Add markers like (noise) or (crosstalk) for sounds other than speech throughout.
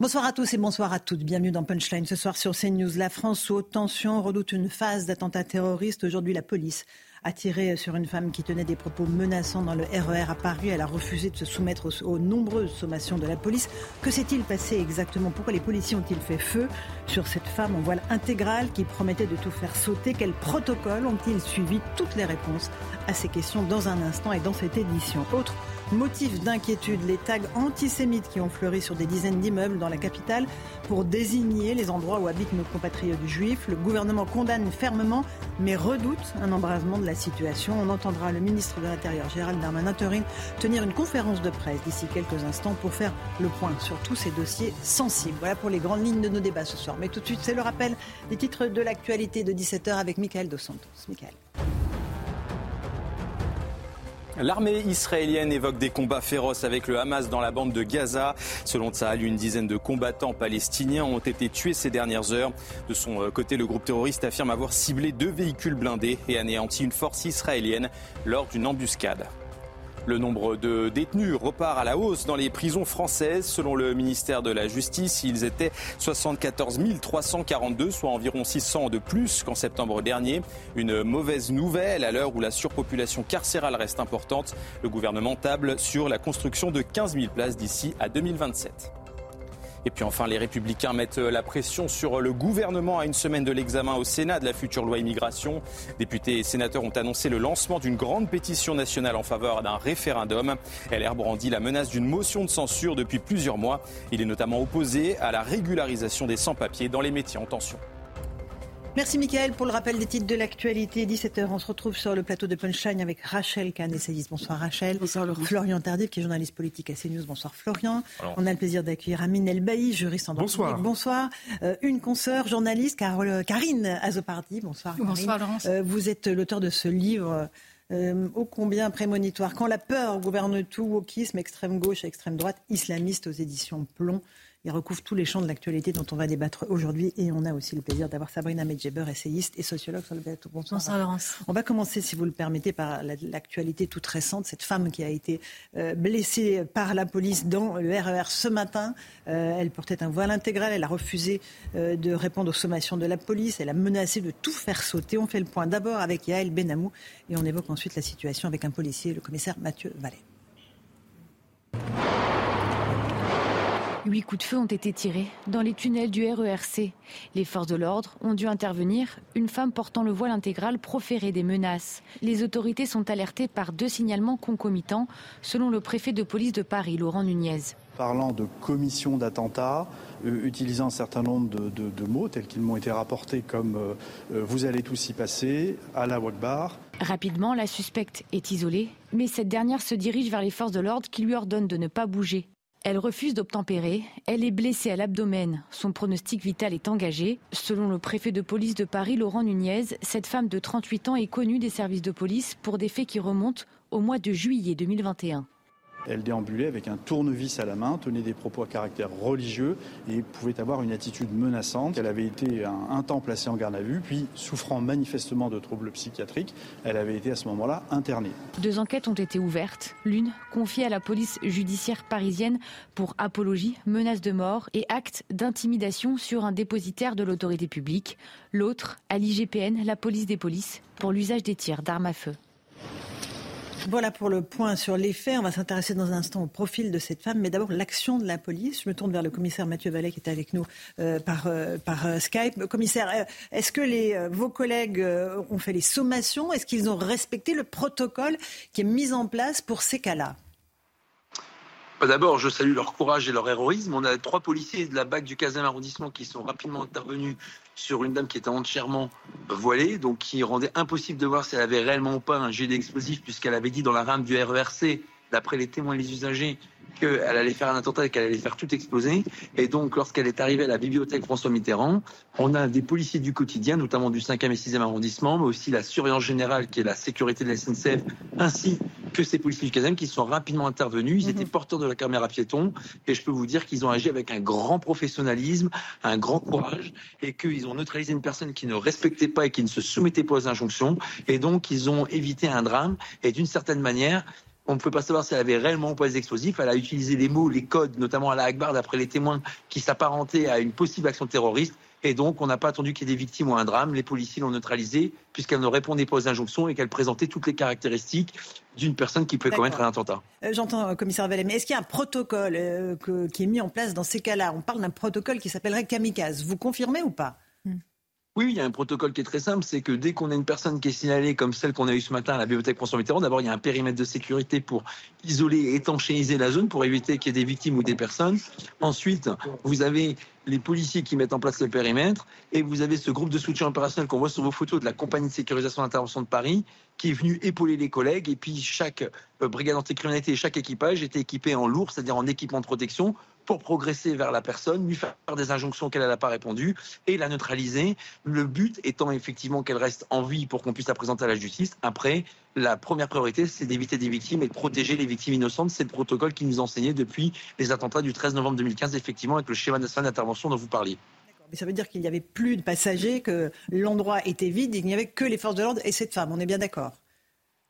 Bonsoir à tous et bonsoir à toutes. Bienvenue dans Punchline ce soir sur CNews. La France sous haute tension redoute une phase d'attentat terroriste. Aujourd'hui, la police a sur une femme qui tenait des propos menaçants dans le RER à Paris. Elle a refusé de se soumettre aux, nombreuses sommations de la police. Que s'est-il passé exactement? Pourquoi les policiers ont-ils fait feu sur cette femme en voile intégrale qui promettait de tout faire sauter? Quels protocoles ont-ils suivi? Toutes les réponses à ces questions dans un instant et dans cette édition. Autre Motif d'inquiétude, les tags antisémites qui ont fleuri sur des dizaines d'immeubles dans la capitale pour désigner les endroits où habitent nos compatriotes juifs. Le gouvernement condamne fermement, mais redoute un embrasement de la situation. On entendra le ministre de l'Intérieur, Gérald Darmanin, tenir une conférence de presse d'ici quelques instants pour faire le point sur tous ces dossiers sensibles. Voilà pour les grandes lignes de nos débats ce soir. Mais tout de suite, c'est le rappel des titres de l'actualité de 17h avec Michael Dos Santos. Michael. L'armée israélienne évoque des combats féroces avec le Hamas dans la bande de Gaza. Selon Tsahal, une dizaine de combattants palestiniens ont été tués ces dernières heures. De son euh, côté, le groupe terroriste affirme avoir ciblé deux véhicules blindés et anéanti une force israélienne lors d'une embuscade. Le nombre de détenus repart à la hausse dans les prisons françaises. Selon le ministère de la Justice, ils étaient 74 342, soit environ 600 de plus qu'en septembre dernier. Une mauvaise nouvelle à l'heure où la surpopulation carcérale reste importante. Le gouvernement table sur la construction de 15 000 places d'ici à 2027. Et puis enfin, les républicains mettent la pression sur le gouvernement à une semaine de l'examen au Sénat de la future loi immigration. Députés et sénateurs ont annoncé le lancement d'une grande pétition nationale en faveur d'un référendum. LR brandit la menace d'une motion de censure depuis plusieurs mois. Il est notamment opposé à la régularisation des sans-papiers dans les métiers en tension. Merci Mickaël pour le rappel des titres de l'actualité. 17h, on se retrouve sur le plateau de Punchline avec Rachel Kahn, essayiste. Bonsoir Rachel. Bonsoir Laurent. Florian Tardif, qui est journaliste politique à CNews. Bonsoir Florian. On a le plaisir d'accueillir Amine Elbaï, juriste en droit Bonsoir. Bonsoir. Euh, une consoeur, journaliste, Karine Azopardi. Bonsoir. Bonsoir Laurence. Euh, vous êtes l'auteur de ce livre. Euh, ô combien prémonitoire. Quand la peur gouverne tout, wokisme, extrême gauche, extrême droite, islamiste aux éditions Plomb. Il recouvre tous les champs de l'actualité dont on va débattre aujourd'hui. Et on a aussi le plaisir d'avoir Sabrina Medjeber, essayiste et sociologue sur le plateau. Bonsoir. Bonsoir Laurence. On va commencer, si vous le permettez, par l'actualité toute récente. Cette femme qui a été euh, blessée par la police dans le RER e ce matin. Euh, elle portait un voile intégral. Elle a refusé euh, de répondre aux sommations de la police. Elle a menacé de tout faire sauter. On fait le point d'abord avec Yael Benamou et on évoque ensuite la situation avec un policier, le commissaire Mathieu Vallet. Huit coups de feu ont été tirés dans les tunnels du RERC. Les forces de l'ordre ont dû intervenir. Une femme portant le voile intégral proférait des menaces. Les autorités sont alertées par deux signalements concomitants, selon le préfet de police de Paris, Laurent Nunez. Parlant de commission d'attentat, euh, utilisant un certain nombre de, mots tels qu'ils m'ont été rapportés comme euh, euh, vous allez tous y passer, à la Wakbar. Rapidement, la suspecte est isolée, mais cette dernière se dirige vers les forces de l'ordre qui lui ordonnent de ne pas bouger. Elle refuse d'obtempérer. Elle est blessée à l'abdomen. Son pronostic vital est engagé. Selon le préfet de police de Paris, Laurent Nunez, cette femme de 38 ans est connue des services de police pour des faits qui remontent au mois de juillet 2021. Elle déambulait avec un tournevis à la main, tenait des propos à caractère religieux et pouvait avoir une attitude menaçante. Elle avait été un, temps placée en garde à vue, puis souffrant manifestement de troubles psychiatriques, elle avait été à ce moment-là internée. Deux enquêtes ont été ouvertes, l'une confiée à la police judiciaire parisienne pour apologie, menace de mort et acte d'intimidation sur un dépositaire de l'autorité publique, l'autre à l'IGPN, la police des polices, pour l'usage des tirs d'armes à feu. Voilà pour le point sur les faits. On va s'intéresser dans un instant au profil de cette femme, mais d'abord l'action de la police. Je me tourne vers le commissaire Mathieu Vallet qui est avec nous euh, par, euh, euh, Skype. Commissaire, est-ce que vos collègues ont fait les sommations? Est-ce qu'ils ont respecté le protocole qui est mis en place pour ces cas-là? Bah, D'abord, je salue leur courage et leur héroïsme. On a trois policiers de la BAC du 15e arrondissement qui sont rapidement intervenus sur une dame qui était entièrement voilée, donc qui rendait impossible de voir si elle avait réellement ou pas un jet d'explosif, puisqu'elle avait dit dans la rame du RERC, d'après les témoins et les usagers, qu'elle allait faire un attentat et qu'elle allait faire tout exploser. Et donc, lorsqu'elle est arrivée à la bibliothèque François Mitterrand, on a des policiers du quotidien, notamment du 5e et 6e arrondissement, mais aussi la surveillance générale, qui est la sécurité de la SNCF, ainsi que ces policiers du 15e qui sont rapidement intervenus. Ils étaient mhm. porteurs de la caméra piéton. Et je peux vous dire qu'ils ont agi avec un grand professionnalisme, un grand courage, et qu'ils ont neutralisé une personne qui ne respectait pas et qui ne se soumettait pas aux injonctions. Et donc, ils ont évité un drame. Et d'une certaine manière, On ne peut pas savoir si elle avait réellement pas des explosifs. Elle a utilisé les mots, les codes, notamment à la Akbar, d'après les témoins, qui s'apparentaient à une possible action terroriste. Et donc, on n'a pas attendu qu'il y ait des victimes ou un drame. Les policiers l'ont neutralisée puisqu'elle ne répondait pas aux injonctions et qu'elle présentait toutes les caractéristiques d'une personne qui pouvait commettre un attentat. Euh, j'entends, euh, commissaire Vallet, mais est-ce qu'il y a un protocole euh, qui est mis en place dans ces cas-là? On parle d'un protocole qui s'appellerait kamikaze. Vous confirmez ou pas? Oui, il y a un protocole qui est très simple, c'est que dès qu'on a une personne qui est signalée comme celle qu'on a eue ce matin à la bibliothèque François Mitterrand, d'abord il y a un périmètre de sécurité pour isoler étanchéiser la zone pour éviter qu'il y ait des victimes ou des personnes. Ensuite, vous avez les policiers qui mettent en place le périmètre et vous avez ce groupe de soutien opérationnel qu'on voit sur vos photos de la compagnie de sécurisation d'intervention de Paris qui est venu épauler les collègues et puis chaque euh, brigade anticriminalité et chaque équipage était équipé en lourd, c'est-à-dire en équipement de protection pour progresser vers la personne, lui faire des injonctions qu'elle n'a pas répondu et la neutraliser. Le but étant effectivement qu'elle reste en vie pour qu'on puisse la présenter à la justice. Après, la première priorité, c'est d'éviter des victimes et de protéger les victimes innocentes. C'est le protocole qui nous enseignait depuis les attentats du 13 novembre 2015, effectivement, avec le schéma national d'intervention dont vous parliez. Mais ça veut dire qu'il n'y avait plus de passagers, que l'endroit était vide, il n'y avait que les forces de l'ordre et cette femme. On est bien d'accord?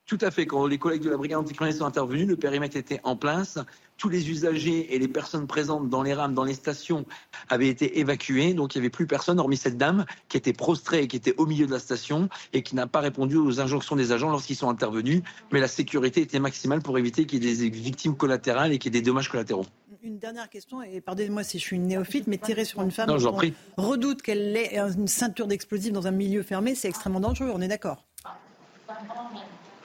Tout à fait. Quand les collègues de la brigade anticriminalité sont intervenus, le périmètre était en place. Tous les usagers et les personnes présentes dans les rames, dans les stations, avaient été évacués. Donc il n'y avait plus personne, hormis cette dame qui était prostrée et qui était au milieu de la station et qui n'a pas répondu aux injonctions des agents lorsqu'ils sont intervenus. Mais la sécurité était maximale pour éviter qu'il y ait des victimes collatérales et qu'il y ait des dommages collatéraux. Une dernière question, et pardonnez-moi si je suis une néophyte, mais tirer sur une femme, non, on redoute qu'elle ait une ceinture d'explosifs dans un milieu fermé, c'est extrêmement dangereux, on est d'accord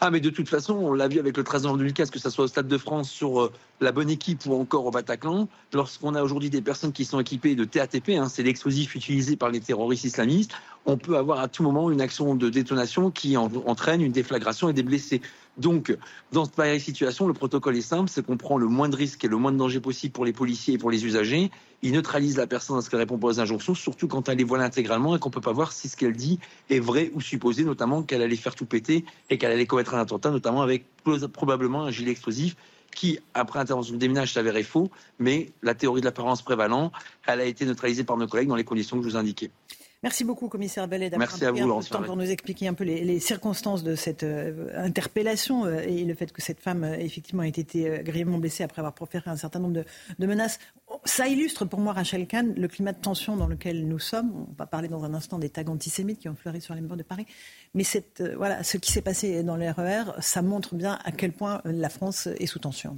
ah, mais de toute façon, on l'a vu avec le 13 novembre 2015, que ce soit au Stade de France, sur euh, la bonne équipe ou encore au Bataclan. Lorsqu'on a aujourd'hui des personnes qui sont équipées de TATP, hein, c'est l'explosif utilisé par les terroristes islamistes, on peut avoir à tout moment une action de détonation qui entraîne une déflagration et des blessés. Donc, dans cette pareille situation, le protocole est simple, c'est qu'on prend le moins de risques et le moins de danger possible pour les policiers et pour les usagers. Il neutralise la personne à ce qu'elle répond pas aux injonctions, surtout quand elle les voile intégralement et qu'on peut pas voir si ce qu'elle dit est vrai ou supposé, notamment qu'elle allait faire tout péter et qu'elle allait commettre un attentat, notamment avec probablement un gilet explosif qui, après intervention de déminage, s'avérait faux, mais la théorie de l'apparence prévalant, elle a été neutralisée par nos collègues dans les conditions que je vous indiquais. Merci beaucoup, commissaire Ballet, d'avoir pris un peu de temps pour nous expliquer un peu les, circonstances de cette euh, interpellation euh, et le fait que cette femme, euh, effectivement, ait été grièvement blessée après avoir proféré un certain nombre de, menaces. Ça illustre pour moi, Rachel Kahn, le climat de tension dans lequel nous sommes. On va parler dans un instant des tags antisémites qui ont fleuri sur les murs de Paris. Mais cette, voilà, ce qui s'est passé dans le RER, ça montre bien à quel point la France est sous tension.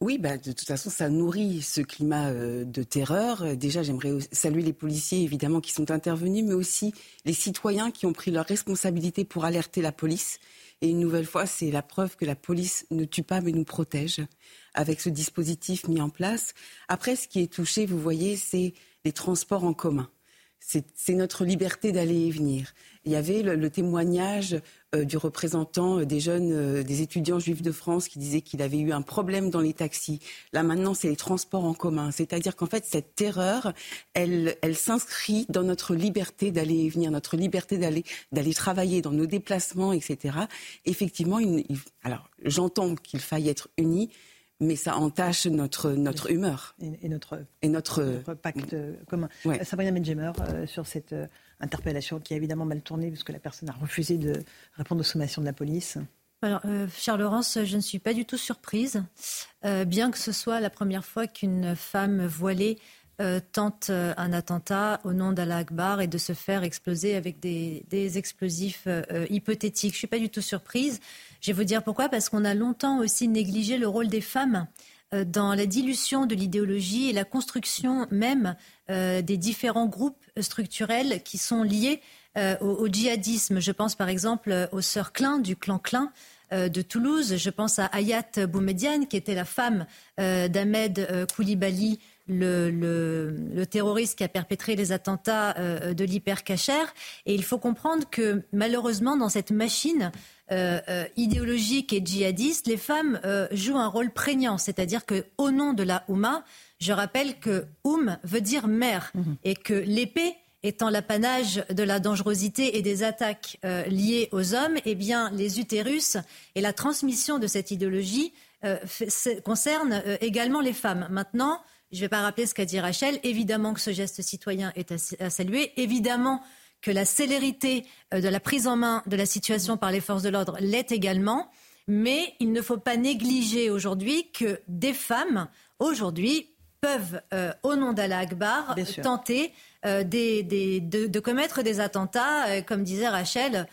Oui, bah, de toute façon, ça nourrit ce climat euh, de terreur. Euh, déjà, j'aimerais saluer les policiers, évidemment, qui sont intervenus, mais aussi les citoyens qui ont pris leurs responsabilités pour alerter la police. Et une nouvelle fois, c'est la preuve que la police ne tue pas, mais nous protège avec ce dispositif mis en place. Après, ce qui est touché, vous voyez, c'est les transports en commun. C'est notre liberté d'aller et venir il y avait le, témoignage euh, du représentant euh, des jeunes, euh, des étudiants juifs de France qui disait qu'il avait eu un problème dans les taxis. Là maintenant, c'est les transports en commun. C'est-à-dire qu'en fait, cette terreur, elle, elle s'inscrit dans notre liberté d'aller et venir, notre liberté d'aller, d'aller travailler, dans nos déplacements, etc. Effectivement, alors j'entends qu'il faille être unis, mais ça entache notre, notre humeur. Et, notre, et notre, pacte commun. Sabrina Medjemer, sur cette interpellation qui a évidemment mal tourné puisque la personne a refusé de répondre aux sommations de la police. Alors, euh, Laurence, je ne suis pas du tout surprise, euh, bien que ce soit la première fois qu'une femme voilée euh, tente un attentat au nom d'Allah Akbar et de se faire exploser avec des, explosifs hypothétiques. Je ne suis pas du tout surprise. Je vais vous dire pourquoi, parce qu'on a longtemps aussi négligé le rôle des femmes dans la dilution de l'idéologie et la construction même des différents groupes structurelles qui sont liées euh, au, djihadisme. Je pense par exemple euh, aux sœurs Klein du clan Klein euh, de Toulouse. Je pense à Ayat Boumediane, qui était la femme d'Ahmed Koulibaly, le, le, terroriste qui a perpétré les attentats de l'hypercacher. Et il faut comprendre que malheureusement, dans cette machine idéologique et djihadiste, les femmes jouent un rôle prégnant. C'est-à-dire qu'au nom de la Ouma, je rappelle que Oum veut dire mère mhm. et que l'épée étant l'apanage de la dangerosité et des attaques euh, liées aux hommes, eh bien, les utérus et la transmission de cette idéologie euh, concernent euh, également les femmes. Maintenant, je ne vais pas rappeler ce qu'a dit Rachel. Évidemment que ce geste citoyen est à, saluer. Évidemment que la célérité de la prise en main de la situation par les forces de l'ordre l'est également. Mais il ne faut pas négliger aujourd'hui que des femmes, aujourd'hui, peuvent, euh, au nom d'Allah Akbar, tenter euh, de, commettre des attentats, euh, comme disait Rachel,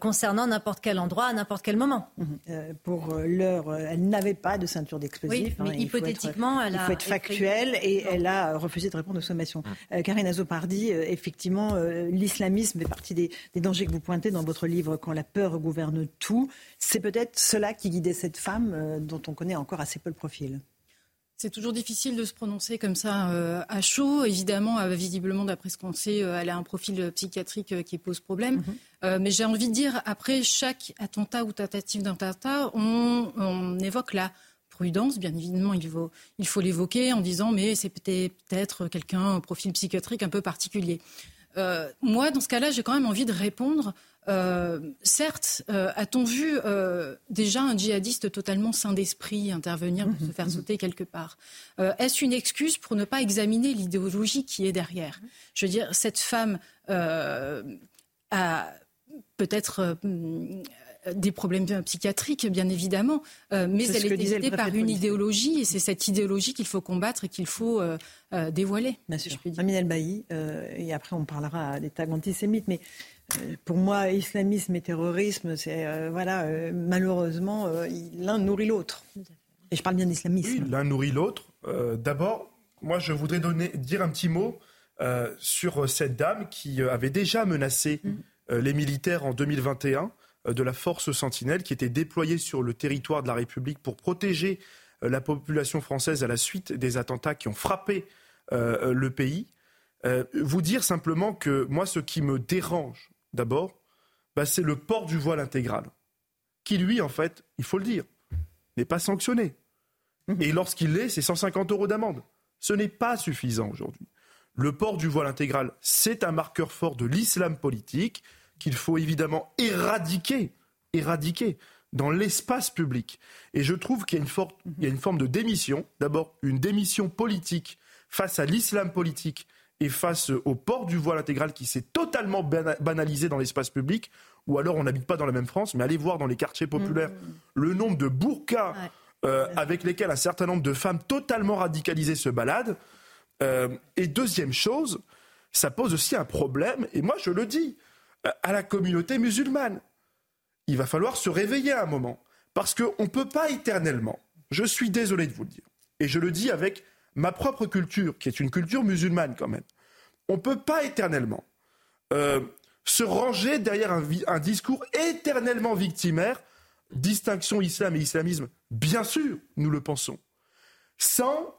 concernant n'importe quel endroit, à n'importe quel moment. Mhm. pour l'heure, elle n'avait pas de ceinture d'explosifs. Oui, mais hypothétiquement, elle a. Il faut être factuel et elle a refusé de répondre aux sommations. Mhm. Karine Azopardi, effectivement, l'islamisme fait partie des, des, dangers que vous pointez dans votre livre Quand la peur gouverne tout. C'est peut-être cela qui guidait cette femme dont on connaît encore assez peu le profil. C'est toujours difficile de se prononcer comme ça euh, à chaud. Évidemment, euh, visiblement, d'après ce qu'on sait, euh, elle a un profil psychiatrique qui pose problème. Mhm. mais j'ai envie de dire, après chaque attentat ou tentative d'attentat, on, évoque la prudence. Bien évidemment, il faut, il faut l'évoquer en disant, mais c'est peut-être quelqu'un, un profil psychiatrique un peu particulier. Moi, dans ce cas-là, j'ai quand même envie de répondre euh, certes, euh, a-t-on vu euh, déjà un djihadiste totalement sain d'esprit intervenir pour se faire sauter quelque part? Est-ce une excuse pour ne pas examiner l'idéologie qui est derrière? Je veux dire, cette femme a peut-être des problèmes psychiatriques, bien évidemment, mais elle est guidée par une idéologie, et c'est cette idéologie qu'il faut combattre et qu'il faut dévoiler. Bien sûr. Aminel Bailly, et après on parlera des tags antisémites, mais euh, pour moi, islamisme et terrorisme, c'est euh, voilà, euh, malheureusement, l'un nourrit l'autre. Et je parle bien d'islamisme. Oui, l'un nourrit l'autre. D'abord, moi, je voudrais donner, dire un petit mot sur cette dame qui avait déjà menacé mm. les militaires en 2021 de la force Sentinelle qui était déployée sur le territoire de la République pour protéger la population française à la suite des attentats qui ont frappé le pays. vous dire simplement que moi, ce qui me dérange d'abord, bah, c'est le port du voile intégral, qui lui, en fait, il faut le dire, n'est pas sanctionné. Et lorsqu'il l'est, c'est 150 euros d'amende. Ce n'est pas suffisant aujourd'hui. Le port du voile intégral, c'est un marqueur fort de l'islam politique qu'il faut évidemment éradiquer, éradiquer dans l'espace public. Et je trouve qu'il y, y a une forme de démission, d'abord une démission politique face à l'islam politique et face au port du voile intégral qui s'est totalement banalisé dans l'espace public, ou alors on n'habite pas dans la même France, mais allez voir dans les quartiers populaires mmh. le nombre de burkas euh, avec lesquels un certain nombre de femmes totalement radicalisées se baladent. Euh, et deuxième chose, ça pose aussi un problème, et moi je le dis, à la communauté musulmane. Il va falloir se réveiller à un moment, parce qu'on ne peut pas éternellement, je suis désolé de vous le dire, et je le dis avec ma propre culture, qui est une culture musulmane quand même, on ne peut pas éternellement euh, se ranger derrière un, discours éternellement victimaire, distinction islam et islamisme, bien sûr, nous le pensons, sans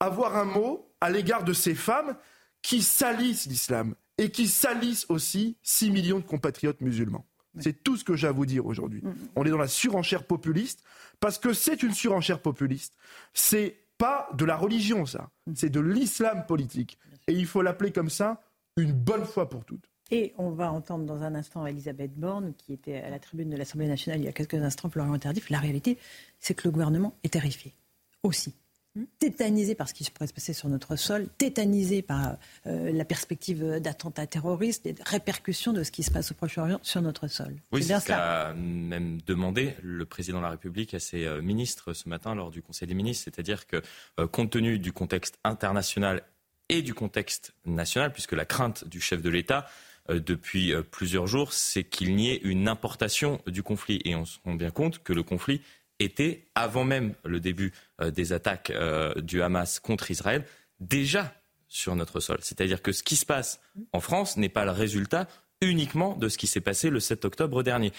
avoir un mot à l'égard de ces femmes qui salissent l'islam et qui salissent aussi 6 millions de compatriotes musulmans. C'est tout ce que j'ai à vous dire aujourd'hui. Mm. On est dans la surenchère populiste parce que c'est une surenchère populiste. C'est pas de la religion, ça. C'est de l'islam politique. Et il faut l'appeler comme ça une bonne fois pour toutes. Et on va entendre dans un instant Elisabeth Borne, qui était à la tribune de l'Assemblée nationale il y a quelques instants, Florian Tardif. La réalité, c'est que le gouvernement est terrifié aussi tétanisé par ce qui pourrait se passer sur notre sol, tétanisé par euh, la perspective d'attentats terroristes, des répercussions de ce qui se passe au Proche-Orient sur notre sol. Oui, c'est ce qu'a même demandé le président de la République à ses euh, ministres ce matin lors du Conseil des ministres, c'est-à-dire que euh, compte tenu du contexte international et du contexte national, puisque la crainte du chef de l'État depuis plusieurs jours, c'est qu'il n'y ait une importation du conflit. Et on se rend bien compte que le conflit était, avant même le début euh, des attaques euh, du Hamas contre Israël, déjà sur notre sol. C'est-à-dire que ce qui se passe en France n'est pas le résultat uniquement de ce qui s'est passé le 7 octobre dernier.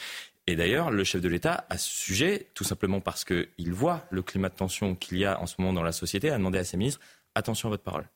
Et d'ailleurs, le chef de l'État, à ce sujet, tout simplement parce qu'il voit le climat de tension qu'il y a en ce moment dans la société, a demandé à ses ministres attention à votre parole.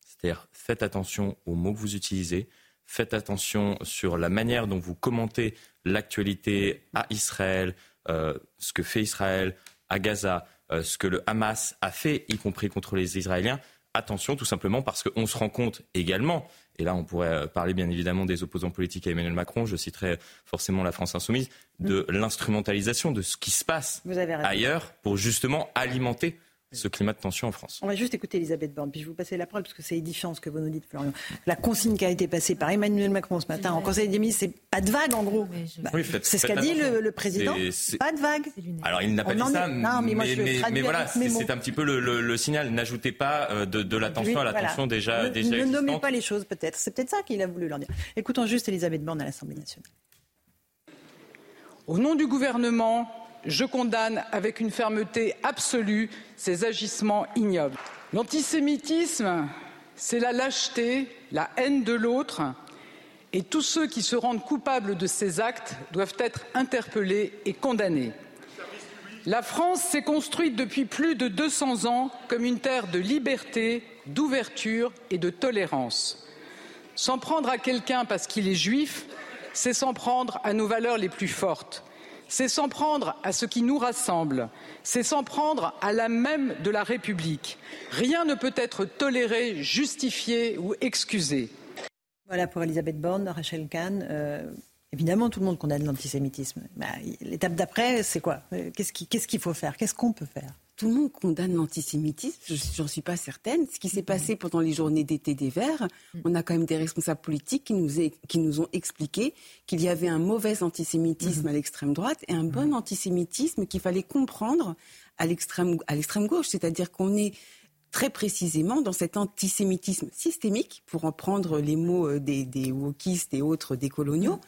C'est-à-dire, faites attention aux mots que vous utilisez, faites attention sur la manière dont vous commentez l'actualité à Israël, ce que fait Israël à Gaza, euh, ce que le Hamas a fait, y compris contre les Israéliens. Attention, tout simplement parce qu'on se rend compte également, et là on pourrait euh, parler bien évidemment des opposants politiques à Emmanuel Macron, je citerai forcément la France insoumise, de l'instrumentalisation de ce qui se passe ailleurs pour justement alimenter ce climat de tension en France. On va juste écouter Elisabeth Borne, puis je vais vous passer la parole parce que c'est édifiant ce que vous nous dites, Florian. La consigne qui a été passée par Emmanuel Macron ce matin en Conseil des ministres, c'est pas de vague en gros. Bah, c'est ce qu'a dit le, président. Pas de vague. Alors il n'a pas dit ça, mais, voilà, c'est un petit peu le, signal. N'ajoutez pas euh, de, l'attention à l'attention déjà, ne, déjà Ne nommez pas les choses peut-être. C'est peut-être ça qu'il a voulu leur dire. Écoutons juste Elisabeth Borne à l'Assemblée nationale. Au nom du gouvernement, je condamne avec une fermeté absolue ces agissements ignobles. L'antisémitisme, c'est la lâcheté, la haine de l'autre, et tous ceux qui se rendent coupables de ces actes doivent être interpellés et condamnés. La France s'est construite depuis plus de 200 ans comme une terre de liberté, d'ouverture et de tolérance. S'en prendre à quelqu'un parce qu'il est juif, c'est s'en prendre à nos valeurs les plus fortes c'est s'en prendre à ce qui nous rassemble, c'est s'en prendre à la même de la République. Rien ne peut être toléré, justifié ou excusé. Voilà pour Elisabeth Borne, Rachel Kahn. Euh, évidemment, tout le monde condamne l'antisémitisme. Bah, l'étape d'après, c'est quoi? Euh, Qu'est-ce qu'il faut faire? Qu'est-ce qu'on peut faire? Tout le monde condamne l'antisémitisme, j'en suis pas certaine. Ce qui s'est passé pendant les journées d'été des Verts, on a quand même des responsables politiques qui nous, qui nous ont expliqué qu'il y avait un mauvais antisémitisme à l'extrême droite et un bon antisémitisme qu'il fallait comprendre à l'extrême gauche. C'est-à-dire qu'on est très précisément dans cet antisémitisme systémique, pour en prendre les mots euh, des, des wokistes et autres décoloniaux.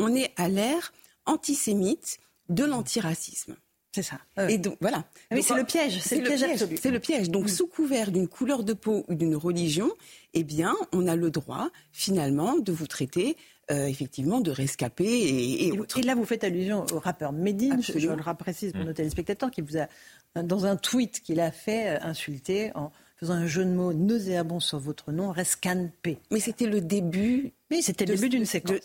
On est à l'ère antisémite de l'antiracisme. C'est ça. Et donc voilà. Ah oui, c'est le piège. C'est le, piège, absolu. C'est le piège. Donc mm. sous couvert d'une couleur de peau ou d'une religion, eh bien, on a le droit finalement de vous traiter euh, effectivement de rescapés et, et, et, là, vous faites allusion au rappeur Medine, je, le précise pour mm. nos téléspectateurs, qui vous a, dans un tweet qu'il a fait, euh, insulté en faisant un jeu de mots nauséabond sur votre nom, Rescan P. Mais c'était le début. Oui, c'était le début d'une séquence.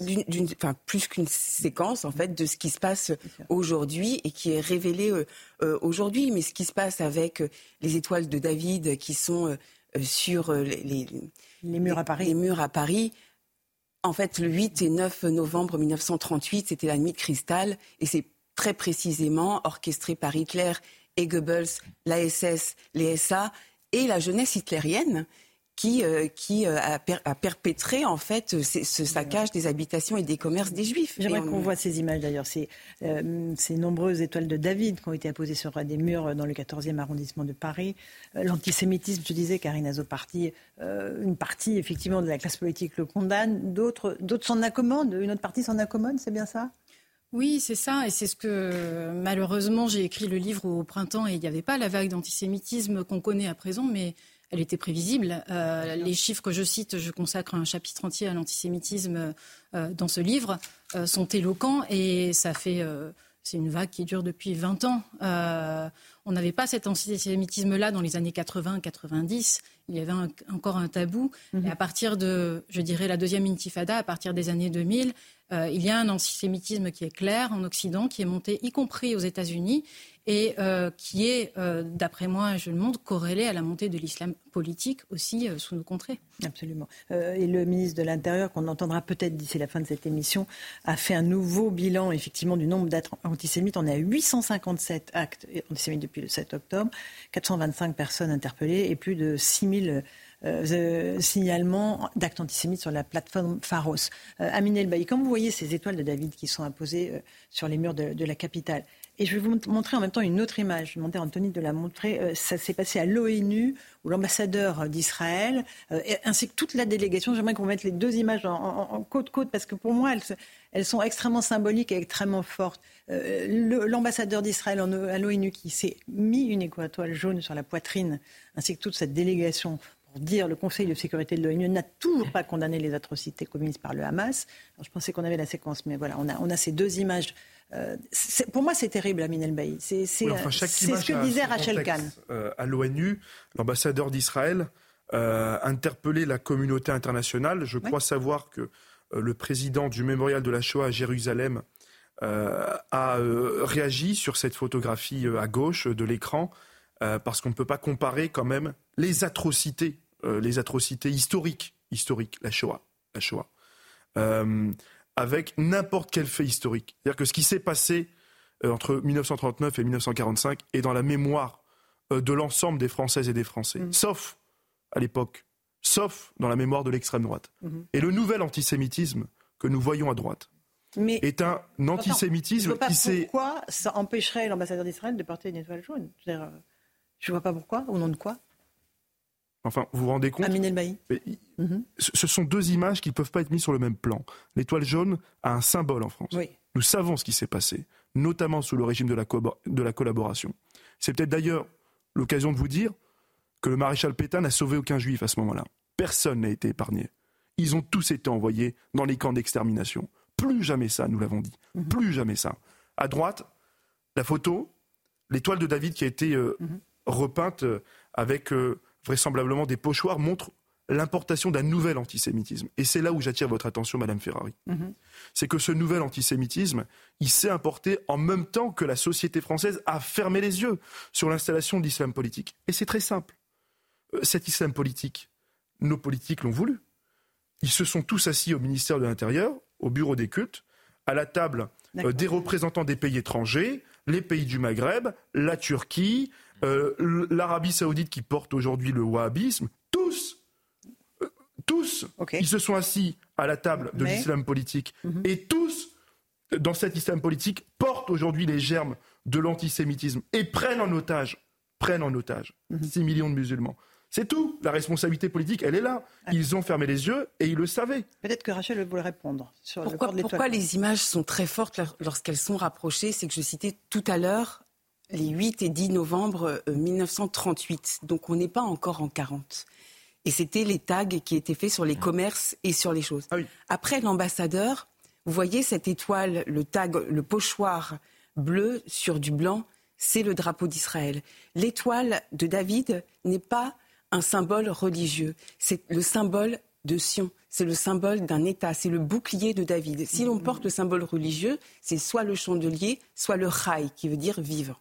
enfin, plus qu'une séquence, en fait, de ce qui se passe aujourd'hui et qui est révélé euh, euh, aujourd'hui. Mais ce qui se passe avec euh, les étoiles de David qui sont sur les, les, murs à Paris. Les murs à Paris. En fait, le 8 et 9 novembre 1938, c'était la nuit de cristal. Et c'est très précisément orchestré par Hitler et Goebbels, l'ASS, les SA et la jeunesse hitlérienne qui, euh, qui euh, a, perpétré en fait ce, saccage des habitations et des commerces des Juifs. J'aimerais qu'on voit ces images d'ailleurs, ces, euh, ces, nombreuses étoiles de David qui ont été apposées sur des murs dans le 14e arrondissement de Paris. L'antisémitisme, je disais, Karine Azoparti, une partie effectivement de la classe politique le condamne, d'autres s'en accommodent, une autre partie s'en accommode, c'est bien ça? Oui, c'est ça, et c'est ce que malheureusement j'ai écrit le livre au printemps et il n'y avait pas la vague d'antisémitisme qu'on connaît à présent, mais elle était prévisible. Euh, les chiffres que je cite, je consacre un chapitre entier à l'antisémitisme euh, dans ce livre, euh, sont éloquents et ça fait. c'est une vague qui dure depuis 20 ans. on n'avait pas cet antisémitisme-là dans les années 80-90. Il y avait encore un tabou. Mm-hmm. Et à partir de, je dirais, la deuxième intifada, à partir des années 2000, euh, il y a un antisémitisme qui est clair en Occident, qui est monté y compris aux États-Unis et euh, qui est, euh, d'après moi, je le montre, corrélé à la montée de l'islam politique aussi sous nos contrées. Absolument. et le ministre de l'Intérieur, qu'on entendra peut-être d'ici la fin de cette émission, a fait un nouveau bilan effectivement du nombre d'actes antisémites. On à 857 actes antisémites depuis le 7 octobre, 425 personnes interpellées et plus de 6000 euh, signalement d'actes antisémites sur la plateforme Pharos. Euh, Amine El quand vous voyez ces étoiles de David qui sont imposées euh, sur les murs de, la capitale, et je vais vous montrer en même temps une autre image. Je demander à Anthony de la montrer. ça s'est passé à l'ONU, où l'ambassadeur d'Israël, ainsi que toute la délégation, j'aimerais qu'on mette les deux images en, côte-côte, parce que pour moi, elles, sont extrêmement symboliques et extrêmement fortes. L'ambassadeur d'Israël à l'ONU qui s'est mis une étoile jaune sur la poitrine, ainsi que toute cette délégation dire le Conseil de sécurité de l'ONU n'a toujours pas condamné les atrocités commises par le Hamas. je pensais qu'on avait la séquence, mais voilà, on a ces deux images. Euh, pour moi, c'est terrible, Amin El Baï. C'est ce que disait Rachel Kahn. Euh, à l'ONU, l'ambassadeur d'Israël euh, interpellé la communauté internationale. Je crois savoir que euh, le président du mémorial de la Shoah à Jérusalem a réagi sur cette photographie à gauche de l'écran. parce qu'on ne peut pas comparer quand même les atrocités les atrocités historiques, historiques, la Shoah, la Shoah, avec n'importe quel fait historique. C'est-à-dire que ce qui s'est passé euh, entre 1939 et 1945 est dans la mémoire euh, de l'ensemble des Françaises et des Français, Mm. sauf à l'époque, sauf dans la mémoire de l'extrême droite. Mhm. Et le nouvel antisémitisme que nous voyons à droite Mais est un je vois antisémitisme pas qui s'est... pourquoi ça empêcherait l'ambassadeur d'Israël de porter une étoile jaune. Je dire, euh, je vois pas pourquoi, au nom de quoi. Enfin, vous vous rendez compte Amin El. Mais il- ce sont deux images qui ne peuvent pas être mises sur le même plan. L'étoile jaune a un symbole en France. Oui. Nous savons ce qui s'est passé, notamment sous le régime de la, co- de la collaboration. C'est peut-être d'ailleurs l'occasion de vous dire que le maréchal Pétain n'a sauvé aucun juif à ce moment-là. Personne n'a été épargné. Ils ont tous été envoyés dans les camps d'extermination. Plus jamais ça, nous l'avons dit. Plus jamais ça. À droite, la photo, l'étoile de David qui a été euh, repeinte euh, avec euh, vraisemblablement des pochoirs montre l'importation d'un nouvel antisémitisme. Et c'est là où j'attire votre attention, Madame Ferrari. C'est que ce nouvel antisémitisme, il s'est importé en même temps que la société française a fermé les yeux sur l'installation de l'islam politique. Et c'est très simple. Euh, Cet islam politique, nos politiques l'ont voulu. Ils se sont tous assis au ministère de l'Intérieur, au bureau des cultes, à la table euh, des représentants des pays étrangers, les pays du Maghreb, la Turquie, euh, l- l'Arabie saoudite qui porte aujourd'hui le wahhabisme, tous, euh, tous, ils se sont assis à la table de Mais- l'islam politique Mhm. et tous, dans cet islam politique, portent aujourd'hui les germes de l'antisémitisme et prennent en otage, prennent en otage Mhm. 6 millions de musulmans. C'est tout. La responsabilité politique, elle est là. Ils ont fermé les yeux et ils le savaient. Peut-être que Rachel voulait répondre sur le Pourquoi, corps de pourquoi les images sont très fortes lor- lorsqu'elles sont rapprochées? C'est que je citais tout à l'heure les 8 et 10 novembre euh, 1938. Donc on n'est pas encore en 40. Et c'était les tags qui étaient faits sur les commerces et sur les choses. Ah. Après l'ambassadeur, vous voyez cette étoile, le tag, le pochoir bleu sur du blanc, c'est le drapeau d'Israël. L'étoile de David n'est pas un symbole religieux, c'est le symbole de Sion, c'est le symbole d'un État, c'est le bouclier de David. Si l'on porte le symbole religieux, c'est soit le chandelier, soit le chai, qui veut dire vivre.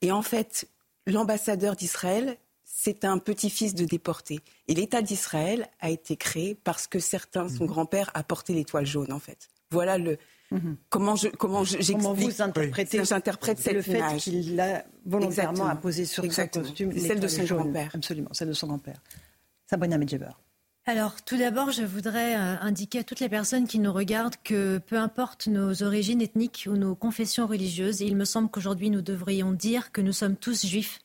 Et en fait, l'ambassadeur d'Israël, c'est un petit-fils de déporté. Et l'État d'Israël a été créé parce que certains, son grand-père, a porté l'étoile jaune, en fait. Voilà le, comment je, comment je- j'explique. Comment vous interprétez J'interprète cette le fait image. qu'il a volontairement apposé sur Exactement. son costume Celle de son grand-père. Absolument, celle de son grand-père. Sabrina Medjeber. Alors, tout d'abord, je voudrais euh, indiquer à toutes les personnes qui nous regardent que peu importe nos origines ethniques ou nos confessions religieuses, il me semble qu'aujourd'hui, nous devrions dire que nous sommes tous juifs,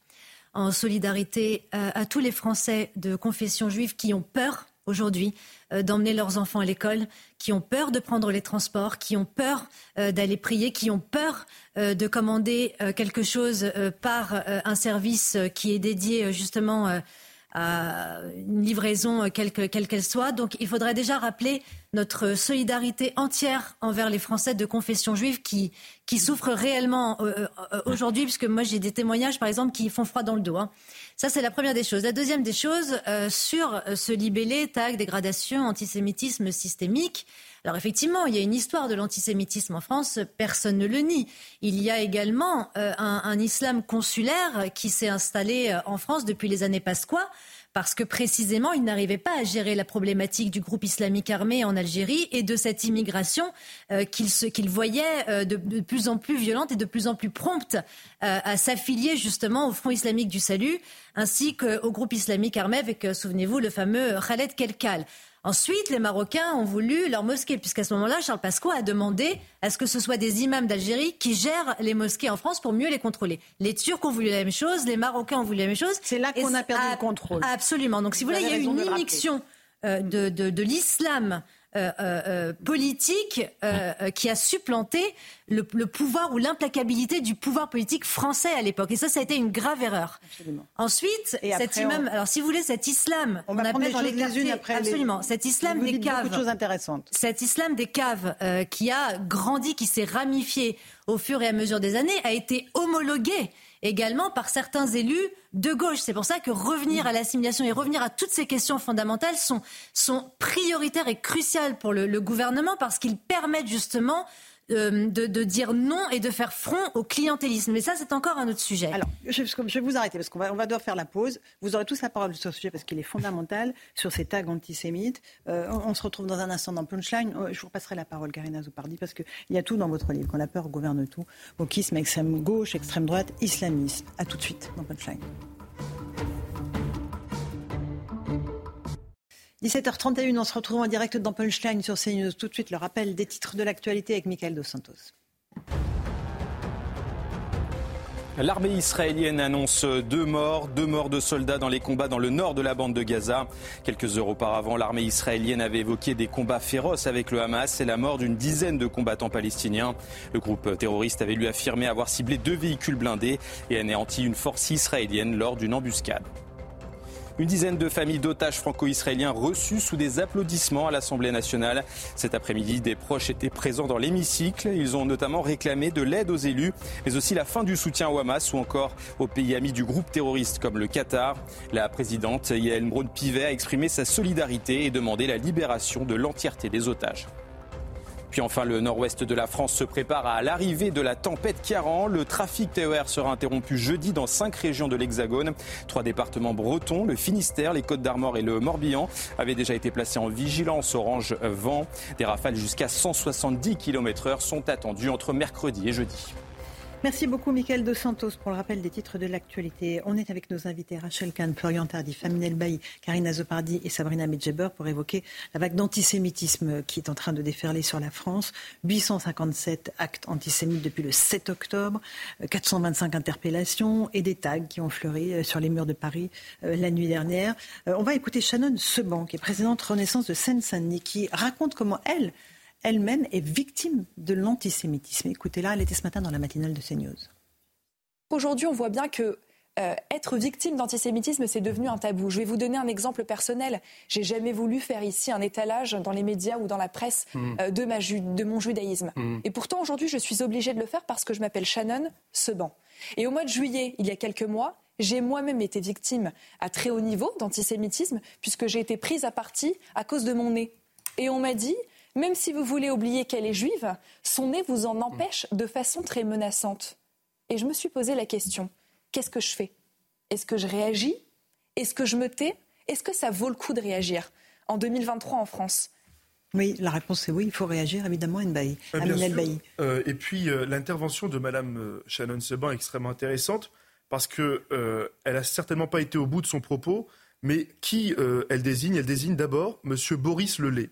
en solidarité euh, à tous les Français de confession juive qui ont peur aujourd'hui euh, d'emmener leurs enfants à l'école, qui ont peur de prendre les transports, qui ont peur d'aller prier, qui ont peur de commander quelque chose par un service qui est dédié justement à une livraison euh, quelle que- quelle soit. Donc il faudrait déjà rappeler notre solidarité entière envers les Français de confession juive qui, qui souffrent réellement euh, euh, aujourd'hui, puisque moi j'ai des témoignages par exemple qui font froid dans le dos. hein. Ça c'est la première des choses. La deuxième des choses, sur ce libellé, tag, dégradation, antisémitisme systémique, alors effectivement, il y a une histoire de l'antisémitisme en France, personne ne le nie. Il y a également euh, un, islam consulaire qui s'est installé euh, en France depuis les années Pasqua, parce que précisément, il n'arrivait pas à gérer la problématique du groupe islamique armé en Algérie et de cette immigration euh, qu'il voyait de, plus en plus violente et de plus en plus prompte à s'affilier justement au Front islamique du salut, ainsi qu'au groupe islamique armé avec, souvenez-vous, le fameux Khaled Kelkal. Ensuite, les Marocains ont voulu leur mosquée, puisqu'à ce moment-là, Charles Pasqua a demandé à ce que ce soit des imams d'Algérie qui gèrent les mosquées en France pour mieux les contrôler. Les Turcs ont voulu la même chose, les Marocains ont voulu la même chose. C'est là qu'on a perdu le contrôle. Absolument. Donc, si vous, Vous voulez, il y a une immixtion euh, de, de- de l'islam euh, euh, euh, politique euh, euh, qui a supplanté le, le pouvoir ou l'implacabilité du pouvoir politique français à l'époque. Et ça, ça a été une grave erreur. Absolument. Ensuite, Et cet après, imam, on- alors si vous voulez, cet islam, On prendre appelle les dans les les quartiers, unes après les- absolument, cet islam des caves de choses intéressantes. cet islam des caves euh, qui a grandi, qui s'est ramifié au fur et à mesure des années, a été homologué également par certains élus de gauche. C'est pour ça que revenir à l'assimilation et revenir à toutes ces questions fondamentales sont, prioritaires et cruciales pour le gouvernement parce qu'ils permettent justement euh, de, dire non et de faire front au clientélisme. Mais ça, c'est encore un autre sujet. Alors, je, vais vous arrêter parce qu'on va, on va devoir faire la pause. Vous aurez tous la parole sur ce sujet parce qu'il est fondamental (laughs) sur ces tags antisémites. Euh, on, se retrouve dans un instant dans Punchline. Euh, je vous passerai la parole, Karina Zoupardi, parce qu'il y a tout dans votre livre. Quand la peur gouverne tout. Wokisme, extrême gauche, extrême droite, islamisme. À tout de suite dans Punchline. 17h31, on se retrouve en direct dans Punchline sur CNews. Tout de suite, le rappel des titres de l'actualité avec Michael Dos Santos. L'armée israélienne annonce deux morts, deux morts de soldats dans les combats dans le nord de la bande de Gaza. Quelques heures auparavant, l'armée israélienne avait évoqué des combats féroces avec le Hamas et la mort d'une dizaine de combattants palestiniens. Le groupe terroriste avait lui affirmé avoir ciblé deux véhicules blindés et anéanti une force israélienne lors d'une embuscade. Une dizaine de familles d'otages franco-israéliens reçues sous des applaudissements à l'Assemblée nationale. Cet après-midi, des proches étaient présents dans l'hémicycle. Ils ont notamment réclamé de l'aide aux élus, mais aussi la fin du soutien au Hamas ou encore aux pays amis du groupe terroriste comme le Qatar. La présidente Yael Braun-Pivet a exprimé sa solidarité et demandé la libération de l'entièreté des otages. Puis enfin, le nord-ouest de la France se prépare à l'arrivée de la tempête Caran. Le trafic TER sera interrompu jeudi dans cinq régions de l'Hexagone. Trois départements bretons, le Finistère, les Côtes d'Armor et le Morbihan, avaient déjà été placés en vigilance orange vent. Des rafales jusqu'à 170 km/h sont attendues entre mercredi et jeudi. Merci beaucoup, Michael Dos Santos, pour le rappel des titres de l'actualité. On est avec nos invités Rachel Kahn, Florian Tardif, Aminel Bailly, Karina Zopardi et Sabrina Medjeber pour évoquer la vague d'antisémitisme qui est en train de déferler sur la France. 857 actes antisémites depuis le 7 octobre, 425 interpellations et des tags qui ont fleuri euh, sur les murs de Paris euh, la nuit dernière. Euh, on va écouter Shannon Seban, qui est présidente Renaissance de Seine-Saint-Denis, qui raconte comment elle elle-même est victime de l'antisémitisme. Écoutez-la, elle était ce matin dans la matinale de CNews. Aujourd'hui, on voit bien que euh, être victime d'antisémitisme, c'est devenu un tabou. Je vais vous donner un exemple personnel. J'ai jamais voulu faire ici un étalage dans les médias ou dans la presse mmh. euh, de, ma de, mon judaïsme. Mmh. Et pourtant, aujourd'hui, je suis obligée de le faire parce que je m'appelle Shannon Seban. Et au mois de juillet, il y a quelques mois, j'ai moi-même été victime à très haut niveau d'antisémitisme puisque j'ai été prise à partie à cause de mon nez. Et on m'a dit, même si vous voulez oublier qu'elle est juive, son nez vous en empêche de façon très menaçante. Et je me suis posé la question, qu'est-ce que je fais? Est-ce que je réagis? Est-ce que je me tais? Est-ce que ça vaut le coup de réagir en 2023 en France? Oui, la réponse est oui, il faut réagir évidemment, Nbaï. Euh, euh, et puis euh, l'intervention de Madame Shannon Seban est extrêmement intéressante parce qu'elle euh, n'a certainement pas été au bout de son propos, mais qui elle désigne? Elle désigne d'abord Monsieur Boris Lelay.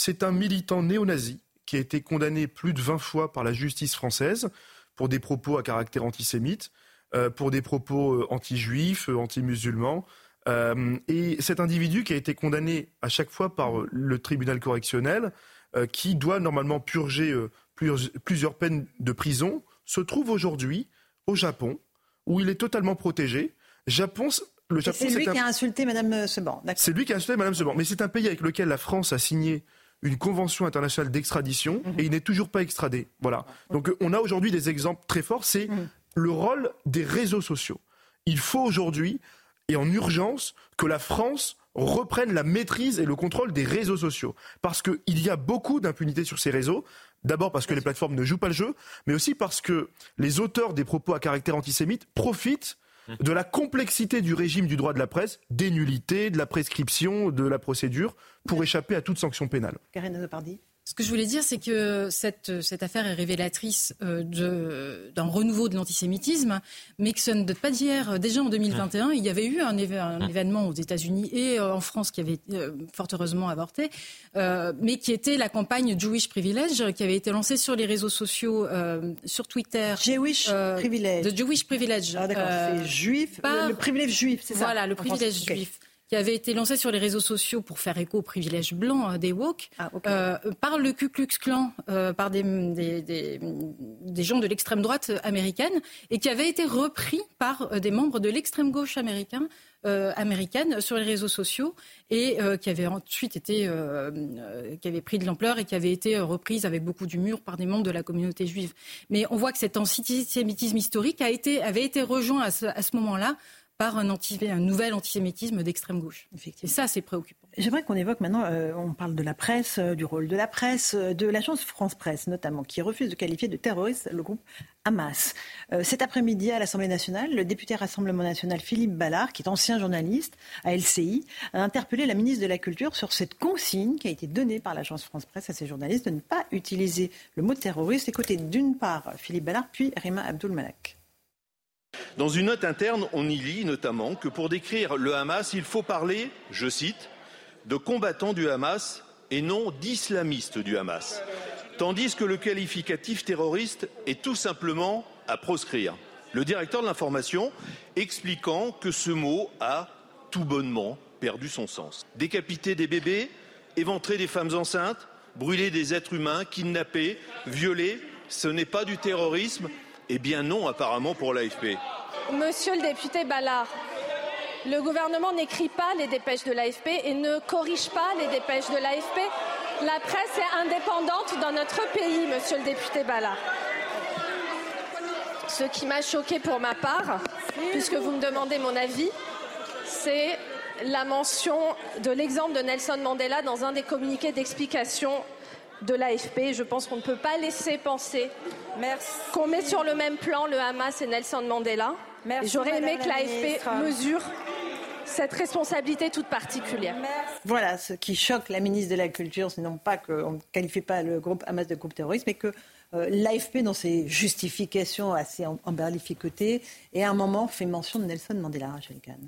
C'est un militant néo-nazi qui a été condamné plus de 20 fois par la justice française pour des propos à caractère antisémite, euh, pour des propos euh, anti-juifs, euh, anti-musulmans. et cet individu qui a été condamné à chaque fois par le tribunal correctionnel, qui doit normalement purger plusieurs, peines de prison, se trouve aujourd'hui au Japon, où il est totalement protégé. Japon, le Japon, c'est lui qui a insulté Mme Seban. C'est lui qui a insulté Mme Seban. Mais c'est un pays avec lequel la France a signé une convention internationale d'extradition et il n'est toujours pas extradé. Voilà. Donc on a aujourd'hui des exemples très forts. C'est mhm. le rôle des réseaux sociaux. Il faut aujourd'hui et en urgence que la France reprenne la maîtrise et le contrôle des réseaux sociaux. Parce qu'il y a beaucoup d'impunité sur ces réseaux. D'abord parce que les plateformes ne jouent pas le jeu, mais aussi parce que les auteurs des propos à caractère antisémite profitent de la complexité du régime du droit de la presse, des nullités, de la prescription, de la procédure, pour échapper à toute sanction pénale. Ce que je voulais dire, c'est que cette, cette affaire est révélatrice euh, d'un renouveau de l'antisémitisme, mais que ça ne date pas d'hier. Déjà en 2021, il y avait eu un, événement aux États-Unis et euh, en France qui avait euh, fort heureusement avorté, mais qui était la campagne Jewish Privilege, qui avait été lancée sur les réseaux sociaux, sur Twitter. Jewish Privilege. De Jewish Privilege. Ah d'accord, c'est juif, le, privilège juif, c'est ça Voilà, le privilège juif qui avait été lancé sur les réseaux sociaux pour faire écho au privilège blanc euh, des woke, ah, euh, par le Ku Klux Klan, euh, par des, des, des, des, gens de l'extrême droite américaine, et qui avait été repris par des membres de l'extrême gauche américain, américaine sur les réseaux sociaux, et qui avait ensuite été, qui avait pris de l'ampleur et qui avait été reprise avec beaucoup d'humour par des membres de la communauté juive. Mais on voit que cet antisémitisme historique a été, avait été rejoint à ce, à ce moment-là par un, anti, un nouvel antisémitisme d'extrême gauche. Et ça, c'est préoccupant. J'aimerais qu'on évoque maintenant, euh, on parle de la presse, euh, du rôle de la presse, euh, de l'agence France Presse notamment, qui refuse de qualifier de terroriste le groupe Hamas. cet après-midi à l'Assemblée nationale, le député Rassemblement national Philippe Ballard, qui est ancien journaliste à LCI, a interpellé la ministre de la Culture sur cette consigne qui a été donnée par l'agence France Presse à ses journalistes de ne pas utiliser le mot terroriste. Écoutez d'une part Philippe Ballard, puis Rima Abdul Malak. Dans une note interne, on y lit notamment que pour décrire le Hamas, il faut parler, je cite, de combattants du Hamas et non d'islamistes du Hamas, tandis que le qualificatif terroriste est tout simplement à proscrire. Le directeur de l'information expliquant que ce mot a tout bonnement perdu son sens. Décapiter des bébés, éventrer des femmes enceintes, brûler des êtres humains, kidnapper, violer, ce n'est pas du terrorisme Eh bien non, apparemment, pour l'AFP. Monsieur le député Ballard, le gouvernement n'écrit pas les dépêches de l'AFP et ne corrige pas les dépêches de l'AFP. La presse est indépendante dans notre pays, monsieur le député Bala. Ce qui m'a choqué pour ma part, puisque vous me demandez mon avis, c'est la mention de l'exemple de Nelson Mandela dans un des communiqués d'explication de l'AFP. Je pense qu'on ne peut pas laisser penser qu'on met sur le même plan le Hamas et Nelson Mandela. J'aurais aimé que l'AFP mesure cette responsabilité toute particulière. Voilà ce qui choque la ministre de la Culture, c'est non pas qu'on ne qualifie pas le groupe Hamas de groupe terroriste, mais que euh, l'AFP, dans ses justifications assez emberlificotées, et à un moment fait mention de Nelson Mandela, Rachel Kahn.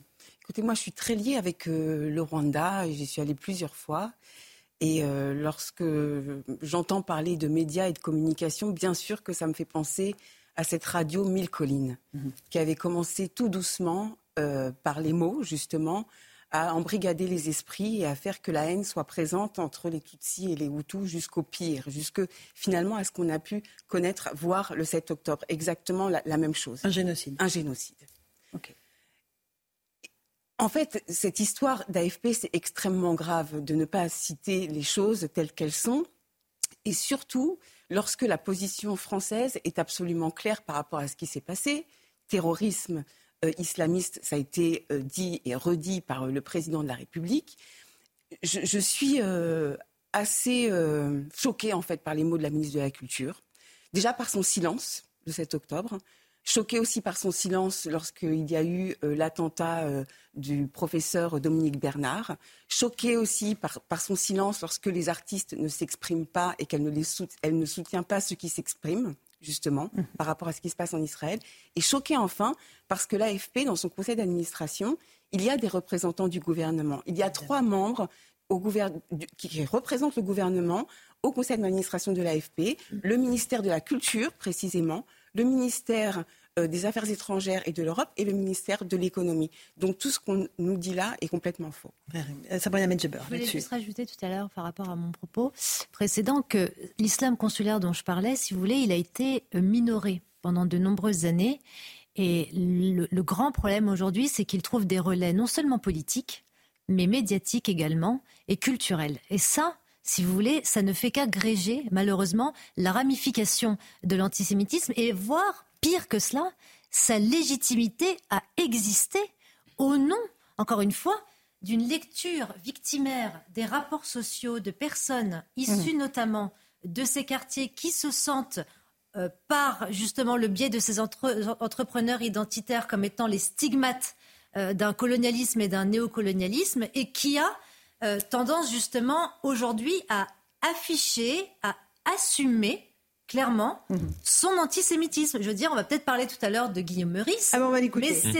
Écoutez, moi je suis très liée avec euh, le Rwanda, j'y suis allée plusieurs fois. Et euh, lorsque j'entends parler de médias et de communication, bien sûr que ça me fait penser à cette radio Mille Collines, mhm. qui avait commencé tout doucement euh, par les mots, justement, à embrigader les esprits et à faire que la haine soit présente entre les Tutsis et les Hutus jusqu'au pire, jusque finalement à ce qu'on a pu connaître, voir le 7 octobre. Exactement la, même chose. Un génocide. Un génocide. En fait, cette histoire d'AFP, c'est extrêmement grave de ne pas citer les choses telles qu'elles sont. Et surtout, lorsque la position française est absolument claire par rapport à ce qui s'est passé, terrorisme euh, islamiste, ça a été euh, dit et redit par euh, le président de la République, je, suis assez choquée en fait par les mots de la ministre de la Culture. Déjà par son silence le 7 octobre, choquée aussi par son silence lorsqu'il y a eu l'attentat du professeur Dominique Bernard, choquée aussi par, par, son silence lorsque les artistes ne s'expriment pas et qu'elle ne, ne soutient pas ceux qui s'expriment justement, mhm. par rapport à ce qui se passe en Israël. Et choqué enfin parce que l'AFP, dans son conseil d'administration, il y a des représentants du gouvernement. Il y a trois membres qui représentent le gouvernement au conseil d'administration de l'AFP, mhm. le ministère de la Culture précisément, le ministère euh, des Affaires étrangères et de l'Europe et le ministère de l'économie. Donc tout ce qu'on nous dit là est complètement faux. Euh, Sabrina Medjeber. Je voulais juste rajouter tout à l'heure par rapport à mon propos précédent que l'islam consulaire dont je parlais, si vous voulez, il a été euh, minoré pendant de nombreuses années. Et le, le grand problème aujourd'hui, c'est qu'il trouve des relais non seulement politiques, mais médiatiques également et culturels. Et ça, si vous voulez, ça ne fait qu'agréger, malheureusement, la ramification de l'antisémitisme et voire pire que cela, sa légitimité a existé au nom, encore une fois, d'une lecture victimaire des rapports sociaux de personnes issues mmh. notamment de ces quartiers qui se sentent euh, par justement le biais de ces entrepreneurs identitaires comme étant les stigmates euh, d'un colonialisme et d'un néocolonialisme et qui a euh, tendance justement aujourd'hui à afficher, à assumer clairement mhm. son antisémitisme. Je veux dire, on va peut-être parler tout à l'heure de Guillaume Meurice, ah mais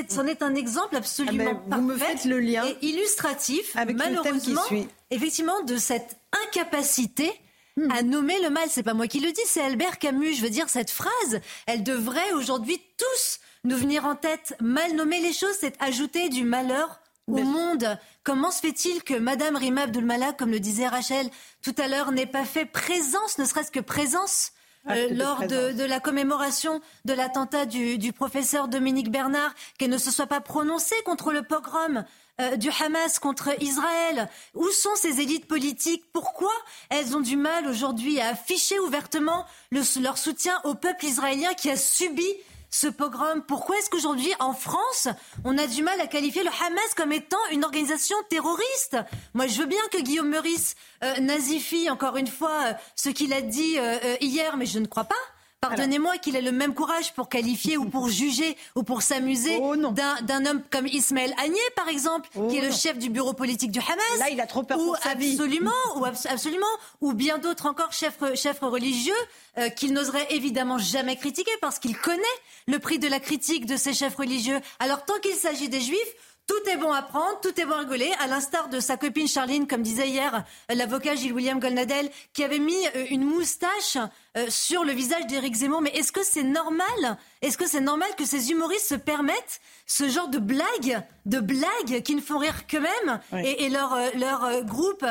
c'en est, un exemple absolument ah ben, parfait le lien et illustratif, avec malheureusement, effectivement, de cette incapacité hmm. à nommer le mal. C'est pas moi qui le dis, c'est Albert Camus. Je veux dire, cette phrase, elle devrait aujourd'hui tous nous venir en tête. Mal nommer les choses, c'est ajouter du malheur au monde. Comment se fait-il que Madame Rima Abdulmalak, comme le disait Rachel tout à l'heure, n'ait pas fait présence, ne serait-ce que présence euh, lors de, la commémoration de l'attentat du, professeur Dominique Bernard, qu'elle ne se soit pas prononcée contre le pogrom euh, du Hamas contre Israël? Où sont ces élites politiques? Pourquoi elles ont du mal aujourd'hui à afficher ouvertement leur soutien au peuple israélien qui a subi ce pogrom Pourquoi est-ce qu'aujourd'hui, en France, on a du mal à qualifier le Hamas comme étant une organisation terroriste? Moi, je veux bien que Guillaume Meurice euh, nazifie encore une fois euh, ce qu'il a dit euh, hier, mais je ne crois pas. Pardonnez-moi qu'il ait le même courage pour qualifier ou pour juger ou pour s'amuser oh d'un homme comme Ismaël Agné, par exemple, qui est le oh chef du bureau politique du Hamas. Là, il a trop peur ou pour sa absolument, Ou absolument, ou bien d'autres encore chefs, chefs religieux euh, qu'il n'oserait évidemment jamais critiquer parce qu'il connaît le prix de la critique de ces chefs religieux. Alors tant qu'il s'agit des juifs, tout est bon à prendre, tout est bon à rigoler, à l'instar de sa copine Charline, comme disait hier l'avocat Gilles William Golnadel, qui avait mis euh, une moustache euh, sur le visage d'Éric Zemmour. Mais est-ce que c'est normal? Est-ce que c'est normal que ces humoristes se permettent ce genre de blagues, de blagues qui ne font rire qu'eux-mêmes? Et, leur, euh, leur groupe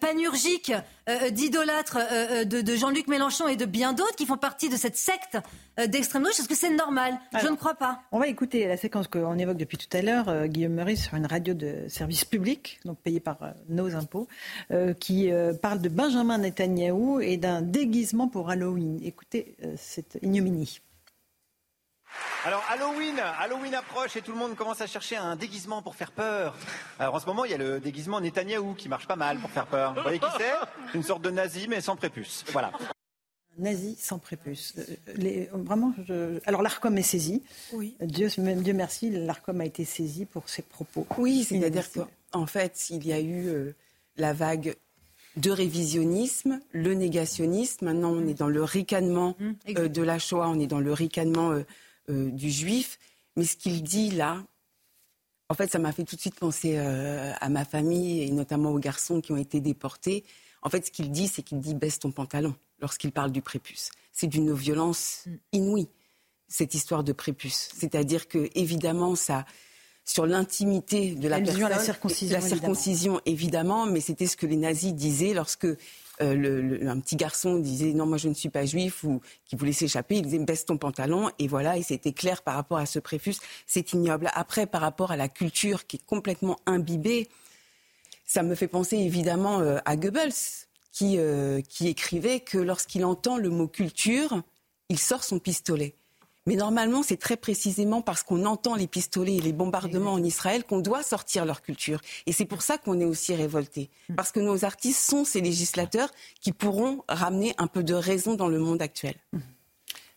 panurgique d'idolâtres de, Jean-Luc Mélenchon et de bien d'autres qui font partie de cette secte d'extrême gauche Est-ce que c'est normal? Je ne crois pas. On va écouter la séquence qu'on évoque depuis tout à l'heure, Guillaume sur une radio de service public, donc payée par euh, nos impôts, euh, qui euh, parle de Benjamin Netanyahou et d'un déguisement pour Halloween. Écoutez cette ignominie. Alors Halloween, Halloween approche et tout le monde commence à chercher un déguisement pour faire peur. Alors en ce moment, il y a le déguisement Netanyahou qui marche pas mal pour faire peur. Vous voyez qui c'est? Une sorte de nazi mais sans prépuce. Voilà nazi sans prépuce. Euh, les, vraiment, alors l'ARCOM est saisi. Oui. Dieu, Dieu merci, l'ARCOM a été saisi pour ses propos. Oui, c'est-à-dire qu'en fait, il y a eu euh, la vague de révisionnisme, le négationnisme. Maintenant, on est dans le ricanement mmh, euh, de la Shoah, on est dans le ricanement du juif. Mais ce qu'il dit là, en fait, ça m'a fait tout de suite penser à ma famille et notamment aux garçons qui ont été déportés. En fait, ce qu'il dit, c'est qu'il dit baisse ton pantalon lorsqu'il parle du prépuce. C'est d'une violence mm. inouïe, cette histoire de prépuce. C'est-à-dire que, évidemment, ça, sur l'intimité de la personne. la circoncision. La circoncision, évidemment, mais c'était ce que les nazis disaient lorsque euh, un petit garçon disait non, moi je ne suis pas juif ou qui voulait s'échapper, il disait baisse ton pantalon et voilà, et c'était clair par rapport à ce prépuce. C'est ignoble. Après, par rapport à la culture qui est complètement imbibée, ça me fait penser évidemment euh, à Goebbels euh, qui, écrivait que lorsqu'il entend le mot culture, il sort son pistolet. Mais normalement, c'est très précisément parce qu'on entend les pistolets et les bombardements en Israël qu'on doit sortir leur culture. Et c'est pour ça qu'on est aussi révolté. Hmm. Parce que nos artistes sont ces législateurs qui pourront ramener un peu de raison dans le monde actuel. Hmm.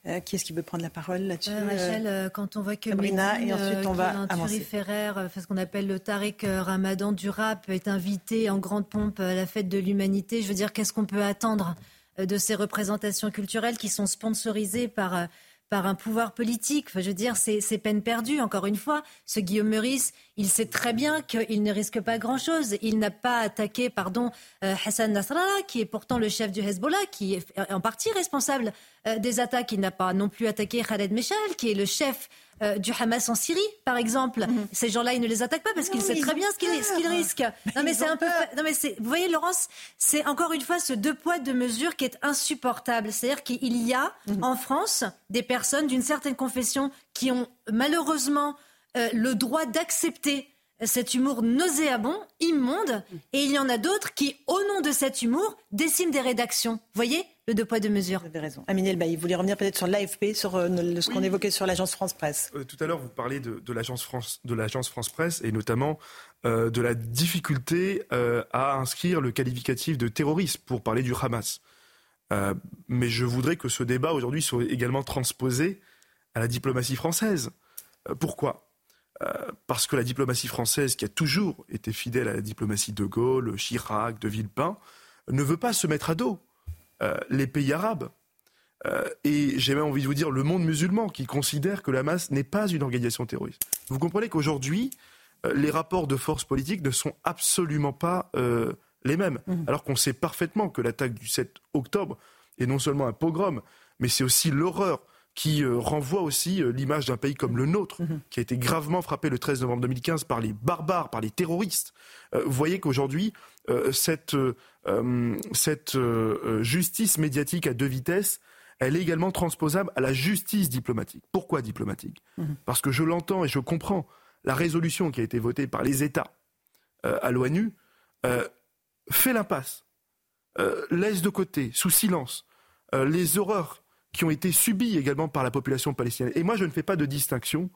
Euh, qui est-ce qui veut prendre la parole là-dessus euh, Rachel, quand on voit que Sabrina, et ensuite on va un avancer. ce qu'on appelle le Tariq Ramadan du rap, est invité en grande pompe à la fête de l'humanité. Je veux dire, qu'est-ce qu'on peut attendre de ces représentations culturelles qui sont sponsorisées par par un pouvoir politique. Je veux dire, c'est peine perdue. Encore une fois, ce Guillaume Meurice, il sait très bien qu'il ne risque pas grand-chose. Il n'a pas attaqué, pardon, euh, Hassan Nasrallah, qui est pourtant le chef du Hezbollah, qui est en partie responsable euh, des attaques. Il n'a pas non plus attaqué Khaled Meshal, qui est le chef euh, du Hamas en Syrie, par exemple. Mhm. Ces gens-là, ils ne les attaquent pas parce qu'ils savent très bien ce qu'ils risquent. (laughs) Non, mais c'est un peu. Non, mais vous voyez, Laurence, c'est encore une fois ce deux poids deux mesures qui est insupportable. C'est-à-dire qu'il y a mhm. en France des personnes d'une certaine confession qui ont malheureusement euh, le droit d'accepter cet humour nauséabond, immonde, et il y en a d'autres qui, au nom de cet humour, dessinent des rédactions. Vous voyez le deux poids, deux mesures. Vous avez raison. Amine Elbaï, vous voulez revenir peut-être sur l'AFP, sur euh, ce qu'on évoquait sur l'agence France Presse euh, Tout à l'heure, vous parlez de, l'agence France, France Presse et notamment euh, de la difficulté à inscrire le qualificatif de terroriste pour parler du Hamas. mais je voudrais que ce débat aujourd'hui soit également transposé à la diplomatie française. pourquoi? Parce que la diplomatie française, qui a toujours été fidèle à la diplomatie de Gaulle, Chirac, de Villepin, ne veut pas se mettre à dos. Euh, les pays arabes. Euh, et j'ai même envie de vous dire le monde musulman qui considère que la masse n'est pas une organisation terroriste. Vous comprenez qu'aujourd'hui, euh, les rapports de force politique ne sont absolument pas les mêmes. Mmh. Alors qu'on sait parfaitement que l'attaque du 7 octobre est non seulement un pogrom, mais c'est aussi l'horreur qui renvoie aussi l'image d'un pays comme le nôtre, mmh. qui a été gravement frappé le 13 novembre 2015 par les barbares, par les terroristes. vous voyez qu'aujourd'hui, cette cette euh, justice médiatique à deux vitesses, elle est également transposable à la justice diplomatique. Pourquoi diplomatique? Mhm. Parce que je l'entends et je comprends, la résolution qui a été votée par les États euh, à l'ONU fait l'impasse, laisse de côté, sous silence, les horreurs qui ont été subies également par la population palestinienne. Et moi, je ne fais pas de distinction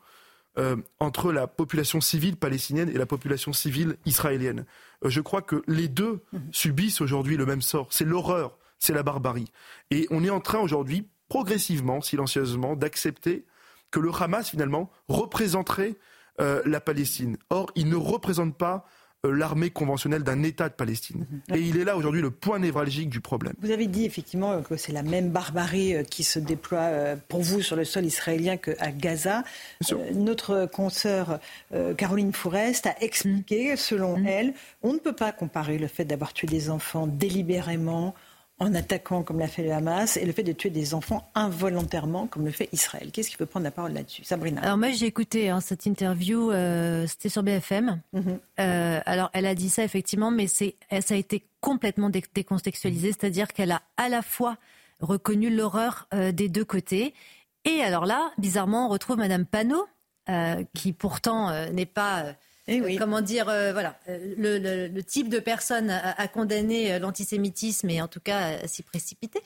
euh, entre la population civile palestinienne et la population civile israélienne. Euh, je crois que les deux mhm. subissent aujourd'hui le même sort. C'est l'horreur, c'est la barbarie. Et on est en train aujourd'hui, progressivement, silencieusement, d'accepter que le Hamas, finalement, représenterait euh, la Palestine. Or, il ne représente pas l'armée conventionnelle d'un État de Palestine. Mhm. Et il est là aujourd'hui le point névralgique du problème. Vous avez dit effectivement que c'est la même barbarie euh, qui se déploie euh, pour vous sur le sol israélien qu'à Gaza. notre consoeur Caroline Fourest a expliqué, selon mhm. elle, on ne peut pas comparer le fait d'avoir tué des enfants délibérément en attaquant comme l'a fait le Hamas et le fait de tuer des enfants involontairement comme le fait Israël. Qu'est-ce qui peut prendre la parole là-dessus? Sabrina Alors moi j'ai écouté hein, cette interview, euh, c'était sur BFM. Mhm. Euh, alors elle a dit ça effectivement, mais c'est, ça a été complètement décontextualisé, c'est-à-dire qu'elle a à la fois reconnu l'horreur euh, des deux côtés. Et alors là, bizarrement, on retrouve Madame Panot, qui pourtant n'est pas eh euh, comment dire, euh, voilà, euh, le, type de personne à, condamner l'antisémitisme et en tout cas à s'y précipiter.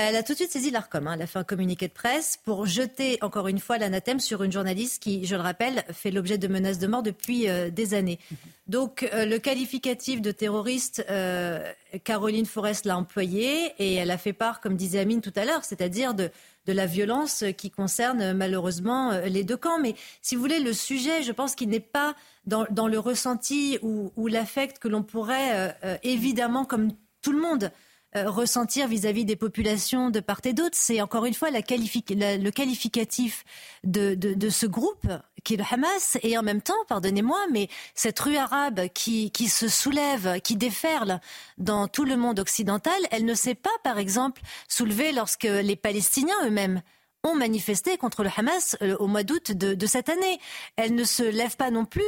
Elle a tout de suite saisi l'ARCOM. Hein. Elle a fait un communiqué de presse pour jeter encore une fois l'anathème sur une journaliste qui, je le rappelle, fait l'objet de menaces de mort depuis des années. Donc le qualificatif de terroriste, Caroline Forest l'a employé et elle a fait part, comme disait Amine tout à l'heure, c'est-à-dire de la violence qui concerne malheureusement euh, les deux camps. Mais si vous voulez, le sujet, je pense qu'il n'est pas dans, le ressenti ou, l'affect que l'on pourrait euh, euh, évidemment, comme tout le monde, euh, ressentir vis-à-vis des populations de part et d'autre. C'est encore une fois le qualificatif de, ce groupe qui est le Hamas et en même temps, pardonnez-moi, mais cette rue arabe qui, se soulève, qui déferle dans tout le monde occidental, elle ne s'est pas, par exemple, soulevée lorsque les Palestiniens eux-mêmes ont manifesté contre le Hamas euh, au mois d'août de, cette année. Elle ne se lève pas non plus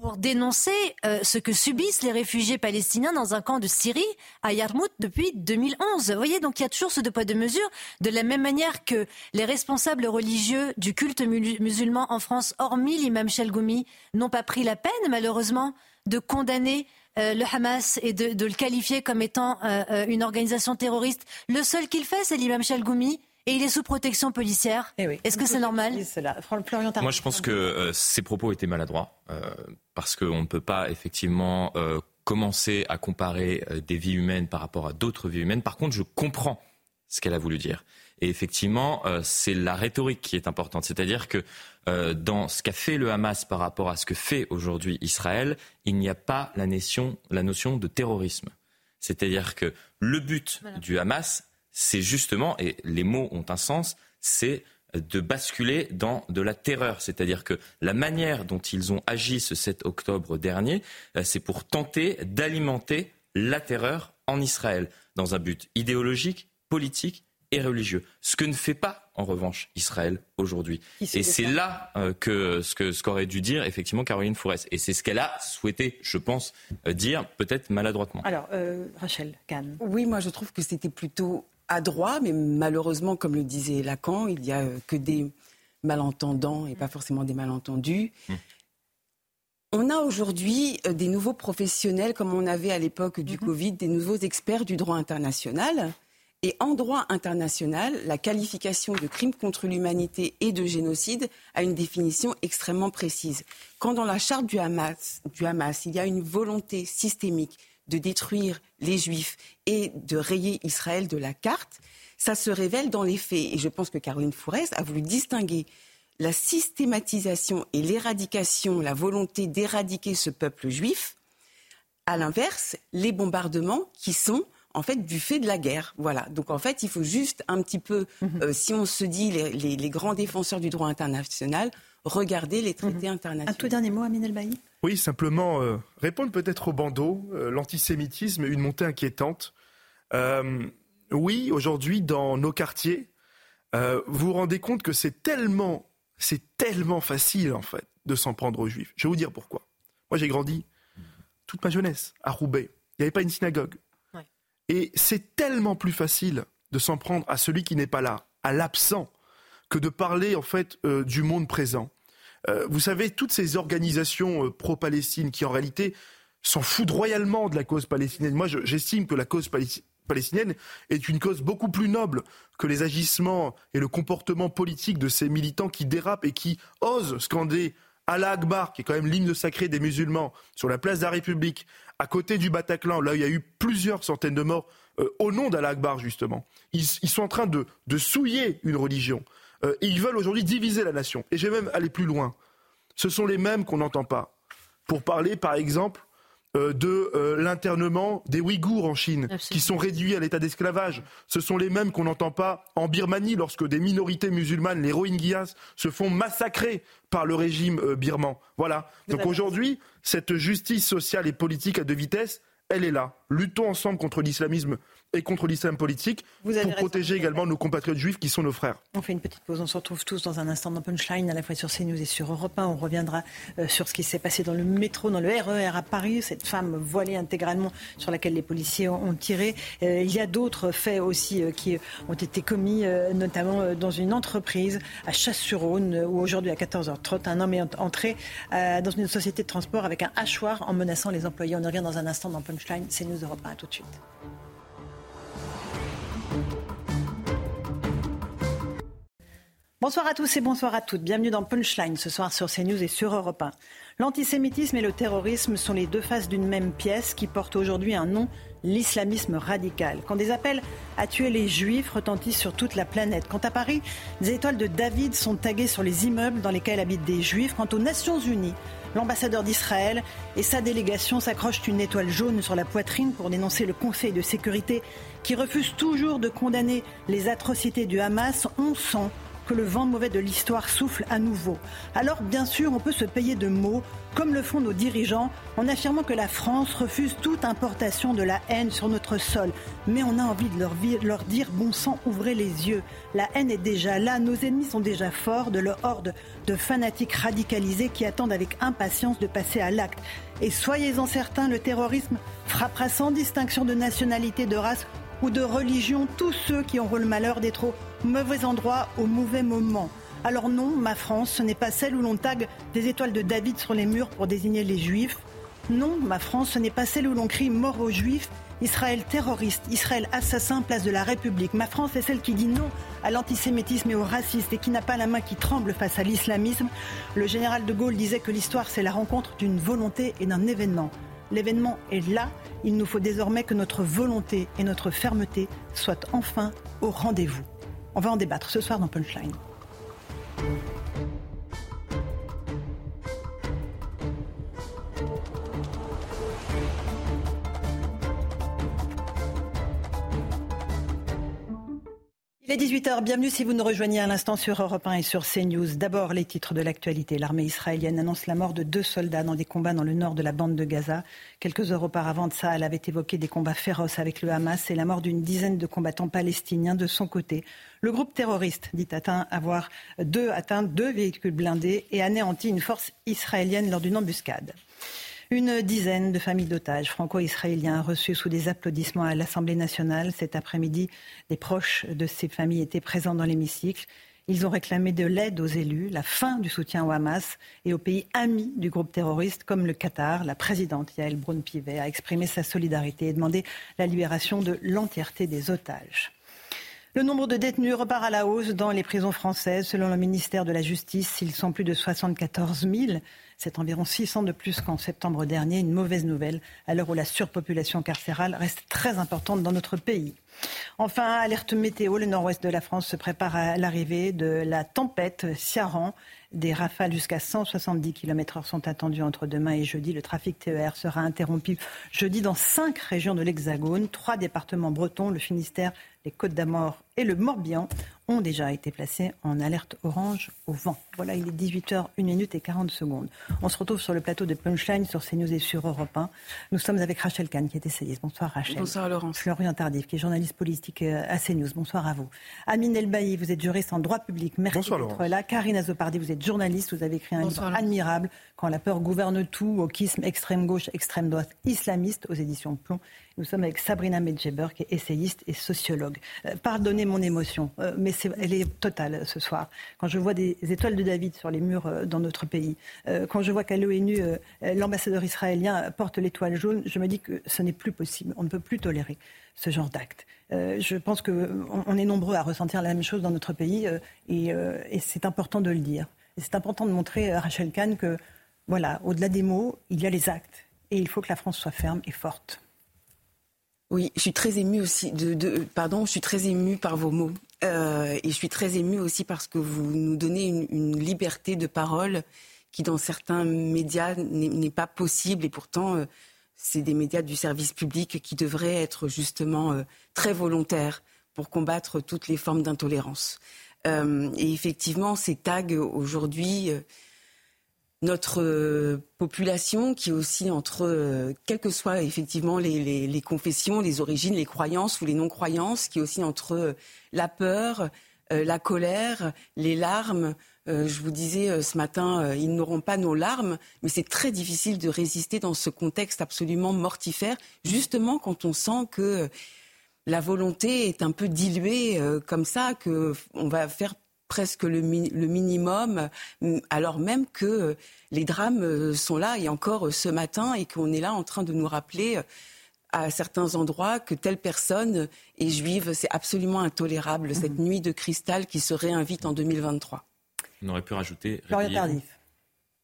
pour dénoncer euh, ce que subissent les réfugiés palestiniens dans un camp de Syrie à Yarmout depuis 2011. Vous voyez, donc il y a toujours ce deux poids deux mesures, de la même manière que les responsables religieux du culte musulman en France, hormis l'imam Chalgoumi, n'ont pas pris la peine, malheureusement, de condamner euh, le Hamas et de, de, le qualifier comme étant euh, une organisation terroriste. Le seul qu'il fait, c'est l'imam Chalgoumi et il est sous protection policière. Eh Est-ce que c'est normal Moi, je pense que euh, ces propos étaient maladroits euh, parce qu'on ne peut pas effectivement euh, commencer à comparer des vies humaines par rapport à d'autres vies humaines. Par contre, je comprends ce qu'elle a voulu dire. Et effectivement, c'est la rhétorique qui est importante. C'est-à-dire que dans ce qu'a fait le Hamas par rapport à ce que fait aujourd'hui Israël, il n'y a pas la notion, la notion de terrorisme. C'est-à-dire que le but du Hamas, c'est justement, et les mots ont un sens, c'est de basculer dans de la terreur. C'est-à-dire que la manière dont ils ont agi ce 7 octobre dernier, euh, c'est pour tenter d'alimenter la terreur en Israël, dans un but idéologique, politique et religieux. Ce que ne fait pas, en revanche, Israël aujourd'hui. Et c'est là euh, que ce qu'aurait dû dire effectivement Caroline Fourès. Et c'est ce qu'elle a souhaité, je pense, euh, dire peut-être maladroitement. Alors, Rachel Kahn. Oui, moi je trouve que c'était plutôt à droit, mais malheureusement, comme le disait Lacan, il n'y a que des malentendants et pas forcément des malentendus. Mmh. On a aujourd'hui euh, des nouveaux professionnels, comme on avait à l'époque du mmh. Covid, des nouveaux experts du droit international. Et en droit international, la qualification de crime contre l'humanité et de génocide a une définition extrêmement précise. Quand dans la charte du Hamas, du Hamas il y a une volonté systémique de détruire les Juifs et de rayer Israël de la carte, ça se révèle dans les faits. Et je pense que Caroline Fourès a voulu distinguer la systématisation et l'éradication, la volonté d'éradiquer ce peuple juif, à l'inverse, les bombardements qui sont en fait du fait de la guerre. Voilà. Donc en fait, il faut juste un petit peu, mhm. euh, si on se dit les, grands défenseurs du droit international, regarder les traités mhm. internationaux. Un tout dernier mot, Amin Elbaï oui, simplement euh, répondre peut-être au bandeau, euh, l'antisémitisme, une montée inquiétante. Euh, oui, aujourd'hui, dans nos quartiers, vous vous rendez compte que c'est tellement, c'est tellement facile, en fait, de s'en prendre aux juifs. Je vais vous dire pourquoi. Moi, j'ai grandi toute ma jeunesse à Roubaix. Il n'y avait pas une synagogue. Et c'est tellement plus facile de s'en prendre à celui qui n'est pas là, à l'absent, que de parler, en fait, du monde présent. Euh, vous savez, toutes ces organisations euh, pro-Palestine qui en réalité s'en foutent royalement de la cause palestinienne. Moi, j'estime que la cause palestinienne est une cause beaucoup plus noble que les agissements et le comportement politique de ces militants qui dérapent et qui osent scander Allah Akbar, qui est quand même l'hymne sacré des musulmans, sur la place de la République, à côté du Bataclan, là il y a eu plusieurs centaines de morts, euh, au nom d'Allah Akbar, justement. Ils, sont en train de, souiller une religion. Euh, ils veulent aujourd'hui diviser la nation. Et je vais même aller plus loin. Ce sont les mêmes qu'on n'entend pas. Pour parler, par exemple, euh, de euh, l'internement des Ouïghours en Chine, qui sont réduits à l'état d'esclavage. Ce sont les mêmes qu'on n'entend pas en Birmanie lorsque des minorités musulmanes, les Rohingyas, se font massacrer par le régime birman. Voilà. Donc aujourd'hui, cette justice sociale et politique à deux vitesses, elle est là. Luttons ensemble contre l'islamisme et contre l'islam politique pour protéger également nos compatriotes juifs qui sont nos frères. On fait une petite pause, on se retrouve tous dans un instant dans Punchline, à la fois sur CNews et sur Europe 1. On reviendra euh, sur ce qui s'est passé dans le métro, dans le RER e à Paris, cette femme voilée intégralement sur laquelle les policiers ont, tiré. Euh, il y a d'autres faits aussi euh, qui ont été commis, notamment dans une entreprise à Chasse-sur-Rhône, où aujourd'hui à 14h30, un homme est entré dans une société de transport avec un hachoir en menaçant les employés. On revient dans un instant dans Punchline, CNews Europe 1. À tout de suite. Bonsoir à tous et bonsoir à toutes. Bienvenue dans Punchline ce soir sur CNews et sur Europe 1. L'antisémitisme et le terrorisme sont les deux faces d'une même pièce qui porte aujourd'hui un nom, l'islamisme radical. Quand des appels à tuer les juifs retentissent sur toute la planète. Quand à Paris, des étoiles de David sont taguées sur les immeubles dans lesquels habitent des juifs. Quant aux Nations Unies, l'ambassadeur d'Israël et sa délégation s'accrochent une étoile jaune sur la poitrine pour dénoncer le Conseil de sécurité qui refuse toujours de condamner les atrocités du Hamas. On sent que le vent mauvais de l'histoire souffle à nouveau. Alors, bien sûr, on peut se payer de mots, comme le font nos dirigeants, en affirmant que la France refuse toute importation de la haine sur notre sol. Mais on a envie de leur, dire, bon sang, ouvrez les yeux. La haine est déjà là, nos ennemis sont déjà forts de leur horde de fanatiques radicalisés qui attendent avec impatience de passer à l'acte. Et soyez-en certains, le terrorisme frappera sans distinction de nationalité, de race ou de religion tous ceux qui auront le malheur d'être au mauvais endroit au mauvais moment. Alors non, ma France, ce n'est pas celle où l'on tague des étoiles de David sur les murs pour désigner les juifs. Non, ma France, ce n'est pas celle où l'on crie mort aux juifs, Israël terroriste, Israël assassin, place de la République. Ma France est celle qui dit non à l'antisémitisme et au racisme et qui n'a pas la main qui tremble face à l'islamisme. Le général de Gaulle disait que l'histoire, c'est la rencontre d'une volonté et d'un événement. L'événement est là. Il nous faut désormais que notre volonté et notre fermeté soient enfin au rendez-vous. On va en débattre ce soir dans Punchline. Il est 18h, bienvenue si vous nous rejoignez à l'instant sur Europe 1 et sur CNews. D'abord les titres de l'actualité. L'armée israélienne annonce la mort de deux soldats dans des combats dans le nord de la bande de Gaza. Quelques heures auparavant, elle avait évoqué des combats féroces avec le Hamas et la mort d'une dizaine de combattants palestiniens de son côté. Le groupe terroriste dit atteint avoir deux, atteint deux véhicules blindés et anéanti une force israélienne lors d'une embuscade. Une dizaine de familles d'otages franco-israéliens reçus sous des applaudissements à l'Assemblée nationale. Cet après-midi, des proches de ces familles étaient présents dans l'hémicycle. Ils ont réclamé de l'aide aux élus, la fin du soutien au Hamas et aux pays amis du groupe terroriste comme le Qatar. La présidente Yael Braun-Pivet a exprimé sa solidarité et demandé la libération de l'entièreté des otages. Le nombre de détenus repart à la hausse dans les prisons françaises. Selon le ministère de la Justice, ils sont plus de 74 000. C'est environ 600 de plus qu'en septembre dernier. Une mauvaise nouvelle à l'heure où la surpopulation carcérale reste très importante dans notre pays. Enfin, alerte météo, le nord-ouest de la France se prépare à l'arrivée de la tempête Ciaran. Des rafales jusqu'à 170 km/h sont attendues entre demain et jeudi. Le trafic TER sera interrompu jeudi dans cinq régions de l'Hexagone, trois départements bretons, le Finistère, les Côtes d'Amor et le Morbihan ont déjà été placés en alerte orange au vent. Voilà, il est 18h, 1 minute et 40 secondes. On se retrouve sur le plateau de Punchline sur CNews et sur Europe 1. Nous sommes avec Rachel Kahn, qui est essayiste. Bonsoir Rachel. Bonsoir Laurence. Florian Tardif, qui est journaliste politique euh, à CNews. Bonsoir à vous. Amine Elbaï, vous êtes juriste en droit public. Merci d'être là. Karine Azopardi, vous êtes journaliste. Vous avez écrit un livre admirable, Quand la peur gouverne tout, wokisme, extrême gauche, extrême droite, islamiste, aux éditions Plomb. Nous sommes avec Sabrina Medjeber, qui est essayiste et sociologue. Euh, pardonnez mon émotion, euh, mais elle est totale ce soir. Quand je vois des étoiles de David sur les murs euh, dans notre pays, quand je vois qu'à l'ONU, l'ambassadeur israélien porte l'étoile jaune, je me dis que ce n'est plus possible. On ne peut plus tolérer ce genre d'acte. je pense qu'on est nombreux à ressentir la même chose dans notre pays et, c'est important de le dire. C'est important de montrer à Rachel Kahn que, voilà, au-delà des mots, il y a les actes. Et il faut que la France soit ferme et forte. Oui, je suis très émue aussi. De, pardon, je suis très émue par vos mots. Euh, et je suis très émue aussi parce que vous nous donnez une, liberté de parole qui, dans certains médias, n'est pas possible. Et pourtant, euh, c'est des médias du service public qui devraient être justement euh, très volontaires pour combattre toutes les formes d'intolérance. et effectivement, ces tags aujourd'hui notre euh, population qui aussi entre, euh, quelles que soient effectivement les, confessions, les origines, les croyances ou les non-croyances, qui aussi entre euh, la peur, la colère, les larmes. je vous disais ce matin, ils n'auront pas nos larmes, mais c'est très difficile de résister dans ce contexte absolument mortifère, justement quand on sent que la volonté est un peu diluée comme ça, qu'on va faire presque le, minimum, alors même que les drames euh, sont là et encore euh, ce matin et qu'on est là en train de nous rappeler euh, à certains endroits que telle personne est juive. C'est absolument intolérable, cette mhm. nuit de cristal qui se réinvite en 2023. On aurait pu rajouter réveillez-vous.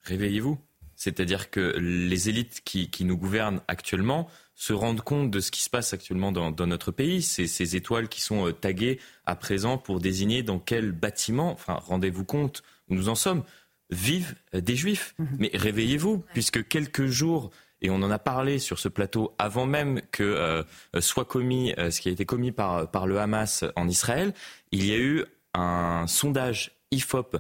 Réveillez-vous. C'est-à-dire que les élites qui, nous gouvernent actuellement se rendent compte de ce qui se passe actuellement dans, notre pays. Ces étoiles qui sont euh, taguées à présent pour désigner dans quel bâtiment, enfin rendez-vous compte où nous en sommes, vivent euh, des juifs. Mhm. Mais réveillez-vous, puisque quelques jours et on en a parlé sur ce plateau avant même que euh, soit commis ce qui a été commis par, par le Hamas en Israël. Il y a eu un sondage IFOP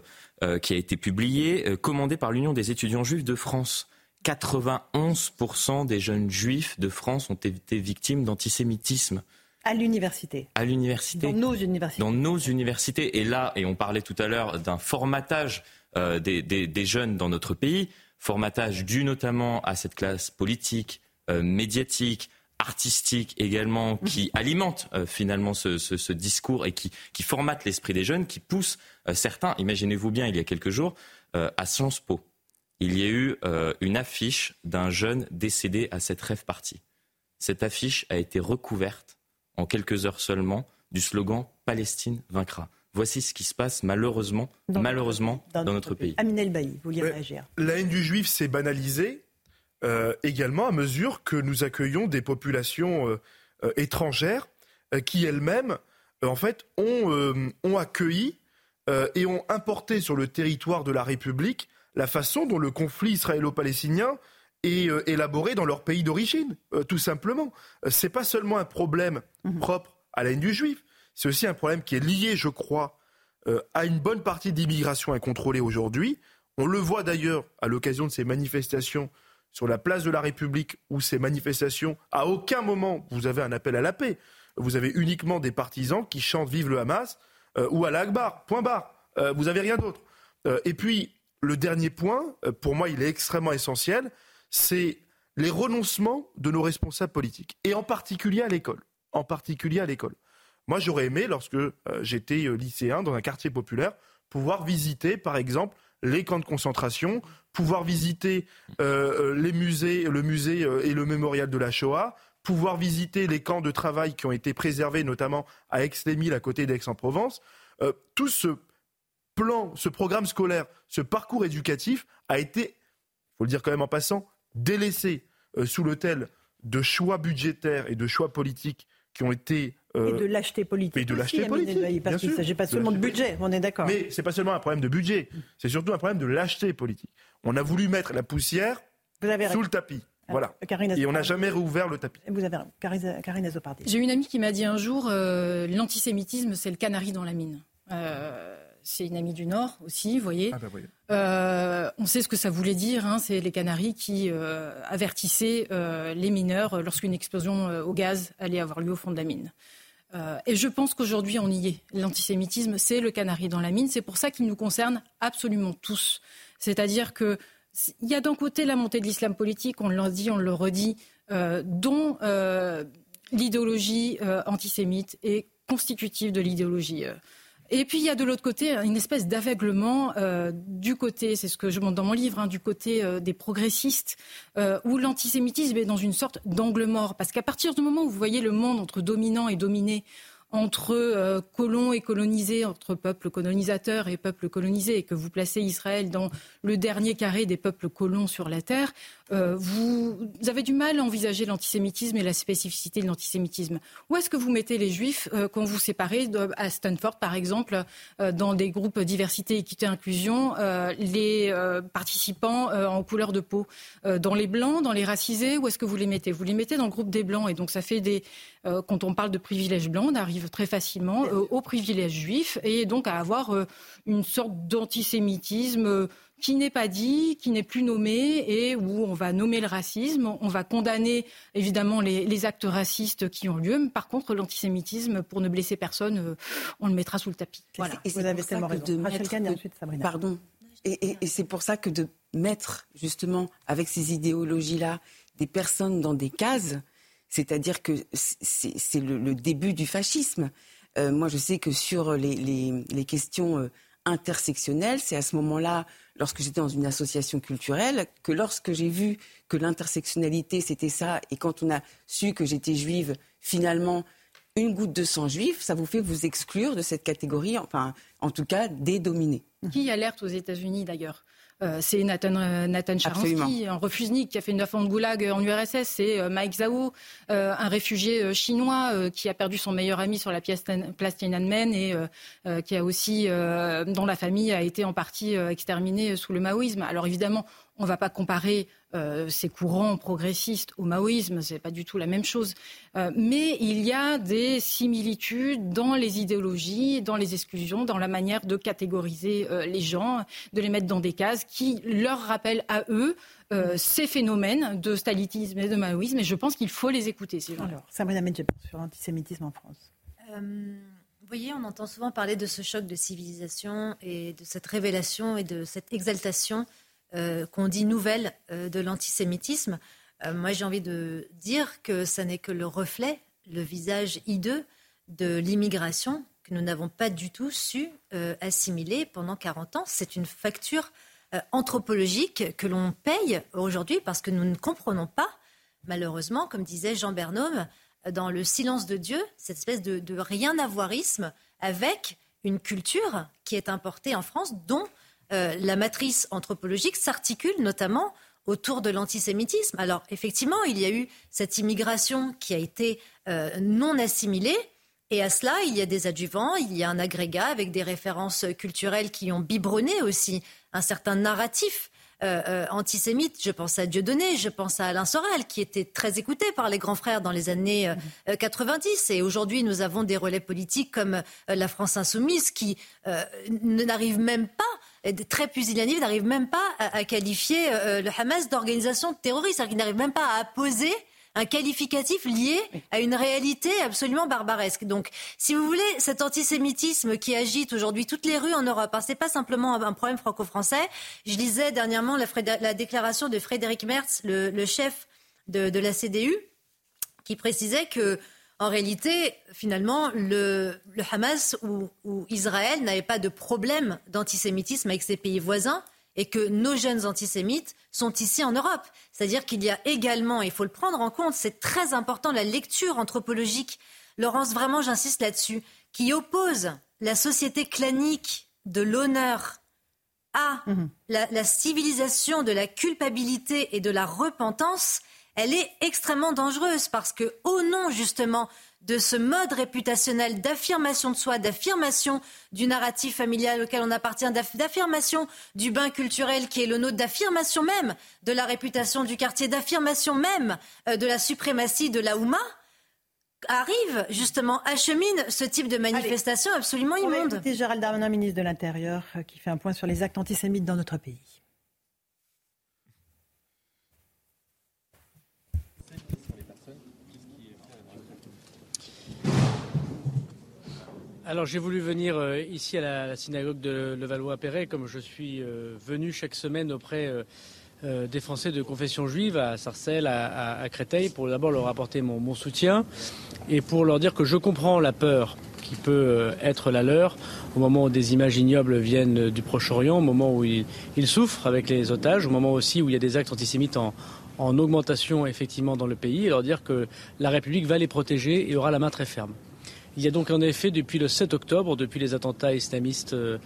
qui a été publié, commandé par l'Union des étudiants juifs de France. 91% des jeunes juifs de France ont été victimes d'antisémitisme. À l'université. À l'université. Dans nos universités. Dans nos universités. Et là, et on parlait tout à l'heure d'un formatage euh, des, jeunes dans notre pays, formatage dû notamment à cette classe politique, euh, médiatique, artistique également, mhm. qui alimente euh, finalement ce, discours et qui, qui formate l'esprit des jeunes, qui pousse certains, imaginez-vous bien, il y a quelques jours, à Sciences Po il y a eu euh, une affiche d'un jeune décédé à cette rêve partie. Cette affiche a été recouverte en quelques heures seulement du slogan Palestine vaincra. Voici ce qui se passe malheureusement, dans malheureusement dans, notre pays. Aminel Bailly, vous vouliez réagir La haine du juif s'est banalisée euh, également à mesure que nous accueillons des populations euh, étrangères qui elles-mêmes, en fait, ont, ont accueilli et ont importé sur le territoire de la République la façon dont le conflit israélo-palestinien est euh, élaboré dans leur pays d'origine, euh, tout simplement. Euh, Ce n'est pas seulement un problème mhm. propre à la haine du juif, c'est aussi un problème qui est lié, je crois, à une bonne partie d'immigration incontrôlée aujourd'hui. On le voit d'ailleurs à l'occasion de ces manifestations sur la place de la République, où ces manifestations, à aucun moment vous avez un appel à la paix. Vous avez uniquement des partisans qui chantent Vive le Hamas ou à l'Akbar, point barre. vous n'avez rien d'autre. et puis, le dernier point, euh, pour moi, il est extrêmement essentiel, c'est les renoncements de nos responsables politiques, et en particulier à l'école. En particulier à l'école. Moi, j'aurais aimé, lorsque euh, j'étais euh, lycéen dans un quartier populaire, pouvoir visiter, par exemple, les camps de concentration, pouvoir visiter les musées, le musée et le mémorial de la Shoah, pouvoir visiter les camps de travail qui ont été préservés, notamment à Aix-les-Milles, à côté d'Aix-en-Provence. tout ce plan, ce programme scolaire, ce parcours éducatif a été, il faut le dire quand même en passant, délaissé euh, sous l'autel de choix budgétaires et de choix politiques qui ont été euh, et de l'acheter politique. Et de l'acheter politique. Parce qu'il ne s'agit pas seulement de, budget, on est d'accord. Mais ce n'est pas seulement un problème de budget, c'est surtout un problème de l'acheter politique. On a voulu mettre la poussière sous le tapis. Ah, voilà. et on n'a jamais réouvert le tapis. Vous avez Karine Azopardi. J'ai une amie qui m'a dit un jour euh, l'antisémitisme, c'est le canari dans la mine c'est une amie du Nord aussi, vous voyez. Ah, bah, euh, on sait ce que ça voulait dire. Hein, c'est les Canaries qui euh, avertissaient euh, les mineurs lorsqu'une explosion au gaz allait avoir lieu au fond de la mine. et je pense qu'aujourd'hui, on y est. L'antisémitisme, c'est le canari dans la mine. C'est pour ça qu'il nous concerne absolument tous. C'est-à-dire qu'il y a d'un côté la montée de l'islam politique, on l'a dit, on le redit, dont l'idéologie antisémite est constitutive de l'idéologie. Et puis il y a de l'autre côté une espèce d'aveuglement du côté, c'est ce que je montre dans mon livre, hein, du côté des progressistes, où l'antisémitisme est dans une sorte d'angle mort. Parce qu'à partir du moment où vous voyez le monde entre dominant et dominé entre euh, colons et colonisés, entre peuples colonisateurs et peuples colonisés, et que vous placez Israël dans le dernier carré des peuples colons sur la terre, euh, vous, avez du mal à envisager l'antisémitisme et la spécificité de l'antisémitisme. Où est-ce que vous mettez les juifs euh, quand vous séparez à Stanford, par exemple, dans des groupes diversité, équité, inclusion, les participants en couleur de peau? Dans les blancs, dans les racisés, où est-ce que vous les mettez? Vous les mettez dans le groupe des blancs, et donc ça fait des... quand on parle de privilèges blancs, on arrive très facilement euh, aux privilèges juifs et donc à avoir euh, une sorte d'antisémitisme euh, qui n'est pas dit, qui n'est plus nommé et où on va nommer le racisme, on va condamner évidemment les, actes racistes qui ont lieu. Par contre, l'antisémitisme, pour ne blesser personne, on le mettra sous le tapis. Et vous avez tellement raison. Pardon. Et, et c'est pour ça que de mettre justement avec ces idéologies-là des personnes dans des cases, c'est-à-dire que c'est le, début du fascisme. Euh, moi, je sais que sur les, questions euh, intersectionnelles, c'est à ce moment-là, lorsque j'étais dans une association culturelle, que lorsque j'ai vu que l'intersectionnalité, c'était ça, et quand on a su que j'étais juive, finalement, une goutte de sang juif, ça vous fait vous exclure de cette catégorie, enfin, en tout cas, dédominée. Qui alerte aux États-Unis d'ailleurs? Euh, c'est Nathan, euh, Nathan Sharansky, un refusnik qui a fait une ans de goulag en URSS. C'est euh, Mike Zhao, un réfugié chinois qui a perdu son meilleur ami sur la place Tiananmen et qui a aussi, dont la famille a été en partie exterminée sous le maoïsme. Alors évidemment, on ne va pas comparer euh, ces courants progressistes au maoïsme, ce n'est pas du tout la même chose. Euh, mais il y a des similitudes dans les idéologies, dans les exclusions, dans la manière de catégoriser euh, les gens, de les mettre dans des cases qui leur rappellent à eux ces phénomènes de stalitisme et de maoïsme. Et je pense qu'il faut les écouter, ces gens-là. Sabrina sur l'antisémitisme en France. Vous voyez, on entend souvent parler de ce choc de civilisation et de cette révélation et de cette exaltation euh, qu'on dit nouvelle euh, de l'antisémitisme. Euh, moi, j'ai envie de dire que ça n'est que le reflet, le visage hideux de l'immigration que nous n'avons pas du tout su assimiler pendant 40 ans. C'est une facture anthropologique que l'on paye aujourd'hui parce que nous ne comprenons pas, malheureusement, comme disait Jean Bernhomme, dans le silence de Dieu, cette espèce de, de rien-avoirisme avec une culture qui est importée en France, dont euh, la matrice anthropologique s'articule notamment autour de l'antisémitisme. Alors effectivement, il y a eu cette immigration qui a été euh, non assimilée. Et à cela, il y a des adjuvants, il y a un agrégat avec des références culturelles qui ont biberonné aussi un certain narratif euh, antisémite. Je pense à Dieudonné, je pense à Alain Sorel, qui était très écouté par les grands frères dans les années 90. Et aujourd'hui, nous avons des relais politiques comme la France insoumise qui n'arrivent même pas très pusillanime n'arrive même pas à, qualifier euh, le Hamas d'organisation terroriste, c'est-à-dire qu'il n'arrive même pas à poser un qualificatif lié à une réalité absolument barbaresque. Donc, si vous voulez, cet antisémitisme qui agite aujourd'hui toutes les rues en Europe, hein, c'est pas simplement un problème franco-français. Je lisais dernièrement la, déclaration de Frédéric Merz, le, chef de, la CDU, qui précisait que en réalité, finalement, le, Hamas ou, Israël n'avaient pas de problème d'antisémitisme avec ses pays voisins et que nos jeunes antisémites sont ici en Europe. C'est-à-dire qu'il y a également, il faut le prendre en compte, c'est très important, la lecture anthropologique. Laurence, vraiment, j'insiste là-dessus, qui oppose la société clanique de l'honneur à mhm. la civilisation de la culpabilité et de la repentance elle est extrêmement dangereuse parce que, au nom justement de ce mode réputationnel d'affirmation de soi, d'affirmation du narratif familial auquel on appartient, d'affirmation du bain culturel qui est le nôtre, d'affirmation même de la réputation du quartier, d'affirmation même euh, de la suprématie de la Houma, arrive justement, achemine ce type de manifestation absolument immonde. C'est Gérald Darmanin, ministre de l'Intérieur, euh, qui fait un point sur les actes antisémites dans notre pays. Alors j'ai voulu venir euh, ici à la, synagogue de Levallois-Perret, comme je suis euh, venu chaque semaine auprès des Français de confession juive à Sarcelles, à, Créteil, pour d'abord leur apporter mon, soutien et pour leur dire que je comprends la peur qui peut être la leur au moment où des images ignobles viennent du Proche-Orient, au moment où ils, souffrent avec les otages, au moment aussi où il y a des actes antisémites en augmentation effectivement dans le pays, et leur dire que la République va les protéger et aura la main très ferme. Il y a donc en effet, depuis le 7 octobre, depuis les attentats islamistes euh,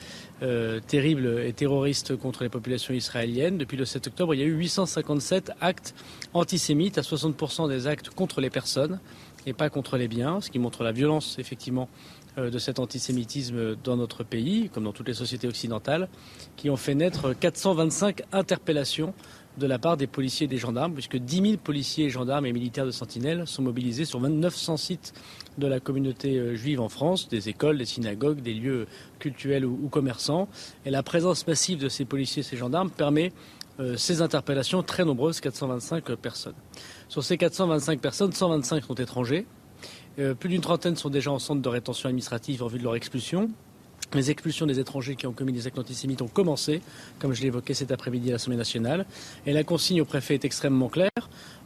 euh, terribles et terroristes contre les populations israéliennes, depuis le 7 octobre, il y a eu 857 actes antisémites, à 60% des actes contre les personnes et pas contre les biens, ce qui montre la violence effectivement euh, de cet antisémitisme dans notre pays, comme dans toutes les sociétés occidentales, qui ont fait naître 425 interpellations de la part des policiers et des gendarmes, puisque 10 000 policiers, gendarmes et militaires de Sentinelle sont mobilisés sur 900 sites de la communauté euh, juive en France, des écoles, des synagogues, des lieux cultuels ou, commerçants. Et la présence massive de ces policiers et ces gendarmes permet euh, ces interpellations très nombreuses, 425 personnes. Sur ces 425 personnes, 125 sont étrangers. Euh, plus d'une trentaine sont déjà en centre de rétention administrative en vue de leur expulsion. Les expulsions des étrangers qui ont commis des actes antisémites ont commencé, comme je l'ai évoqué cet après-midi à l'Assemblée nationale. Et la consigne au préfet est extrêmement claire.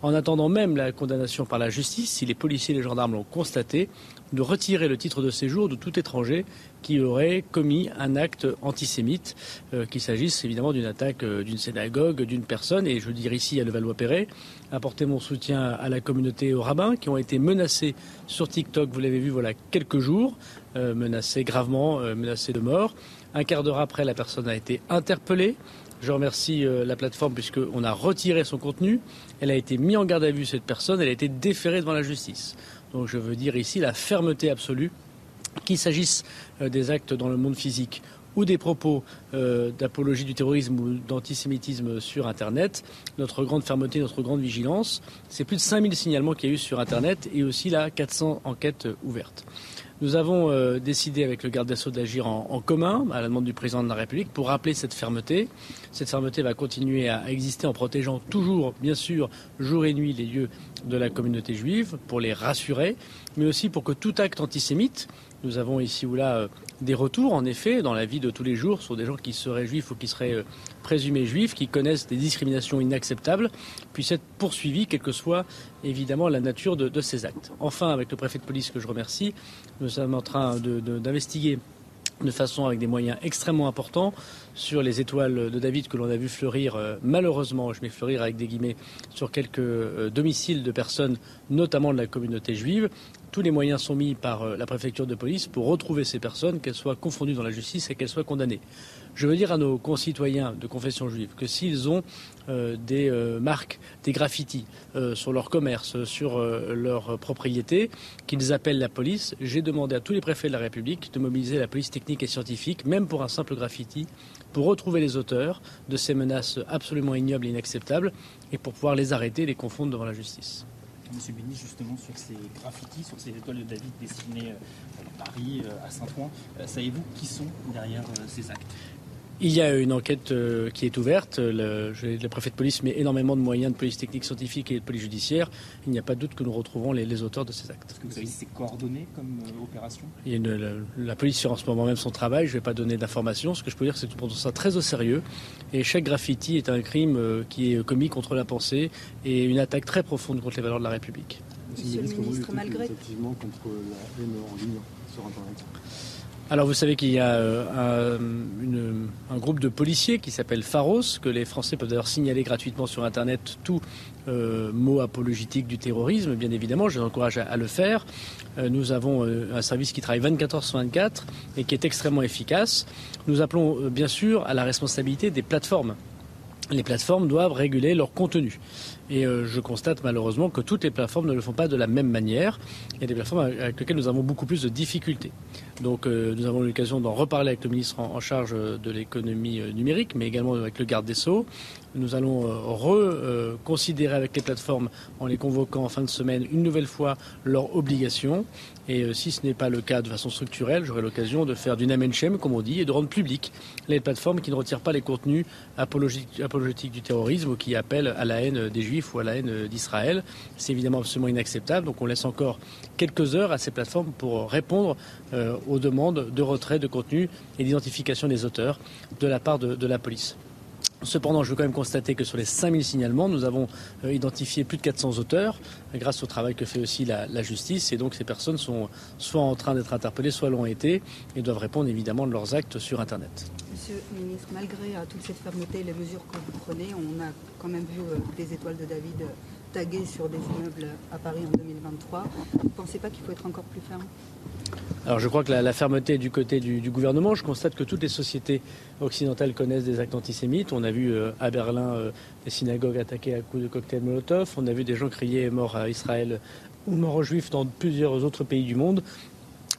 En attendant même la condamnation par la justice, si les policiers et les gendarmes l'ont constaté, de retirer le titre de séjour de tout étranger qui aurait commis un acte antisémite, euh, qu'il s'agisse évidemment d'une attaque euh, d'une synagogue, d'une personne, et je veux dire ici à Levallois-Perret, apporter mon soutien à la communauté aux rabbins qui ont été menacés sur TikTok, vous l'avez vu, voilà quelques jours, euh, menacés gravement, menacés de mort. Un quart d'heure après, la personne a été interpellée. Je remercie la plateforme puisqu'on a retiré son contenu. Elle a été mise en garde à vue, cette personne. Elle a été déférée devant la justice. Donc je veux dire ici la fermeté absolue, qu'il s'agisse euh, des actes dans le monde physique ou des propos euh, d'apologie du terrorisme ou d'antisémitisme sur Internet, notre grande fermeté, notre grande vigilance, c'est plus de 5000 signalements qu'il y a eu sur Internet et aussi là 400 enquêtes ouvertes. Nous avons euh, décidé avec le garde des Sceaux d'agir en, commun, à la demande du président de la République, pour rappeler cette fermeté. Cette fermeté va continuer à exister en protégeant toujours, bien sûr, jour et nuit les lieux de la communauté juive, pour les rassurer, mais aussi pour que tout acte antisémite, nous avons ici ou là euh, des retours, en effet, dans la vie de tous les jours, sur des gens qui seraient juifs ou qui seraient euh, présumés juifs, qui connaissent des discriminations inacceptables, puissent être poursuivis, quelle que soit évidemment la nature de, ces actes. Enfin, avec le préfet de police que je remercie, nous sommes en train d'investiguer de façon avec des moyens extrêmement importants sur les étoiles de David que l'on a vu fleurir, euh, malheureusement, je mets fleurir avec des guillemets, sur quelques domiciles de personnes, notamment de la communauté juive tous les moyens sont mis par euh, la préfecture de police pour retrouver ces personnes, qu'elles soient confondues dans la justice et qu'elles soient condamnées. Je veux dire à nos concitoyens de confession juive que s'ils ont euh, des euh, marques, des graffitis sur leur commerce, sur leur propriété, qu'ils appellent la police. J'ai demandé à tous les préfets de la République de mobiliser la police technique et scientifique, même pour un simple graffiti, pour retrouver les auteurs de ces menaces absolument ignobles et inacceptables et pour pouvoir les arrêter et les confondre devant la justice. Monsieur Béni, justement, sur ces graffitis, sur ces étoiles de David dessinées euh, à Paris, euh, à Saint-Ouen. Euh, savez-vous qui sont derrière ces actes? Il y a une enquête euh, qui est ouverte. Le, préfet de police met énormément de moyens de police technique scientifique et de police judiciaire. Il n'y a pas de doute que nous retrouverons les, auteurs de ces actes. Est-ce que vous savez si c'est coordonné comme euh, opération? La, police fait en ce moment même son travail. Je ne vais pas donner d'informations. Ce que je peux dire, c'est que nous prenons ça très au sérieux. Et chaque graffiti est un crime euh, qui est commis contre la pensée et une attaque très profonde contre les valeurs de la République. Monsieur le ministre, malgré... contre la haine en ligne sur Internet? Alors vous savez qu'il y a euh, un, groupe de policiers qui s'appelle Pharos, que les Français peuvent d'ailleurs signaler gratuitement sur Internet tout euh, mot apologétique du terrorisme, bien évidemment, je les encourage à, le faire. Euh, nous avons un service qui travaille 24 heures sur 24 et qui est extrêmement efficace. Nous appelons bien sûr à la responsabilité des plateformes. Les plateformes doivent réguler leur contenu. Et je constate malheureusement que toutes les plateformes ne le font pas de la même manière. Il y a des plateformes avec lesquelles nous avons beaucoup plus de difficultés. Donc euh, nous avons l'occasion d'en reparler avec le ministre en, charge de l'économie euh, numérique, mais également avec le garde des Sceaux. Nous allons euh, reconsidérer avec les plateformes, en les convoquant en fin de semaine, une nouvelle fois leurs obligations. Et si ce n'est pas le cas de façon structurelle, j'aurai l'occasion de faire du namenchem, comme on dit, et de rendre public les plateformes qui ne retirent pas les contenus apologétiques du terrorisme ou qui appellent à la haine des juifs ou à la haine d'Israël. C'est évidemment absolument inacceptable. Donc on laisse encore quelques heures à ces plateformes pour répondre aux demandes de retrait de contenu et d'identification des auteurs de la part de, la police. Cependant, je veux quand même constater que sur les 5000 signalements, nous avons euh, identifié plus de 400 auteurs, grâce au travail que fait aussi la, justice. Et donc, ces personnes sont soit en train d'être interpellées, soit l'ont été, et doivent répondre évidemment de leurs actes sur Internet. Monsieur le ministre, malgré euh, toute cette fermeté et les mesures que vous prenez, on a quand même vu euh, des étoiles de David taguées sur des immeubles à Paris en 2023. Vous ne pensez pas qu'il faut être encore plus ferme? Alors je crois que la, fermeté du côté du, gouvernement. Je constate que toutes les sociétés occidentales connaissent des actes antisémites. On a vu euh, à Berlin euh, des synagogues attaquées à coups de cocktails Molotov. On a vu des gens crier mort à Israël ou mort aux Juifs dans plusieurs autres pays du monde.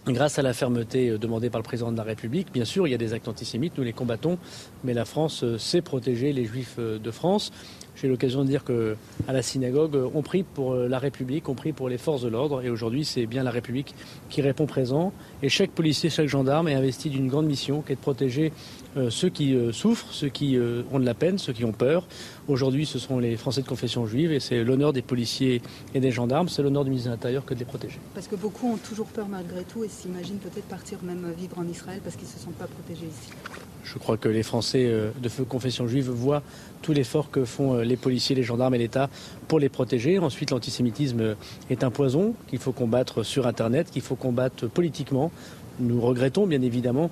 Grâce à la fermeté euh, demandée par le président de la République, bien sûr, il y a des actes antisémites, nous les combattons, mais la France sait protéger les Juifs de France. J'ai l'occasion de dire que à la synagogue, on prie pour la République, on prie pour les forces de l'ordre, et aujourd'hui, c'est bien la République qui répond présent. Et chaque policier, chaque gendarme est investi d'une grande mission, qui est de protéger euh, ceux qui euh, souffrent, ceux qui euh, ont de la peine, ceux qui ont peur. Aujourd'hui, ce sont les Français de confession juive, et c'est l'honneur des policiers et des gendarmes, c'est l'honneur du ministre de l'Intérieur que de les protéger. Parce que beaucoup ont toujours peur malgré tout, et s'imaginent peut-être partir même vivre en Israël parce qu'ils ne se sentent pas protégés ici. Je crois que les Français de confession juive voient tout l'effort que font les policiers, les gendarmes et l'État pour les protéger. Ensuite, l'antisémitisme est un poison qu'il faut combattre sur Internet, qu'il faut combattre politiquement. Nous regrettons bien évidemment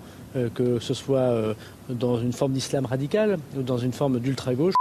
que ce soit dans une forme d'islam radical ou dans une forme d'ultra-gauche.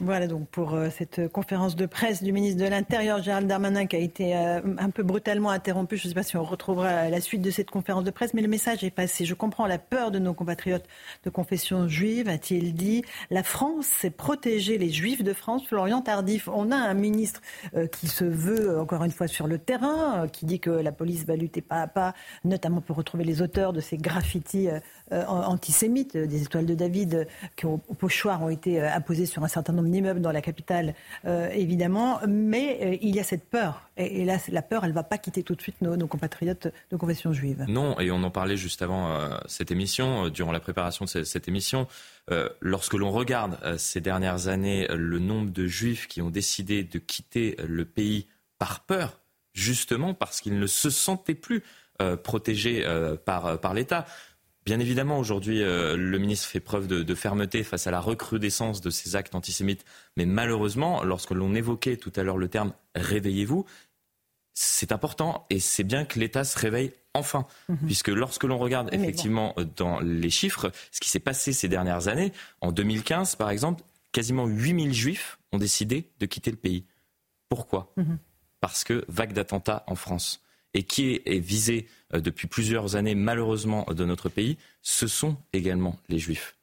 Voilà donc pour euh, cette conférence de presse du ministre de l'Intérieur, Gérald Darmanin, qui a été euh, un peu brutalement interrompu. Je ne sais pas si on retrouvera la suite de cette conférence de presse, mais le message est passé. Je comprends la peur de nos compatriotes de confession juive, a-t-il dit. La France, c'est protéger les juifs de France. Florian Tardif, on a un ministre euh, qui se veut, encore une fois, sur le terrain, qui dit que la police va lutter pas à pas, notamment pour retrouver les auteurs de ces graffitis antisémites, des étoiles de David qui, au, pochoir, ont été apposées sur un certain nombre immeuble dans la capitale, euh, évidemment, mais euh, il y a cette peur. Et, là, la peur, elle ne va pas quitter tout de suite nos, compatriotes de confession juive. Non, et on en parlait juste avant euh, cette émission, durant la préparation de cette, émission. lorsque l'on regarde ces dernières années le nombre de juifs qui ont décidé de quitter le pays par peur, justement parce qu'ils ne se sentaient plus protégés par l'État. Bien évidemment, aujourd'hui, euh, le ministre fait preuve de, fermeté face à la recrudescence de ces actes antisémites. Mais malheureusement, lorsque l'on évoquait tout à l'heure le terme réveillez-vous, c'est important et c'est bien que l'État se réveille enfin. Mhm. Puisque lorsque l'on regarde effectivement euh, dans les chiffres, ce qui s'est passé ces dernières années, en 2015 par exemple, quasiment 8000 juifs ont décidé de quitter le pays. Pourquoi? Mhm. Parce que vague d'attentats en France et qui est, visé euh, depuis plusieurs années malheureusement de notre pays, ce sont également les juifs.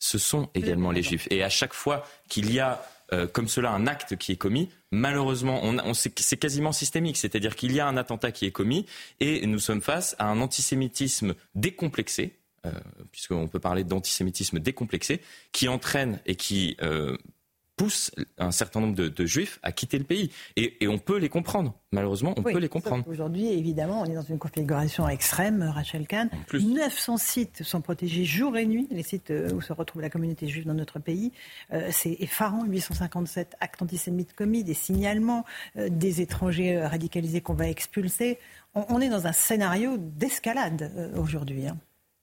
Ce sont également les juifs. Et à chaque fois qu'il y a euh, comme cela un acte qui est commis, malheureusement, c'est quasiment systémique. C'est-à-dire qu'il y a un attentat qui est commis et nous sommes face à un antisémitisme décomplexé, euh, puisqu'on peut parler d'antisémitisme décomplexé, qui entraîne et qui pousse un certain nombre de, juifs à quitter le pays. Et, on peut les comprendre. Malheureusement, on peut les comprendre. Aujourd'hui, évidemment, on est dans une configuration extrême, Rachel Kahn. 900 sites sont protégés jour et nuit, les sites euh, où se retrouve la communauté juive dans notre pays. Euh, c'est effarant, 857 actes antisémites commis, des signalements, euh, des étrangers radicalisés qu'on va expulser. On, est dans un scénario d'escalade aujourd'hui. Hein.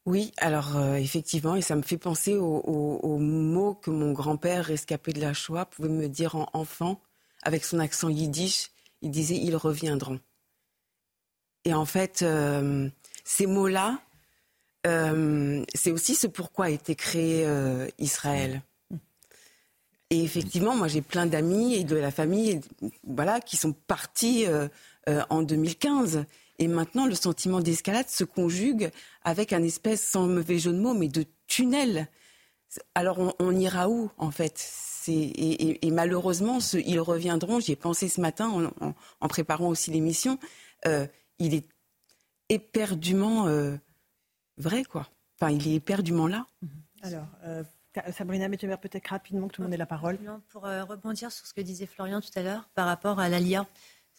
Oui, alors euh, effectivement, et ça me fait penser aux mots que mon grand-père rescapé de la Shoah pouvait me dire en enfant, avec son accent yiddish. Il disait ils reviendront. Et en fait, euh, ces mots-là, euh, c'est aussi ce pourquoi a été créé Israël. Et effectivement, moi j'ai plein d'amis et de la famille, voilà, qui sont partis en 2015 et maintenant, le sentiment d'escalade se conjugue avec un espèce, sans mauvais jeu de mots, mais de tunnel. Alors, on, ira où, en fait? Et, malheureusement, ils reviendront. J'y ai pensé ce matin en, préparant aussi l'émission. Euh, il est éperdument euh, vrai, quoi. Enfin, il est éperdument là. Mhm. Alors, euh, Sabrina Mettemer, peut-être rapidement, que tout le monde ait la parole. Pour rebondir sur ce que disait Florian tout à l'heure par rapport à l'ALIA.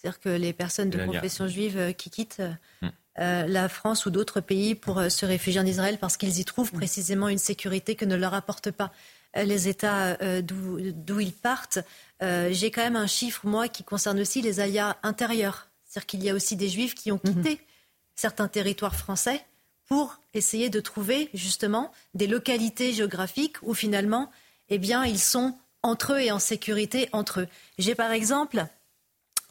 C'est-à-dire que les personnes de confession juive euh, qui quittent euh, hmm. euh, la France ou d'autres pays pour se réfugier en Israël parce qu'ils y trouvent hmm. précisément une sécurité que ne leur apportent pas les États d'où ils partent. J'ai quand même un chiffre, moi, qui concerne aussi les alia intérieurs. C'est-à-dire qu'il y a aussi des juifs qui ont hmm. quitté certains territoires français pour essayer de trouver justement des localités géographiques où finalement, eh bien, ils sont entre eux et en sécurité entre eux. J'ai par exemple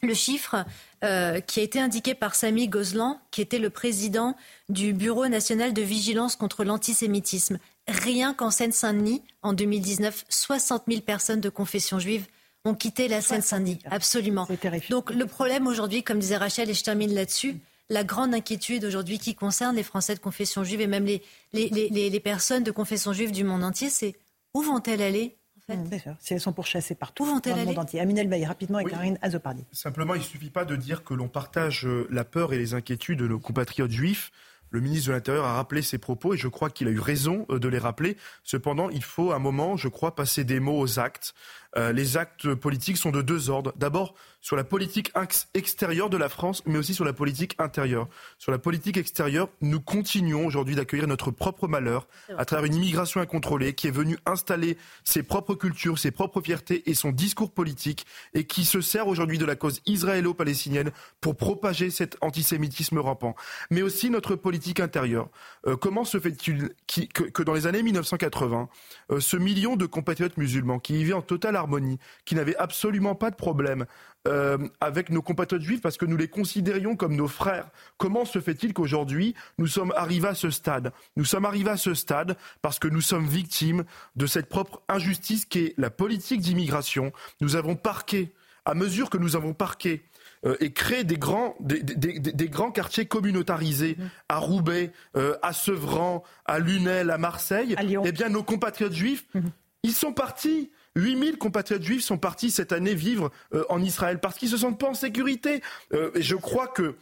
le chiffre euh, qui a été indiqué par Samy Gozlan, qui était le président du Bureau national de vigilance contre l'antisémitisme. Rien qu'en Seine-Saint-Denis, en 2019, 60 000 personnes de confession juive ont quitté la Seine-Saint-Denis. Absolument. Donc le problème aujourd'hui, comme disait Rachel, et je termine là-dessus, la grande inquiétude aujourd'hui qui concerne les Français de confession juive et même les, les, les, les personnes de confession juive du monde entier, c'est où vont-elles aller en fait. Si elles sont pourchassées partout dans le monde entier. Aminel Bailly, rapidement, et Karine Azopardi. Simplement, il ne suffit pas de dire que l'on partage euh, la peur et les inquiétudes de nos compatriotes juifs. Le ministre de l'Intérieur a rappelé ses propos et je crois qu'il a eu raison euh, de les rappeler. Cependant, il faut un moment, je crois, passer des mots aux actes. Euh, les actes politiques sont de deux ordres. D'abord, sur la politique extérieure de la France, mais aussi sur la politique intérieure. Sur la politique extérieure, nous continuons aujourd'hui d'accueillir notre propre malheur à travers une immigration incontrôlée qui est venue installer ses propres cultures, ses propres fiertés et son discours politique et qui se sert aujourd'hui de la cause israélo-palestinienne pour propager cet antisémitisme rampant. Mais aussi notre politique intérieure. Euh, comment se fait-il que, que, dans les années 1980, euh, ce million de compatriotes musulmans qui vivaient en totale harmonie, qui n'avaient absolument pas de problème euh, avec nos compatriotes juifs parce que nous les considérions comme nos frères. Comment se fait-il qu'aujourd'hui nous sommes arrivés à ce stade? Nous sommes arrivés à ce stade parce que nous sommes victimes de cette propre injustice qui est la politique d'immigration. Nous avons parqué, à mesure que nous avons parqué euh, et créé des grands, des, des, des, grands quartiers communautarisés à Roubaix, euh, à Sevran, à Lunel, à Marseille, à eh bien nos compatriotes juifs, (laughs) ils sont partis. 8000 compatriotes juifs sont partis cette année vivre euh, en Israël parce qu'ils se sentent pas en sécurité. Euh, et je crois que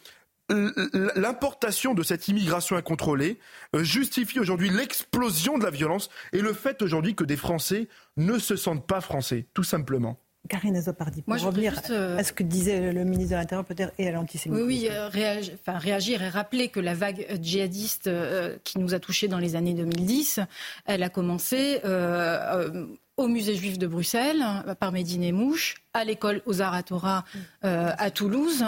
l'importation de cette immigration incontrôlée euh, justifie aujourd'hui l'explosion de la violence et le fait aujourd'hui que des Français ne se sentent pas français, tout simplement. Karine Azopardi, pour revenir à ce que disait le ministre de l'Intérieur peut-être et à l'antisémitisme. Oui, oui enfin, réagir et rappeler que la vague djihadiste qui nous a touchés dans les années 2010, elle a commencé au musée juif de Bruxelles par Médine Mouche, à l'école aux Aratora euh, à Toulouse.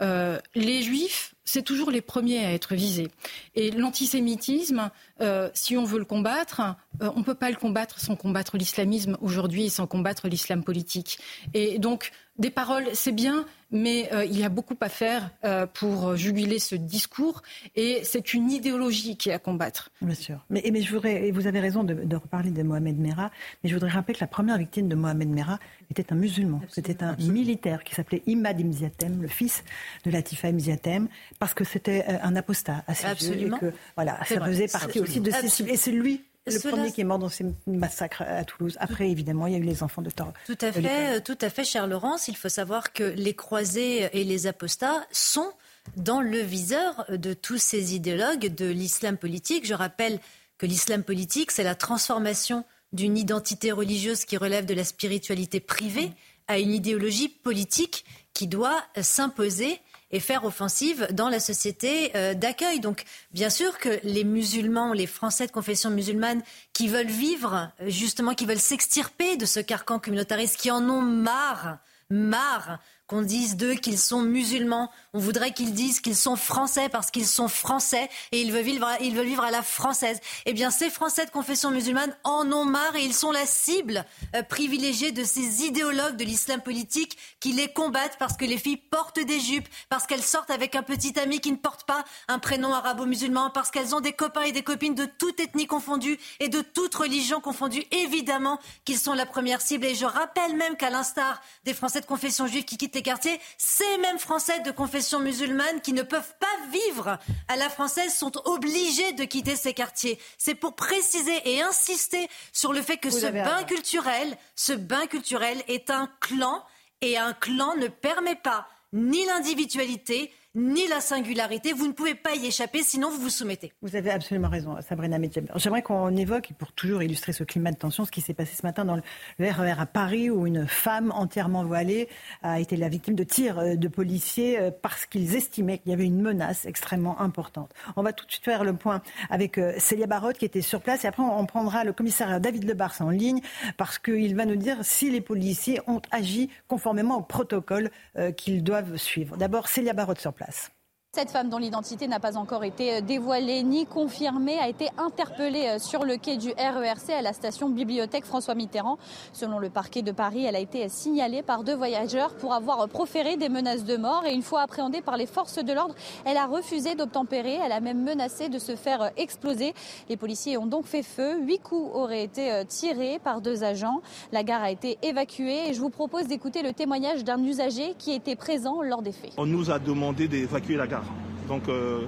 Euh, les juifs, c'est toujours les premiers à être visés. Et l'antisémitisme, euh, si on veut le combattre, on ne peut pas le combattre sans combattre l'islamisme aujourd'hui et sans combattre l'islam politique. Et donc, des paroles, c'est bien, mais euh, il y a beaucoup à faire euh, pour juguler ce discours et c'est une idéologie qui est à combattre. Bien sûr. Mais, mais je voudrais, et vous avez raison de, de, reparler de Mohamed Merah, mais je voudrais rappeler que la première victime de Mohamed Merah était un musulman. C'était un militaire qui s'appelait Imad Imziatem, le fils de Latifa Imziatem, parce que c'était euh, un apostat assez Absolument. et que voilà, ça faisait partie aussi de ses Et c'est lui le premier qui est mort dans ces massacres à Toulouse. Après, évidemment, il y a eu les enfants de Thor. Tout à fait, tout à fait, cher Laurence. Il faut savoir que les croisés et les apostats sont dans le viseur de tous ces idéologues de l'islam politique. Je rappelle que l'islam politique, c'est la transformation d'une identité religieuse qui relève de la spiritualité privée à une idéologie politique qui doit s'imposer et faire offensive dans la société euh, d'accueil. Donc, bien sûr que les musulmans, les Français de confession musulmane qui veulent vivre, justement, qui veulent s'extirper de ce carcan communautariste, qui en ont marre, marre qu'on dise d'eux qu'ils sont musulmans. On voudrait qu'ils disent qu'ils sont français parce qu'ils sont français et ils veulent vivre, à la française. Eh bien, ces Français de confession musulmane en ont marre et ils sont la cible euh, privilégiée de ces idéologues de l'islam politique qui les combattent parce que les filles portent des jupes, parce qu'elles sortent avec un petit ami qui ne porte pas un prénom arabo-musulman, parce qu'elles ont des copains et des copines de toute ethnie confondue et de toute religion confondue. Évidemment qu'ils sont la première cible. Et je rappelle même qu'à l'instar des Français de confession juive qui quittent quartiers, ces mêmes Français de confession musulmane qui ne peuvent pas vivre à la française sont obligés de quitter ces quartiers. C'est pour préciser et insister sur le fait que ce bain culturel, ce bain culturel est un clan et un clan ne permet pas ni l'individualité, ni la singularité. Vous ne pouvez pas y échapper, sinon vous vous soumettez. Vous avez absolument raison, Sabrina Medjab. J'aimerais qu'on évoque, pour toujours illustrer ce climat de tension, ce qui s'est passé ce matin dans le RER à Paris, où une femme entièrement voilée a été la victime de tirs euh, de policiers euh, parce qu'ils estimaient qu'il y avait une menace extrêmement importante. On va tout de suite faire le point avec euh, Célia Barotte qui était sur place et après on prendra le commissaire David Lebars en ligne parce qu'il va nous dire si les policiers ont agi conformément au protocole qu'ils doivent suivre. D'abord, Célia Barotte sur place. Yes. Cette femme dont l'identité n'a pas encore été dévoilée ni confirmée a été interpellée sur le quai du RERC à la station Bibliothèque François Mitterrand. Selon le parquet de Paris, elle a été signalée par deux voyageurs pour avoir proféré des menaces de mort et une fois appréhendée par les forces de l'ordre, elle a refusé d'obtempérer. Elle a même menacé de se faire exploser. Les policiers ont donc fait feu. Huit coups auraient été tirés par deux agents. La gare a été évacuée et je vous propose d'écouter le témoignage d'un usager qui était présent lors des faits. On nous a demandé d'évacuer la gare. Donc euh,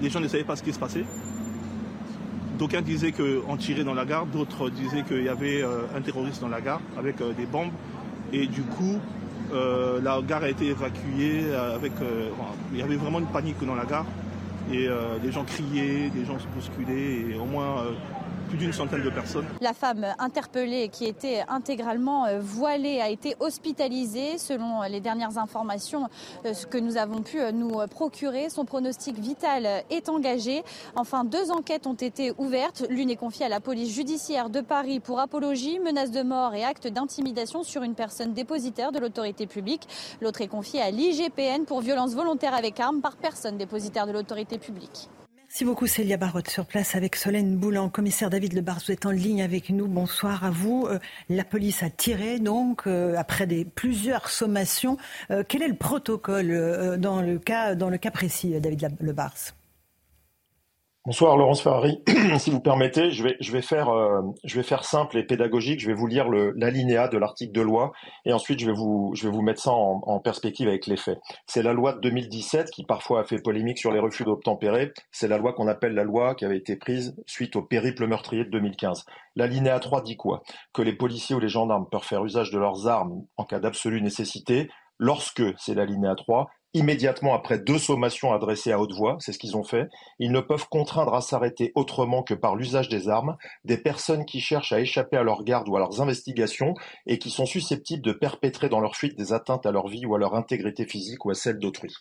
les gens ne savaient pas ce qui se passait. D'aucuns disaient qu'on tirait dans la gare, d'autres disaient qu'il y avait euh, un terroriste dans la gare avec euh, des bombes. Et du coup, la gare a été évacuée avec. il y avait vraiment une panique dans la gare. Et les gens criaient, des gens se bousculaient, et au moins La femme interpellée qui était intégralement euh, voilée a été hospitalisée. Selon les dernières informations euh, que nous avons pu euh, nous procurer, son pronostic vital est engagé. Enfin, deux enquêtes ont été ouvertes. L'une est confiée à la police judiciaire de Paris pour apologie, menace de mort et acte d'intimidation sur une personne dépositaire de l'autorité publique. L'autre est confiée à l'IGPN pour violence volontaire avec arme par personne dépositaire de l'autorité publique. Merci beaucoup Célia Barotte sur place avec Solène Boulan. Commissaire David Lebar, vous êtes en ligne avec nous. Bonsoir à vous. Euh, la police a tiré donc euh, après des, plusieurs sommations. Euh, quel est le protocole dans, le cas, dans le cas précis, David Lebars? Bonsoir Laurence Ferrari. (clears throat) si vous permettez, je vais, je vais, faire, euh, je vais faire simple et pédagogique. Je vais vous lire l'alinéa de l'article de loi et ensuite je vais vous, je vais vous mettre ça en, en perspective avec les faits. C'est la loi de 2017 qui parfois a fait polémique sur les refus d'obtempérer. C'est la loi qu'on appelle la loi qui avait été prise suite au périple meurtrier de 2015. L'alinéa 3 dit quoi? Que les policiers ou les gendarmes peuvent faire usage de leurs armes en cas d'absolue nécessité lorsque, c'est l'alinéa 3, immédiatement après deux sommations adressées à haute voix, c'est ce qu'ils ont fait, ils ne peuvent contraindre à s'arrêter autrement que par l'usage des armes des personnes qui cherchent à échapper à leur garde ou à leurs investigations et qui sont susceptibles de perpétrer dans leur fuite des atteintes à leur vie ou à leur intégrité physique ou à celle d'autrui.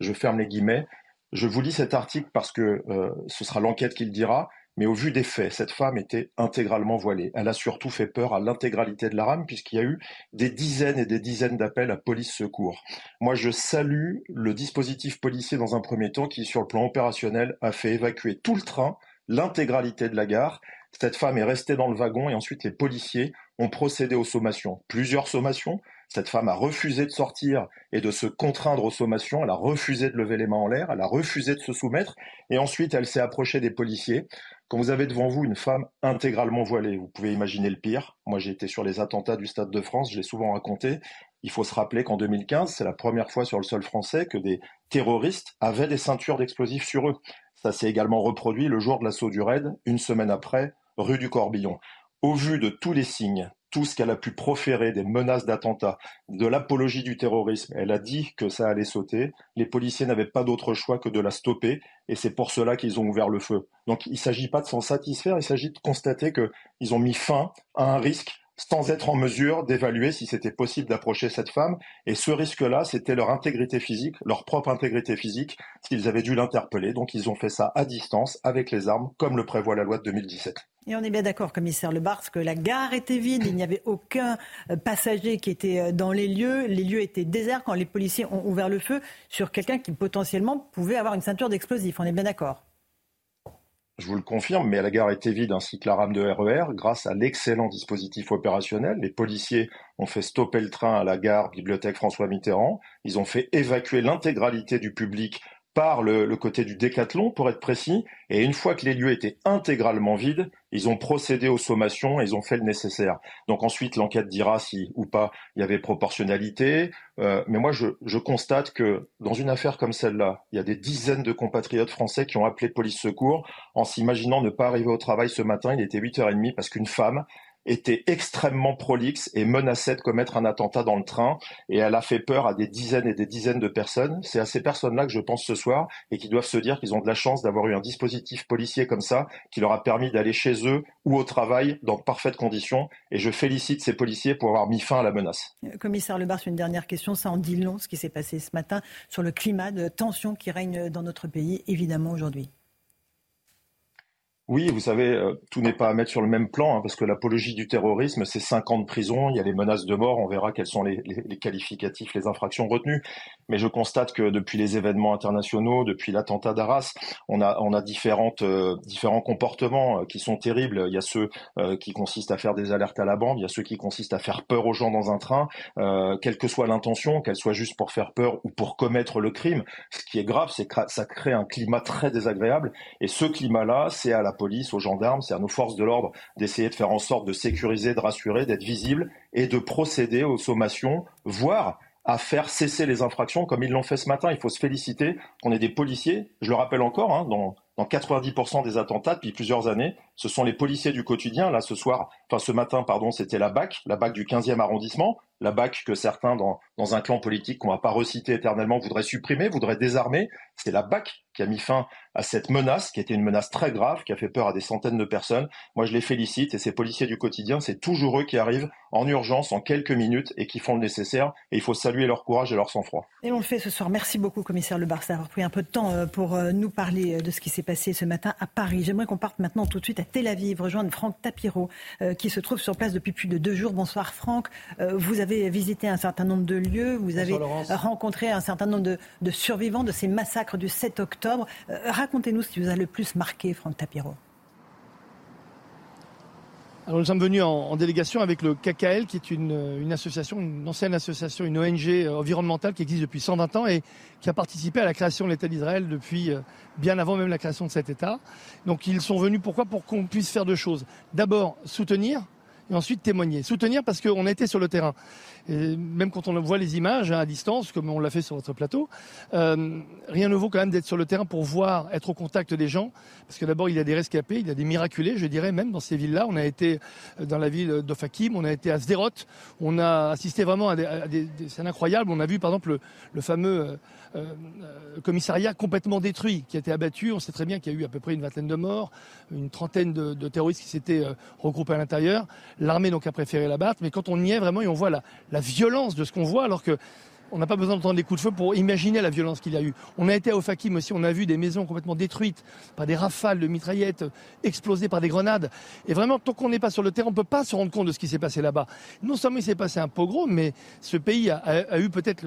Je ferme les guillemets. Je vous lis cet article parce que euh, ce sera l'enquête qui le dira. Mais au vu des faits, cette femme était intégralement voilée. Elle a surtout fait peur à l'intégralité de la rame puisqu'il y a eu des dizaines et des dizaines d'appels à police secours. Moi, je salue le dispositif policier dans un premier temps qui, sur le plan opérationnel, a fait évacuer tout le train, l'intégralité de la gare. Cette femme est restée dans le wagon et ensuite les policiers ont procédé aux sommations. Plusieurs sommations. Cette femme a refusé de sortir et de se contraindre aux sommations. Elle a refusé de lever les mains en l'air. Elle a refusé de se soumettre. Et ensuite, elle s'est approchée des policiers. Quand vous avez devant vous une femme intégralement voilée, vous pouvez imaginer le pire. Moi, j'ai été sur les attentats du Stade de France, je l'ai souvent raconté. Il faut se rappeler qu'en 2015, c'est la première fois sur le sol français que des terroristes avaient des ceintures d'explosifs sur eux. Ça s'est également reproduit le jour de l'assaut du raid, une semaine après, rue du Corbillon. Au vu de tous les signes, tout ce qu'elle a pu proférer, des menaces d'attentat, de l'apologie du terrorisme. Elle a dit que ça allait sauter. Les policiers n'avaient pas d'autre choix que de la stopper, et c'est pour cela qu'ils ont ouvert le feu. Donc il ne s'agit pas de s'en satisfaire, il s'agit de constater qu'ils ont mis fin à un risque sans être en mesure d'évaluer si c'était possible d'approcher cette femme. Et ce risque-là, c'était leur intégrité physique, leur propre intégrité physique, s'ils avaient dû l'interpeller. Donc ils ont fait ça à distance, avec les armes, comme le prévoit la loi de 2017. Et on est bien d'accord, commissaire Le Bars, que la gare était vide, il n'y avait aucun euh, passager qui était euh, dans les lieux, les lieux étaient déserts quand les policiers ont ouvert le feu sur quelqu'un qui potentiellement pouvait avoir une ceinture d'explosifs. On est bien d'accord je vous le confirme, mais la gare était vide ainsi que la rame de RER. E grâce à l'excellent dispositif opérationnel, les policiers ont fait stopper le train à la gare Bibliothèque François Mitterrand. Ils ont fait évacuer l'intégralité du public par le, côté du décathlon, pour être précis. Et une fois que les lieux étaient intégralement vides, ils ont procédé aux sommations et ils ont fait le nécessaire. Donc ensuite, l'enquête dira si ou pas il y avait proportionnalité. Euh, mais moi, je, je, constate que dans une affaire comme celle-là, il y a des dizaines de compatriotes français qui ont appelé police secours en s'imaginant ne pas arriver au travail ce matin. Il était 8h30 parce qu'une femme était extrêmement prolixe et menaçait de commettre un attentat dans le train et elle a fait peur à des dizaines et des dizaines de personnes. C'est à ces personnes-là que je pense ce soir et qui doivent se dire qu'ils ont de la chance d'avoir eu un dispositif policier comme ça qui leur a permis d'aller chez eux ou au travail dans parfaites conditions et je félicite ces policiers pour avoir mis fin à la menace. Commissaire Lebar, une dernière question. Ça en dit long ce qui s'est passé ce matin sur le climat de tension qui règne dans notre pays, évidemment aujourd'hui. Oui, vous savez, euh, tout n'est pas à mettre sur le même plan, hein, parce que l'apologie du terrorisme, c'est cinq ans de prison, il y a les menaces de mort, on verra quels sont les, les, qualificatifs, les infractions retenues. Mais je constate que depuis les événements internationaux, depuis l'attentat d'Arras, on a, on a différentes, euh, différents comportements euh, qui sont terribles. Il y a ceux qui consistent à faire des alertes à la bande, il y a ceux qui consistent à faire peur aux gens dans un train, quelle que soit l'intention, qu'elle soit juste pour faire peur ou pour commettre le crime. Ce qui est grave, c'est que ça crée un climat très désagréable. Et ce climat-là, c'est à la police, aux gendarmes, c'est à nos forces de l'ordre d'essayer de faire en sorte de sécuriser, de rassurer, d'être visible et de procéder aux sommations, voire à faire cesser les infractions comme ils l'ont fait ce matin. Il faut se féliciter qu'on ait des policiers, je le rappelle encore, hein, dans 90% des attentats depuis plusieurs années, ce sont les policiers du quotidien. Là, ce soir, enfin ce matin, pardon, c'était la BAC, la BAC du 15e arrondissement, la BAC que certains dans, un clan politique qu'on va pas reciter éternellement voudraient supprimer, voudraient désarmer. C'est la BAC qui a mis fin à cette menace, qui était une menace très grave, qui a fait peur à des centaines de personnes. Moi, je les félicite et ces policiers du quotidien, c'est toujours eux qui arrivent en urgence en quelques minutes et qui font le nécessaire. Et il faut saluer leur courage et leur sang-froid. Et on le fait ce soir. Merci beaucoup, commissaire Le Barça, d'avoir pris un peu de temps euh, pour euh, nous parler euh, de ce qui s'est passé ce matin à Paris. J'aimerais qu'on parte maintenant tout de suite à Tel Aviv, rejoindre Franck Tapiro, qui se trouve sur place depuis plus de deux jours. Bonsoir, Franck. Vous avez visité un certain nombre de lieux, vous avez rencontré un certain nombre de, de survivants de ces massacres du 7 octobre. Racontez-nous ce qui vous a le plus marqué, Franck Tapiro. Alors nous sommes venus en, délégation avec le KKL, qui est une, association, une ancienne association, une ONG euh, environnementale qui existe depuis 120 ans et qui a participé à la création de l'État d'Israël depuis euh, bien avant même la création de cet État. Donc ils sont venus pourquoi? Pour qu'on puisse faire deux choses. D'abord soutenir et ensuite témoigner. Soutenir parce qu'on été sur le terrain. Et même quand on voit les images hein, à distance, comme on l'a fait sur votre plateau, euh, rien ne vaut quand même d'être sur le terrain pour voir, être au contact des gens. Parce que d'abord, il y a des rescapés, il y a des miraculés, je dirais même dans ces villes-là. On a été dans la ville d'Ofakim, on a été à Sderot, on a assisté vraiment à des, scènes incroyables. On a vu par exemple le, fameux euh, euh, commissariat complètement détruit, qui a été abattu. On sait très bien qu'il y a eu à peu près une vingtaine de morts, une trentaine de, terroristes qui s'étaient regroupés à l'intérieur. L'armée donc a préféré l'abattre, mais quand on y est vraiment et on voit la, la violence de ce qu'on voit, alors que on n'a pas besoin d'entendre des coups de feu pour imaginer la violence qu'il y a eu. On a été à Ofakim aussi, on a vu des maisons complètement détruites par des rafales de mitraillettes, explosées par des grenades. Et vraiment, tant qu'on n'est pas sur le terrain, on ne peut pas se rendre compte de ce qui s'est passé là-bas. Non seulement il s'est passé un pogrom, mais ce pays a, eu peut-être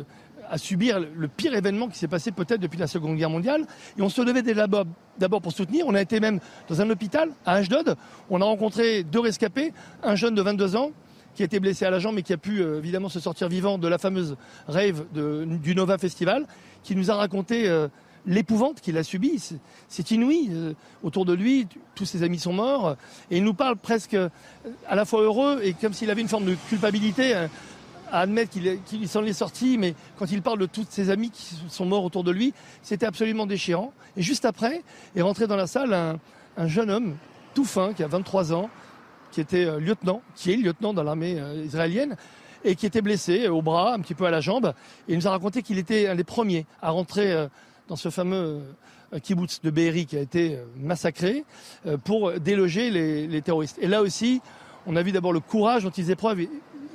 à subir le pire événement qui s'est passé peut-être depuis la Seconde Guerre mondiale. Et on se levait d'abord pour soutenir. On a été même dans un hôpital à Ashdod. On a rencontré deux rescapés, un jeune de 22 ans qui a été blessé à la jambe et qui a pu euh, évidemment se sortir vivant de la fameuse rave du Nova Festival, qui nous a raconté euh, l'épouvante qu'il a subie. C'est inouï. Euh, autour de lui, tous ses amis sont morts. Et il nous parle presque à la fois heureux et comme s'il avait une forme de culpabilité à admettre qu'il s'en est sorti. Mais quand il parle de tous ses amis qui sont morts autour de lui, c'était absolument déchirant. Et juste après, est rentré dans la salle un, un jeune homme tout fin qui a 23 ans, qui était euh, lieutenant, qui est lieutenant dans l'armée euh, israélienne, et qui était blessé au bras, un petit peu à la jambe. Et il nous a raconté qu'il était un des premiers à rentrer euh, dans ce fameux kibbutz de Be'eri qui a été massacré pour déloger les, terroristes. Et là aussi, on a vu d'abord le courage dont ils preuve.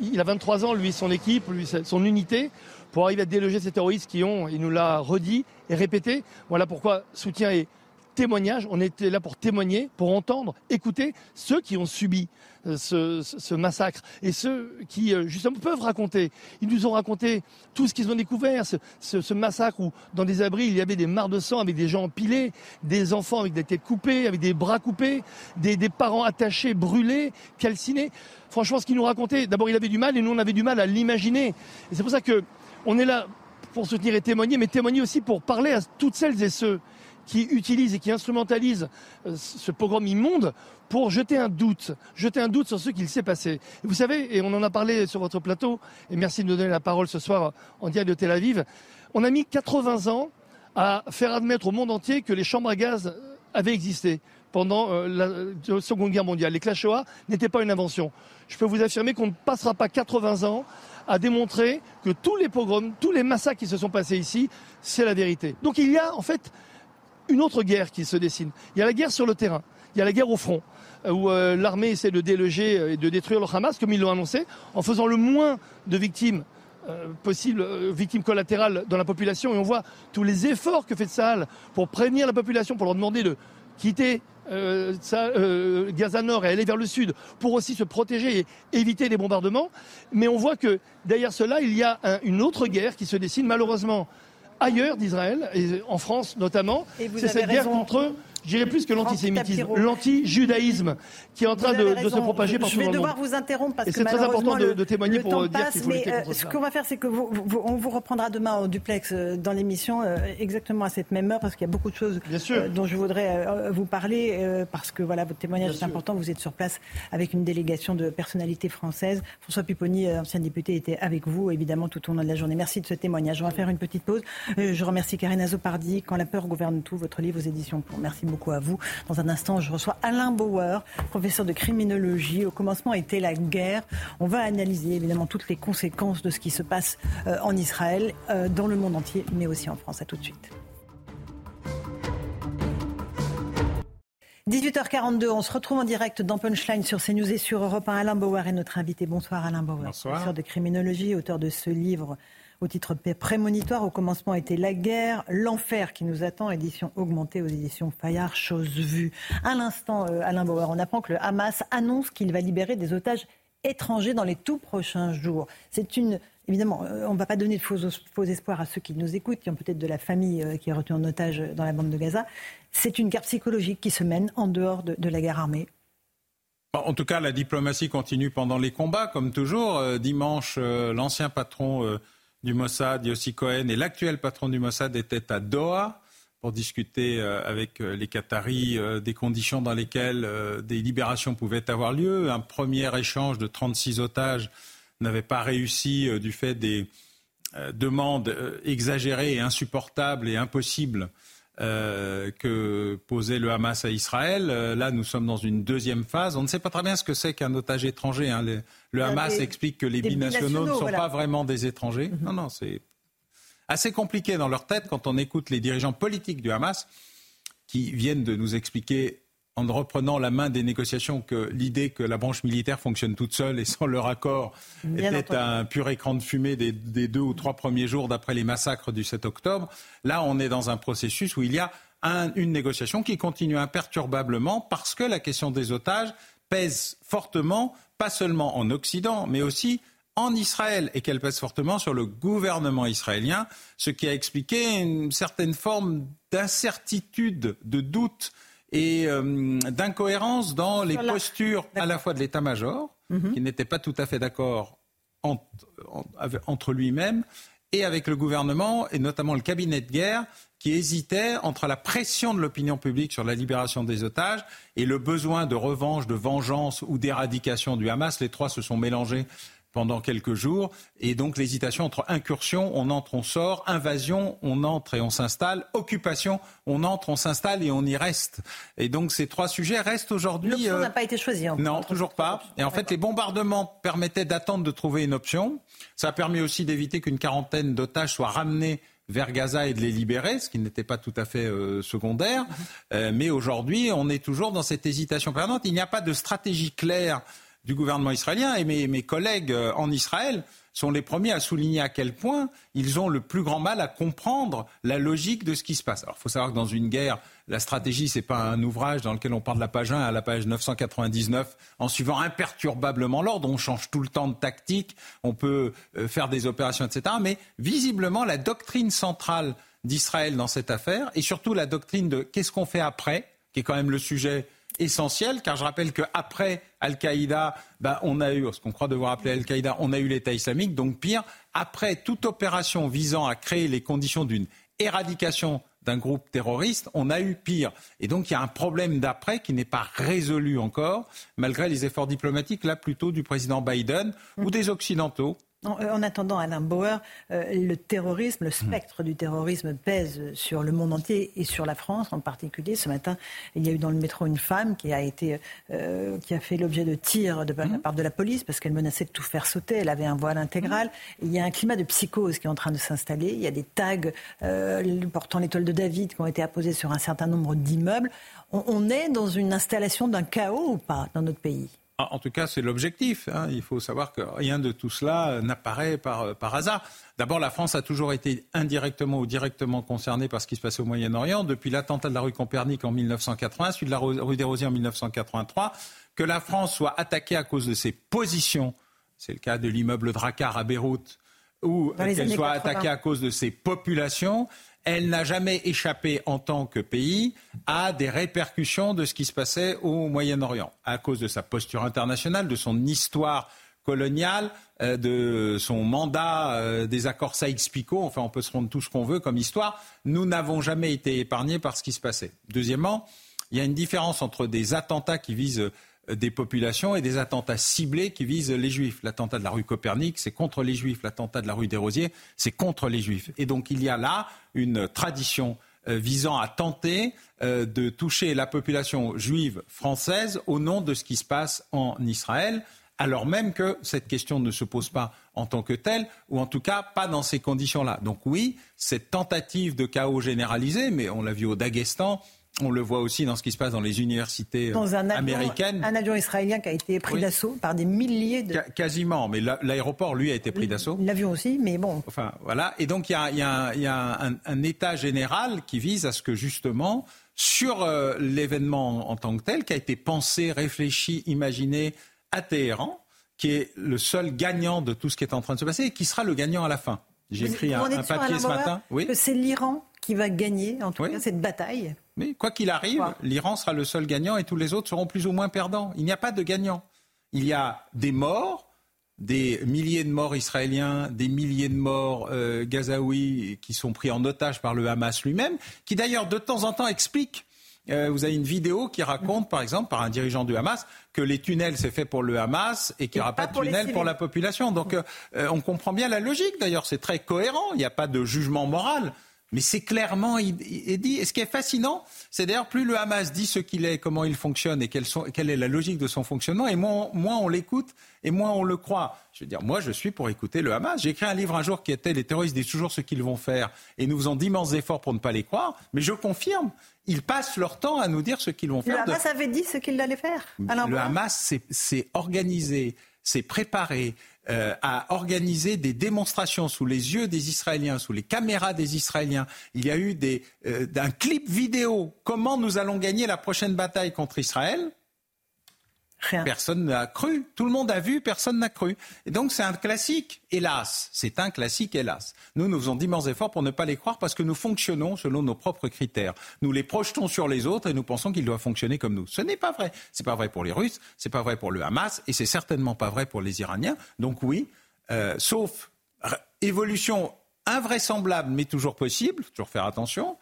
Il a 23 ans, lui, son équipe, lui, son unité, pour arriver à déloger ces terroristes qui ont, il nous l'a redit et répété. Voilà pourquoi soutien est témoignage. On était là pour témoigner, pour entendre, écouter ceux qui ont subi euh, ce, massacre et ceux qui euh, justement peuvent raconter. Ils nous ont raconté tout ce qu'ils ont découvert, ce, massacre où dans des abris il y avait des mares de sang avec des gens empilés, des enfants avec des têtes coupées, avec des bras coupés, des, parents attachés, brûlés, calcinés. Franchement, ce qu'ils nous racontaient, d'abord il avait du mal et nous on avait du mal à l'imaginer. Et c'est pour ça que on est là pour soutenir et témoigner, mais témoigner aussi pour parler à toutes celles et ceux qui utilise et qui instrumentalise euh, ce pogrom immonde pour jeter un doute, jeter un doute sur ce qu'il s'est passé. vous savez, et on en a parlé sur votre plateau, et merci de nous donner la parole ce soir en direct de Tel Aviv, on a mis 80 ans à faire admettre au monde entier que les chambres à gaz avaient existé pendant euh, la Seconde Guerre mondiale. Les Shoah n'étaient pas une invention. Je peux vous affirmer qu'on ne passera pas 80 ans à démontrer que tous les pogroms, tous les massacres qui se sont passés ici, c'est la vérité. Donc il y a en fait une autre guerre qui se dessine. Il y a la guerre sur le terrain, il y a la guerre au front, euh, où euh, l'armée essaie de déloger euh, et de détruire le Hamas, comme ils l'ont annoncé, en faisant le moins de victimes possibles, victimes collatérales dans la population. Et on voit tous les efforts que fait Sahel pour prévenir la population, pour leur demander de quitter Gaza Nord et aller vers le sud pour aussi se protéger et éviter les bombardements. Mais on voit que derrière cela, il y a une autre guerre qui se dessine malheureusement ailleurs d'Israël, et en France notamment. C'est cette guerre contre je dirais plus que l'antisémitisme, l'anti-judaïsme qui est en train de, se propager partout Je vais devoir vous interrompre parce que c'est très important de, témoigner pour dire qu'il faut contre euh, Ce qu'on va faire, c'est que vous, on vous reprendra demain au duplex euh, dans l'émission euh, exactement à cette même heure parce qu'il y a beaucoup de choses dont je voudrais vous parler parce que voilà votre témoignage est important. Vous êtes sur place avec une délégation de personnalités françaises. François Pupponi, ancien député, était avec vous évidemment tout au long de la journée. Merci de ce témoignage. On va faire une petite pause. Je remercie Karine Azopardi. Quand la peur gouverne tout, votre livre aux éditions pour. Merci beaucoup à vous. Dans un instant, je reçois Alain Bauer, professeur de criminologie. Au commencement était la guerre. On va analyser évidemment toutes les conséquences de ce qui se passe euh, en Israël, euh, dans le monde entier, mais aussi en France. À tout de suite. 18h42, on se retrouve en direct dans Punchline sur CNews et sur Europe 1. Alain Bauer est notre invité. Bonsoir Alain Bauer, professeur de criminologie, auteur de ce livre au titre prémonitoire. Au commencement était la guerre, l'enfer qui nous attend, édition augmentée aux éditions Fayard, chose vue. À l'instant, euh, Alain Bauer, on apprend que le Hamas annonce qu'il va libérer des otages étrangers dans les tout prochains jours. C'est une Évidemment, euh, on ne va pas donner de faux, espoirs à ceux qui nous écoutent, qui ont peut-être de la famille euh, qui est retenue en otage dans la bande de Gaza. C'est une guerre psychologique qui se mène en dehors de, la guerre armée. En tout cas, la diplomatie continue pendant les combats, comme toujours. dimanche, l'ancien patron du Mossad, Yossi Cohen, et l'actuel patron du Mossad étaient à Doha pour discuter euh, avec euh, les Qataris euh, des conditions dans lesquelles des libérations pouvaient avoir lieu. Un premier échange de 36 otages n'avait pas réussi du fait des demandes exagérées insupportables et impossibles euh, que posait le Hamas à Israël. Euh, là, nous sommes dans une deuxième phase. On ne sait pas très bien ce que c'est qu'un otage étranger. Hein. Le, Hamas explique que les binationaux, ne sont pas vraiment des étrangers. Mhm. Non, non, c'est assez compliqué dans leur tête quand on écoute les dirigeants politiques du Hamas qui viennent de nous expliquer en reprenant la main des négociations que l'idée que la branche militaire fonctionne toute seule et sans leur accord était un pur écran de fumée des, deux ou trois premiers jours d'après les massacres du 7 octobre. Là, on est dans un processus où il y a une négociation qui continue imperturbablement parce que la question des otages pèse fortement, pas seulement en Occident, mais aussi en Israël et qu'elle pèse fortement sur le gouvernement israélien, ce qui a expliqué une certaine forme d'incertitude, de doute et euh, d'incohérence dans les postures à la fois de l'état-major, mhm. qui n'était pas tout à fait d'accord entre, lui-même, et avec le gouvernement, et notamment le cabinet de guerre, qui hésitait entre la pression de l'opinion publique sur la libération des otages et le besoin de revanche, de vengeance ou d'éradication du Hamas. Les trois se sont mélangés pendant quelques jours. Et donc l'hésitation entre incursion, on entre, on sort, invasion, on entre et on s'installe, occupation, on entre, on s'installe et on y reste. Et donc ces trois sujets restent aujourd'hui. L'option euh, n'a pas été choisie. non, toujours pas. Et en fait, les bombardements permettaient d'attendre de trouver une option. Ça a permis aussi d'éviter qu'une quarantaine d'otages soient ramenés vers Gaza et de les libérer, ce qui n'était pas tout à fait euh, secondaire. Euh, mais aujourd'hui, on est toujours dans cette hésitation permanente. Il n'y a pas de stratégie claire du gouvernement israélien et mes, collègues euh, en Israël sont les premiers à souligner à quel point ils ont le plus grand mal à comprendre la logique de ce qui se passe. Alors, il faut savoir que dans une guerre, la stratégie, c'est pas un ouvrage dans lequel on part de la page 1 à la page 999 en suivant imperturbablement l'ordre. On change tout le temps de tactique, on peut euh, faire des opérations, etc. Mais visiblement, la doctrine centrale d'Israël dans cette affaire, et surtout la doctrine de qu'est-ce qu'on fait après, qui est quand même le sujet essentiel, car je rappelle qu'après Al-Qaïda, ben, on a eu, ce qu'on croit devoir appeler Al-Qaïda, on a eu l'État islamique. Donc pire, après toute opération visant à créer les conditions d'une éradication d'un groupe terroriste, on a eu pire. Et donc il y a un problème d'après qui n'est pas résolu encore, malgré les efforts diplomatiques, là plutôt du président Biden ou des Occidentaux euh, en attendant, Alain Bauer, euh, le terrorisme, le spectre du terrorisme pèse sur le monde entier et sur la France en particulier. Ce matin, il y a eu dans le métro une femme qui a été, euh, qui a fait l'objet de tirs de la mhm. part de la police parce qu'elle menaçait de tout faire sauter. Elle avait un voile intégral. il y a un climat de psychose qui est en train de s'installer. Il y a des tags portant l'étoile de David qui ont été apposés sur un certain nombre d'immeubles. on est dans une installation d'un chaos ou pas dans notre pays? En tout cas, c'est l'objectif. Hein. Il faut savoir que rien de tout cela n'apparaît par, par hasard. D'abord, la France a toujours été indirectement ou directement concernée par ce qui se passait au Moyen-Orient. Depuis l'attentat de la rue Copernic en 1980, celui de la rue des Rosiers en 1983, que la France soit attaquée à cause de ses positions, c'est le cas de l'immeuble Drakkar à Beyrouth, ou qu'elle soit attaquée à cause de ses populations, elle n'a jamais échappé en tant que pays à des répercussions de ce qui se passait au Moyen-Orient, à cause de sa posture internationale, de son histoire coloniale, euh, de son mandat euh, des accords Saïx-Picot. Enfin, on peut se rendre tout ce qu'on veut comme histoire. Nous n'avons jamais été épargnés par ce qui se passait. Deuxièmement, il y a une différence entre des attentats qui visent des populations et des attentats ciblés qui visent les juifs. L'attentat de la rue Copernic, c'est contre les juifs. L'attentat de la rue des Rosiers, c'est contre les juifs. Et donc il y a là une tradition euh, visant à tenter euh, de toucher la population juive française au nom de ce qui se passe en Israël, alors même que cette question ne se pose pas en tant que telle, ou en tout cas pas dans ces conditions-là. Donc oui, cette tentative de chaos généralisé, mais on l'a vu au Daghestan, on le voit aussi dans ce qui se passe dans les universités dans un avion, américaines. Un avion israélien qui a été pris d'assaut par des milliers de. quasiment, mais l'aéroport, lui, a été pris d'assaut. L'avion aussi, mais bon. Enfin, voilà. Et donc, il y a, un, état général qui vise à ce que, justement, sur euh, l'événement en tant que tel, qui a été pensé, réfléchi, imaginé à Téhéran, qui est le seul gagnant de tout ce qui est en train de se passer et qui sera le gagnant à la fin. J'ai écrit un, papier ce matin. Oui. Que c'est l'Iran qui va gagner, en tout cas, cette bataille. Mais quoi qu'il arrive, l'Iran sera le seul gagnant et tous les autres seront plus ou moins perdants. Il n'y a pas de gagnant. Il y a des morts, des milliers de morts israéliens, des milliers de morts euh, gazaouis qui sont pris en otage par le Hamas lui-même, qui d'ailleurs de temps en temps explique. Euh, vous avez une vidéo qui raconte, par exemple, par un dirigeant du Hamas, que les tunnels c'est fait pour le Hamas et qu'il n'y aura pas, de tunnels pour, la population. Donc, euh, on comprend bien la logique. D'ailleurs, c'est très cohérent. Il n'y a pas de jugement moral. Mais c'est clairement dit. Et ce qui est fascinant, c'est d'ailleurs plus le Hamas dit ce qu'il est, comment il fonctionne et quelle, quelle, est la logique de son fonctionnement, et moins, moins on l'écoute et moins on le croit. Je veux dire, moi, je suis pour écouter le Hamas. J'ai écrit un livre un jour qui était Les terroristes disent toujours ce qu'ils vont faire, et nous faisons d'immenses efforts pour ne pas les croire. Mais je confirme, ils passent leur temps à nous dire ce qu'ils vont faire. Le Hamas avait dit ce qu'il allait faire. le Hamas s'est organisé, s'est préparé, euh, a organisé des démonstrations sous les yeux des Israéliens, sous les caméras des Israéliens. Il y a eu des, euh, un clip vidéo. Comment nous allons gagner la prochaine bataille contre Israël? Personne n'a cru. Tout le monde a vu, personne n'a cru. Et donc c'est un classique, hélas. C'est un classique, hélas. Nous, nous faisons d'immenses efforts pour ne pas les croire parce que nous fonctionnons selon nos propres critères. Nous les projetons sur les autres et nous pensons qu'ils doivent fonctionner comme nous. Ce n'est pas vrai. C'est pas vrai pour les Russes, c'est pas vrai pour le Hamas et c'est certainement pas vrai pour les Iraniens. Donc oui, euh, sauf évolution invraisemblable mais toujours possible, toujours faire attention.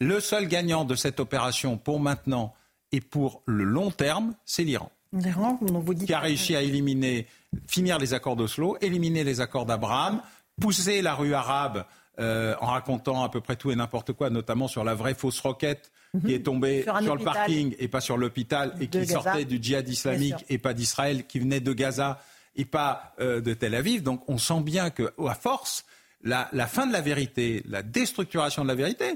Le seul gagnant de cette opération pour maintenant et pour le long terme, c'est l'Iran qui a réussi à éliminer, finir les accords d'Oslo, éliminer les accords d'Abraham, pousser la rue arabe euh, en racontant à peu près tout et n'importe quoi, notamment sur la vraie fausse roquette mhm. qui est tombée sur, le parking et pas sur l'hôpital et qui sortait du djihad islamique et pas d'Israël, qui venait de Gaza et pas euh, de Tel Aviv. Donc on sent bien que, à force, la, la fin de la vérité, la déstructuration de la vérité,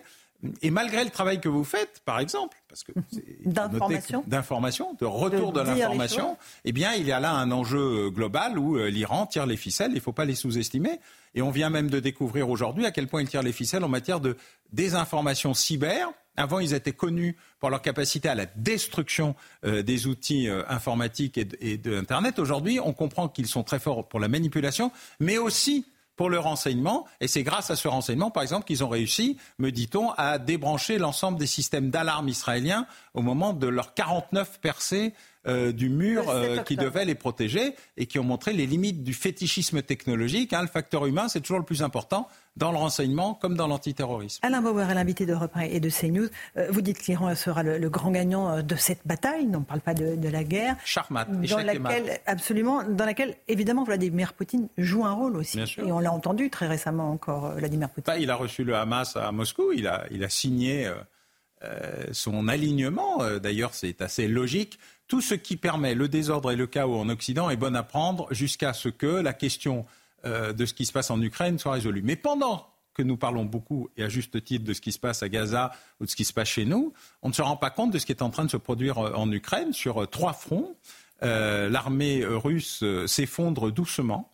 et malgré le travail que vous faites, par exemple, parce que d'information, d'information, de retour de, l'information, eh bien, il y a là un enjeu global où euh, l'Iran tire les ficelles. Il ne faut pas les sous-estimer. Et on vient même de découvrir aujourd'hui à quel point il tire les ficelles en matière de désinformation cyber. Avant, ils étaient connus pour leur capacité à la destruction euh, des outils euh, informatiques et et de Internet. Aujourd'hui, on comprend qu'ils sont très forts pour la manipulation, mais aussi pour le renseignement. Et c'est grâce à ce renseignement, par exemple, qu'ils ont réussi, me dit-on, à débrancher l'ensemble des systèmes d'alarme israéliens au moment de leurs 49 percées euh, du mur euh, qui devait les protéger et qui ont montré les limites du fétichisme technologique. Hein. le facteur humain, c'est toujours le plus important dans le renseignement comme dans l'antiterrorisme. Alain Bauer est l'invité de Repas et de CNews. Euh, vous dites que l'Iran sera le, grand gagnant de cette bataille. On ne parle pas de, la guerre. Charmat, dans laquelle, absolument, dans laquelle, évidemment, Vladimir Poutine joue un rôle aussi. Et on l'a entendu très récemment encore, Vladimir Poutine. il a reçu le Hamas à Moscou. Il a, il a signé son alignement. D'ailleurs, c'est assez logique tout ce qui permet le désordre et le chaos en Occident est bon à prendre jusqu'à ce que la question euh, de ce qui se passe en Ukraine soit résolue. Mais pendant que nous parlons beaucoup, et à juste titre, de ce qui se passe à Gaza ou de ce qui se passe chez nous, on ne se rend pas compte de ce qui est en train de se produire euh, en Ukraine sur euh, trois fronts. l'armée russe s'effondre doucement,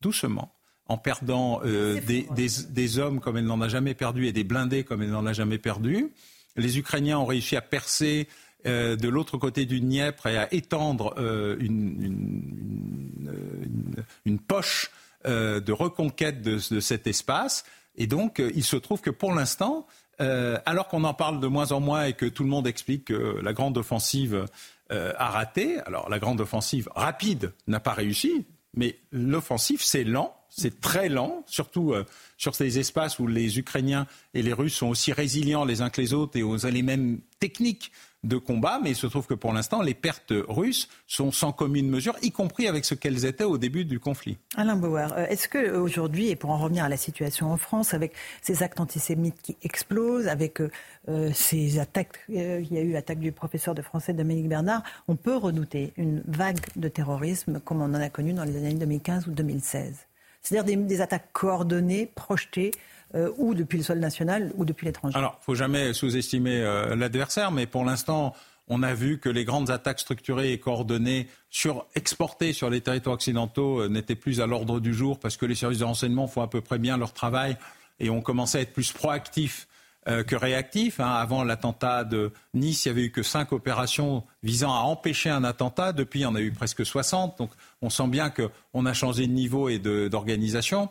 doucement, en perdant des, des, hommes comme elle n'en a jamais perdu et des blindés comme elle n'en a jamais perdu. Les Ukrainiens ont réussi à percer euh, de l'autre côté du Dniepr et à étendre euh, une, poche euh, de reconquête de, cet espace. Et donc, il se trouve que pour l'instant, alors qu'on en parle de moins en moins et que tout le monde explique que la grande offensive a raté, alors la grande offensive rapide n'a pas réussi, mais l'offensive, c'est lent, c'est très lent, surtout sur ces espaces où les Ukrainiens et les Russes sont aussi résilients les uns que les autres et ont les mêmes techniques de combat, mais il se trouve que pour l'instant, les pertes russes sont sans commune mesure, y compris avec ce qu'elles étaient au début du conflit. Alain Bauer, euh, est-ce qu'aujourd'hui, et pour en revenir à la situation en France, avec ces actes antisémites qui explosent, avec euh, euh, ces attaques, il y a eu l'attaque du professeur de français Dominique Bernard, on peut redouter une vague de terrorisme comme on en a connu dans les années 2015 ou 2016 C'est-à-dire des attaques coordonnées, projetées euh, ou depuis le sol national ou depuis l'étranger. Alors, faut jamais sous-estimer euh, l'adversaire, mais pour l'instant, on a vu que les grandes attaques structurées et coordonnées sur, exportées sur les territoires occidentaux euh, n'étaient plus à l'ordre du jour parce que les services de renseignement font à peu près bien leur travail et ont commencé à être plus proactifs que réactifs. Hein. Avant l'attentat de Nice, il n'y avait eu que cinq opérations visant à empêcher un attentat. Depuis, il y en a eu presque 60. Donc, on sent bien qu'on a changé de niveau et d'organisation.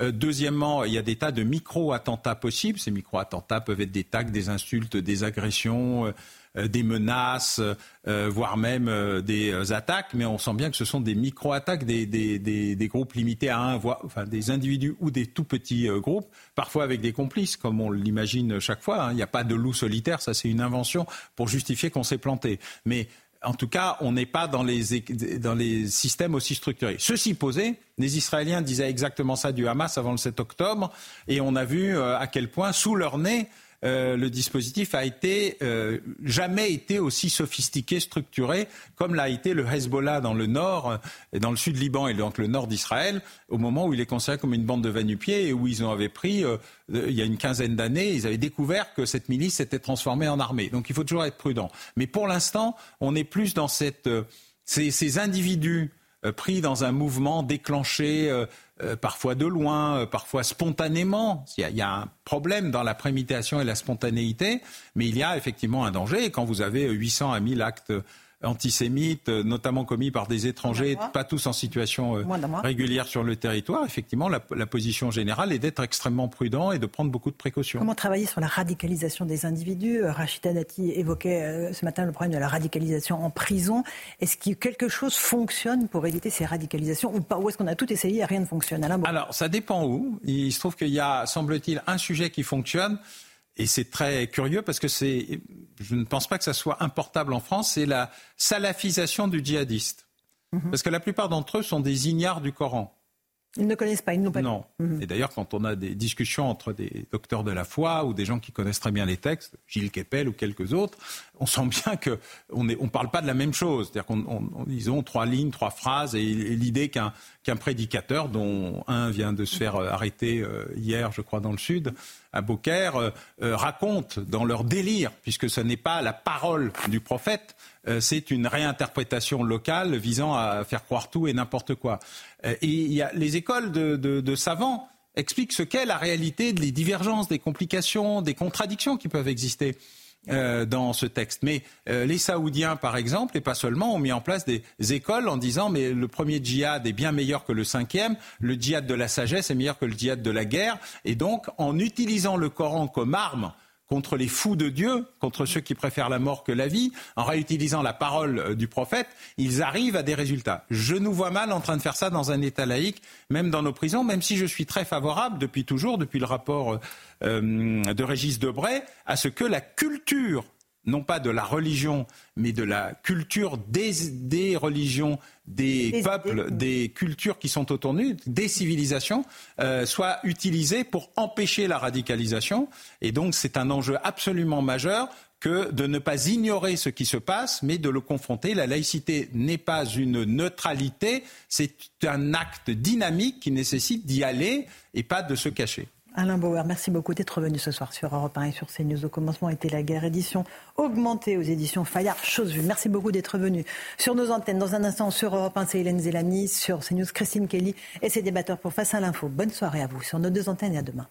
Euh, deuxièmement, il y a des tas de micro-attentats possibles. Ces micro-attentats peuvent être des tags, des insultes, des agressions. Euh, euh, des menaces, voire même des attaques, mais on sent bien que ce sont des micro-attaques, des, groupes limités à un, voire, enfin des individus ou des tout petits groupes, parfois avec des complices, comme on l'imagine chaque fois. Hein. Il n'y a pas de loup solitaire, ça c'est une invention pour justifier qu'on s'est planté. Mais en tout cas, on n'est pas dans les, dans les systèmes aussi structurés. Ceci posé, les Israéliens disaient exactement ça du Hamas avant le 7 octobre, et on a vu euh, à quel point, sous leur nez, euh, le dispositif a été euh, jamais été aussi sophistiqué, structuré comme l'a été le Hezbollah dans le nord, et dans le sud Liban et donc le nord d'Israël, au moment où il est considéré comme une bande de vanupiers et où ils ont avaient pris, euh, il y a une quinzaine d'années, ils avaient découvert que cette milice s'était transformée en armée. Donc il faut toujours être prudent. Mais pour l'instant, on est plus dans ces individus pris dans un mouvement déclenché euh, parfois de loin, euh, parfois spontanément. Il y, a, un problème dans la préméditation et la spontanéité, mais il y a effectivement un danger. Et quand vous avez 800 à 1000 actes antisémites, euh, notamment commis par des étrangers, pas tous en situation euh, régulière sur le territoire, effectivement, la, position générale est d'être extrêmement prudent et de prendre beaucoup de précautions. Comment travailler sur la radicalisation des individus? Euh, Rachida Dati évoquait ce matin le problème de la radicalisation en prison. Est-ce que quelque chose fonctionne pour éviter ces radicalisations ou pas? Ou est-ce qu'on a tout essayé et rien ne fonctionne? Alors, ça dépend où. Il se trouve qu'il y a, semble-t-il, un sujet qui fonctionne. Et c'est très curieux parce que c'est, je ne pense pas que ça soit importable en France, c'est la salafisation du djihadiste. Mhm. Parce que la plupart d'entre eux sont des ignares du Coran. Ils ne connaissent pas, ils n'ont pas. Non. Mhm. Et d'ailleurs, quand on a des discussions entre des docteurs de la foi ou des gens qui connaissent très bien les textes, Gilles Kepel ou quelques autres, on sent bien que on ne on parle pas de la même chose. C'est-à-dire qu'ils ont trois lignes, trois phrases, et, l'idée qu'un qu'un prédicateur, dont un vient de se faire arrêter euh, hier, je crois, dans le sud, à Beaucaire, euh, raconte dans leur délire, puisque ce n'est pas la parole du prophète, c'est une réinterprétation locale visant à faire croire tout et n'importe quoi. et il y a les écoles de, de, de savants expliquent ce qu'est la réalité des divergences, des complications, des contradictions qui peuvent exister. Euh, dans ce texte. Mais euh, les Saoudiens, par exemple, et pas seulement, ont mis en place des écoles en disant mais le premier djihad est bien meilleur que le cinquième, le djihad de la sagesse est meilleur que le djihad de la guerre, et donc en utilisant le Coran comme arme contre les fous de Dieu, contre ceux qui préfèrent la mort que la vie, en réutilisant la parole euh, du prophète, ils arrivent à des résultats. Je nous vois mal en train de faire ça dans un État laïque, même dans nos prisons, même si je suis très favorable depuis toujours, depuis le rapport euh, de Régis Debray, à ce que la culture non pas de la religion, mais de la culture des, religions, des, peuples, des, cultures qui sont autour de nous, des civilisations, euh, soit utilisée pour empêcher la radicalisation. Et donc c'est un enjeu absolument majeur que de ne pas ignorer ce qui se passe, mais de le confronter. La laïcité n'est pas une neutralité, c'est un acte dynamique qui nécessite d'y aller et pas de se cacher. Alain Bauer, merci beaucoup d'être venu ce soir sur Europe 1 et sur CNews. Au commencement était la guerre, édition augmentée aux éditions Fayard. Chose vue. Merci beaucoup d'être venu sur nos antennes. Dans un instant, sur Europe 1, c'est Hélène Zélani. Sur CNews, Christine Kelly et ses débatteurs pour Face à l'info. Bonne soirée à vous sur nos deux antennes et à demain.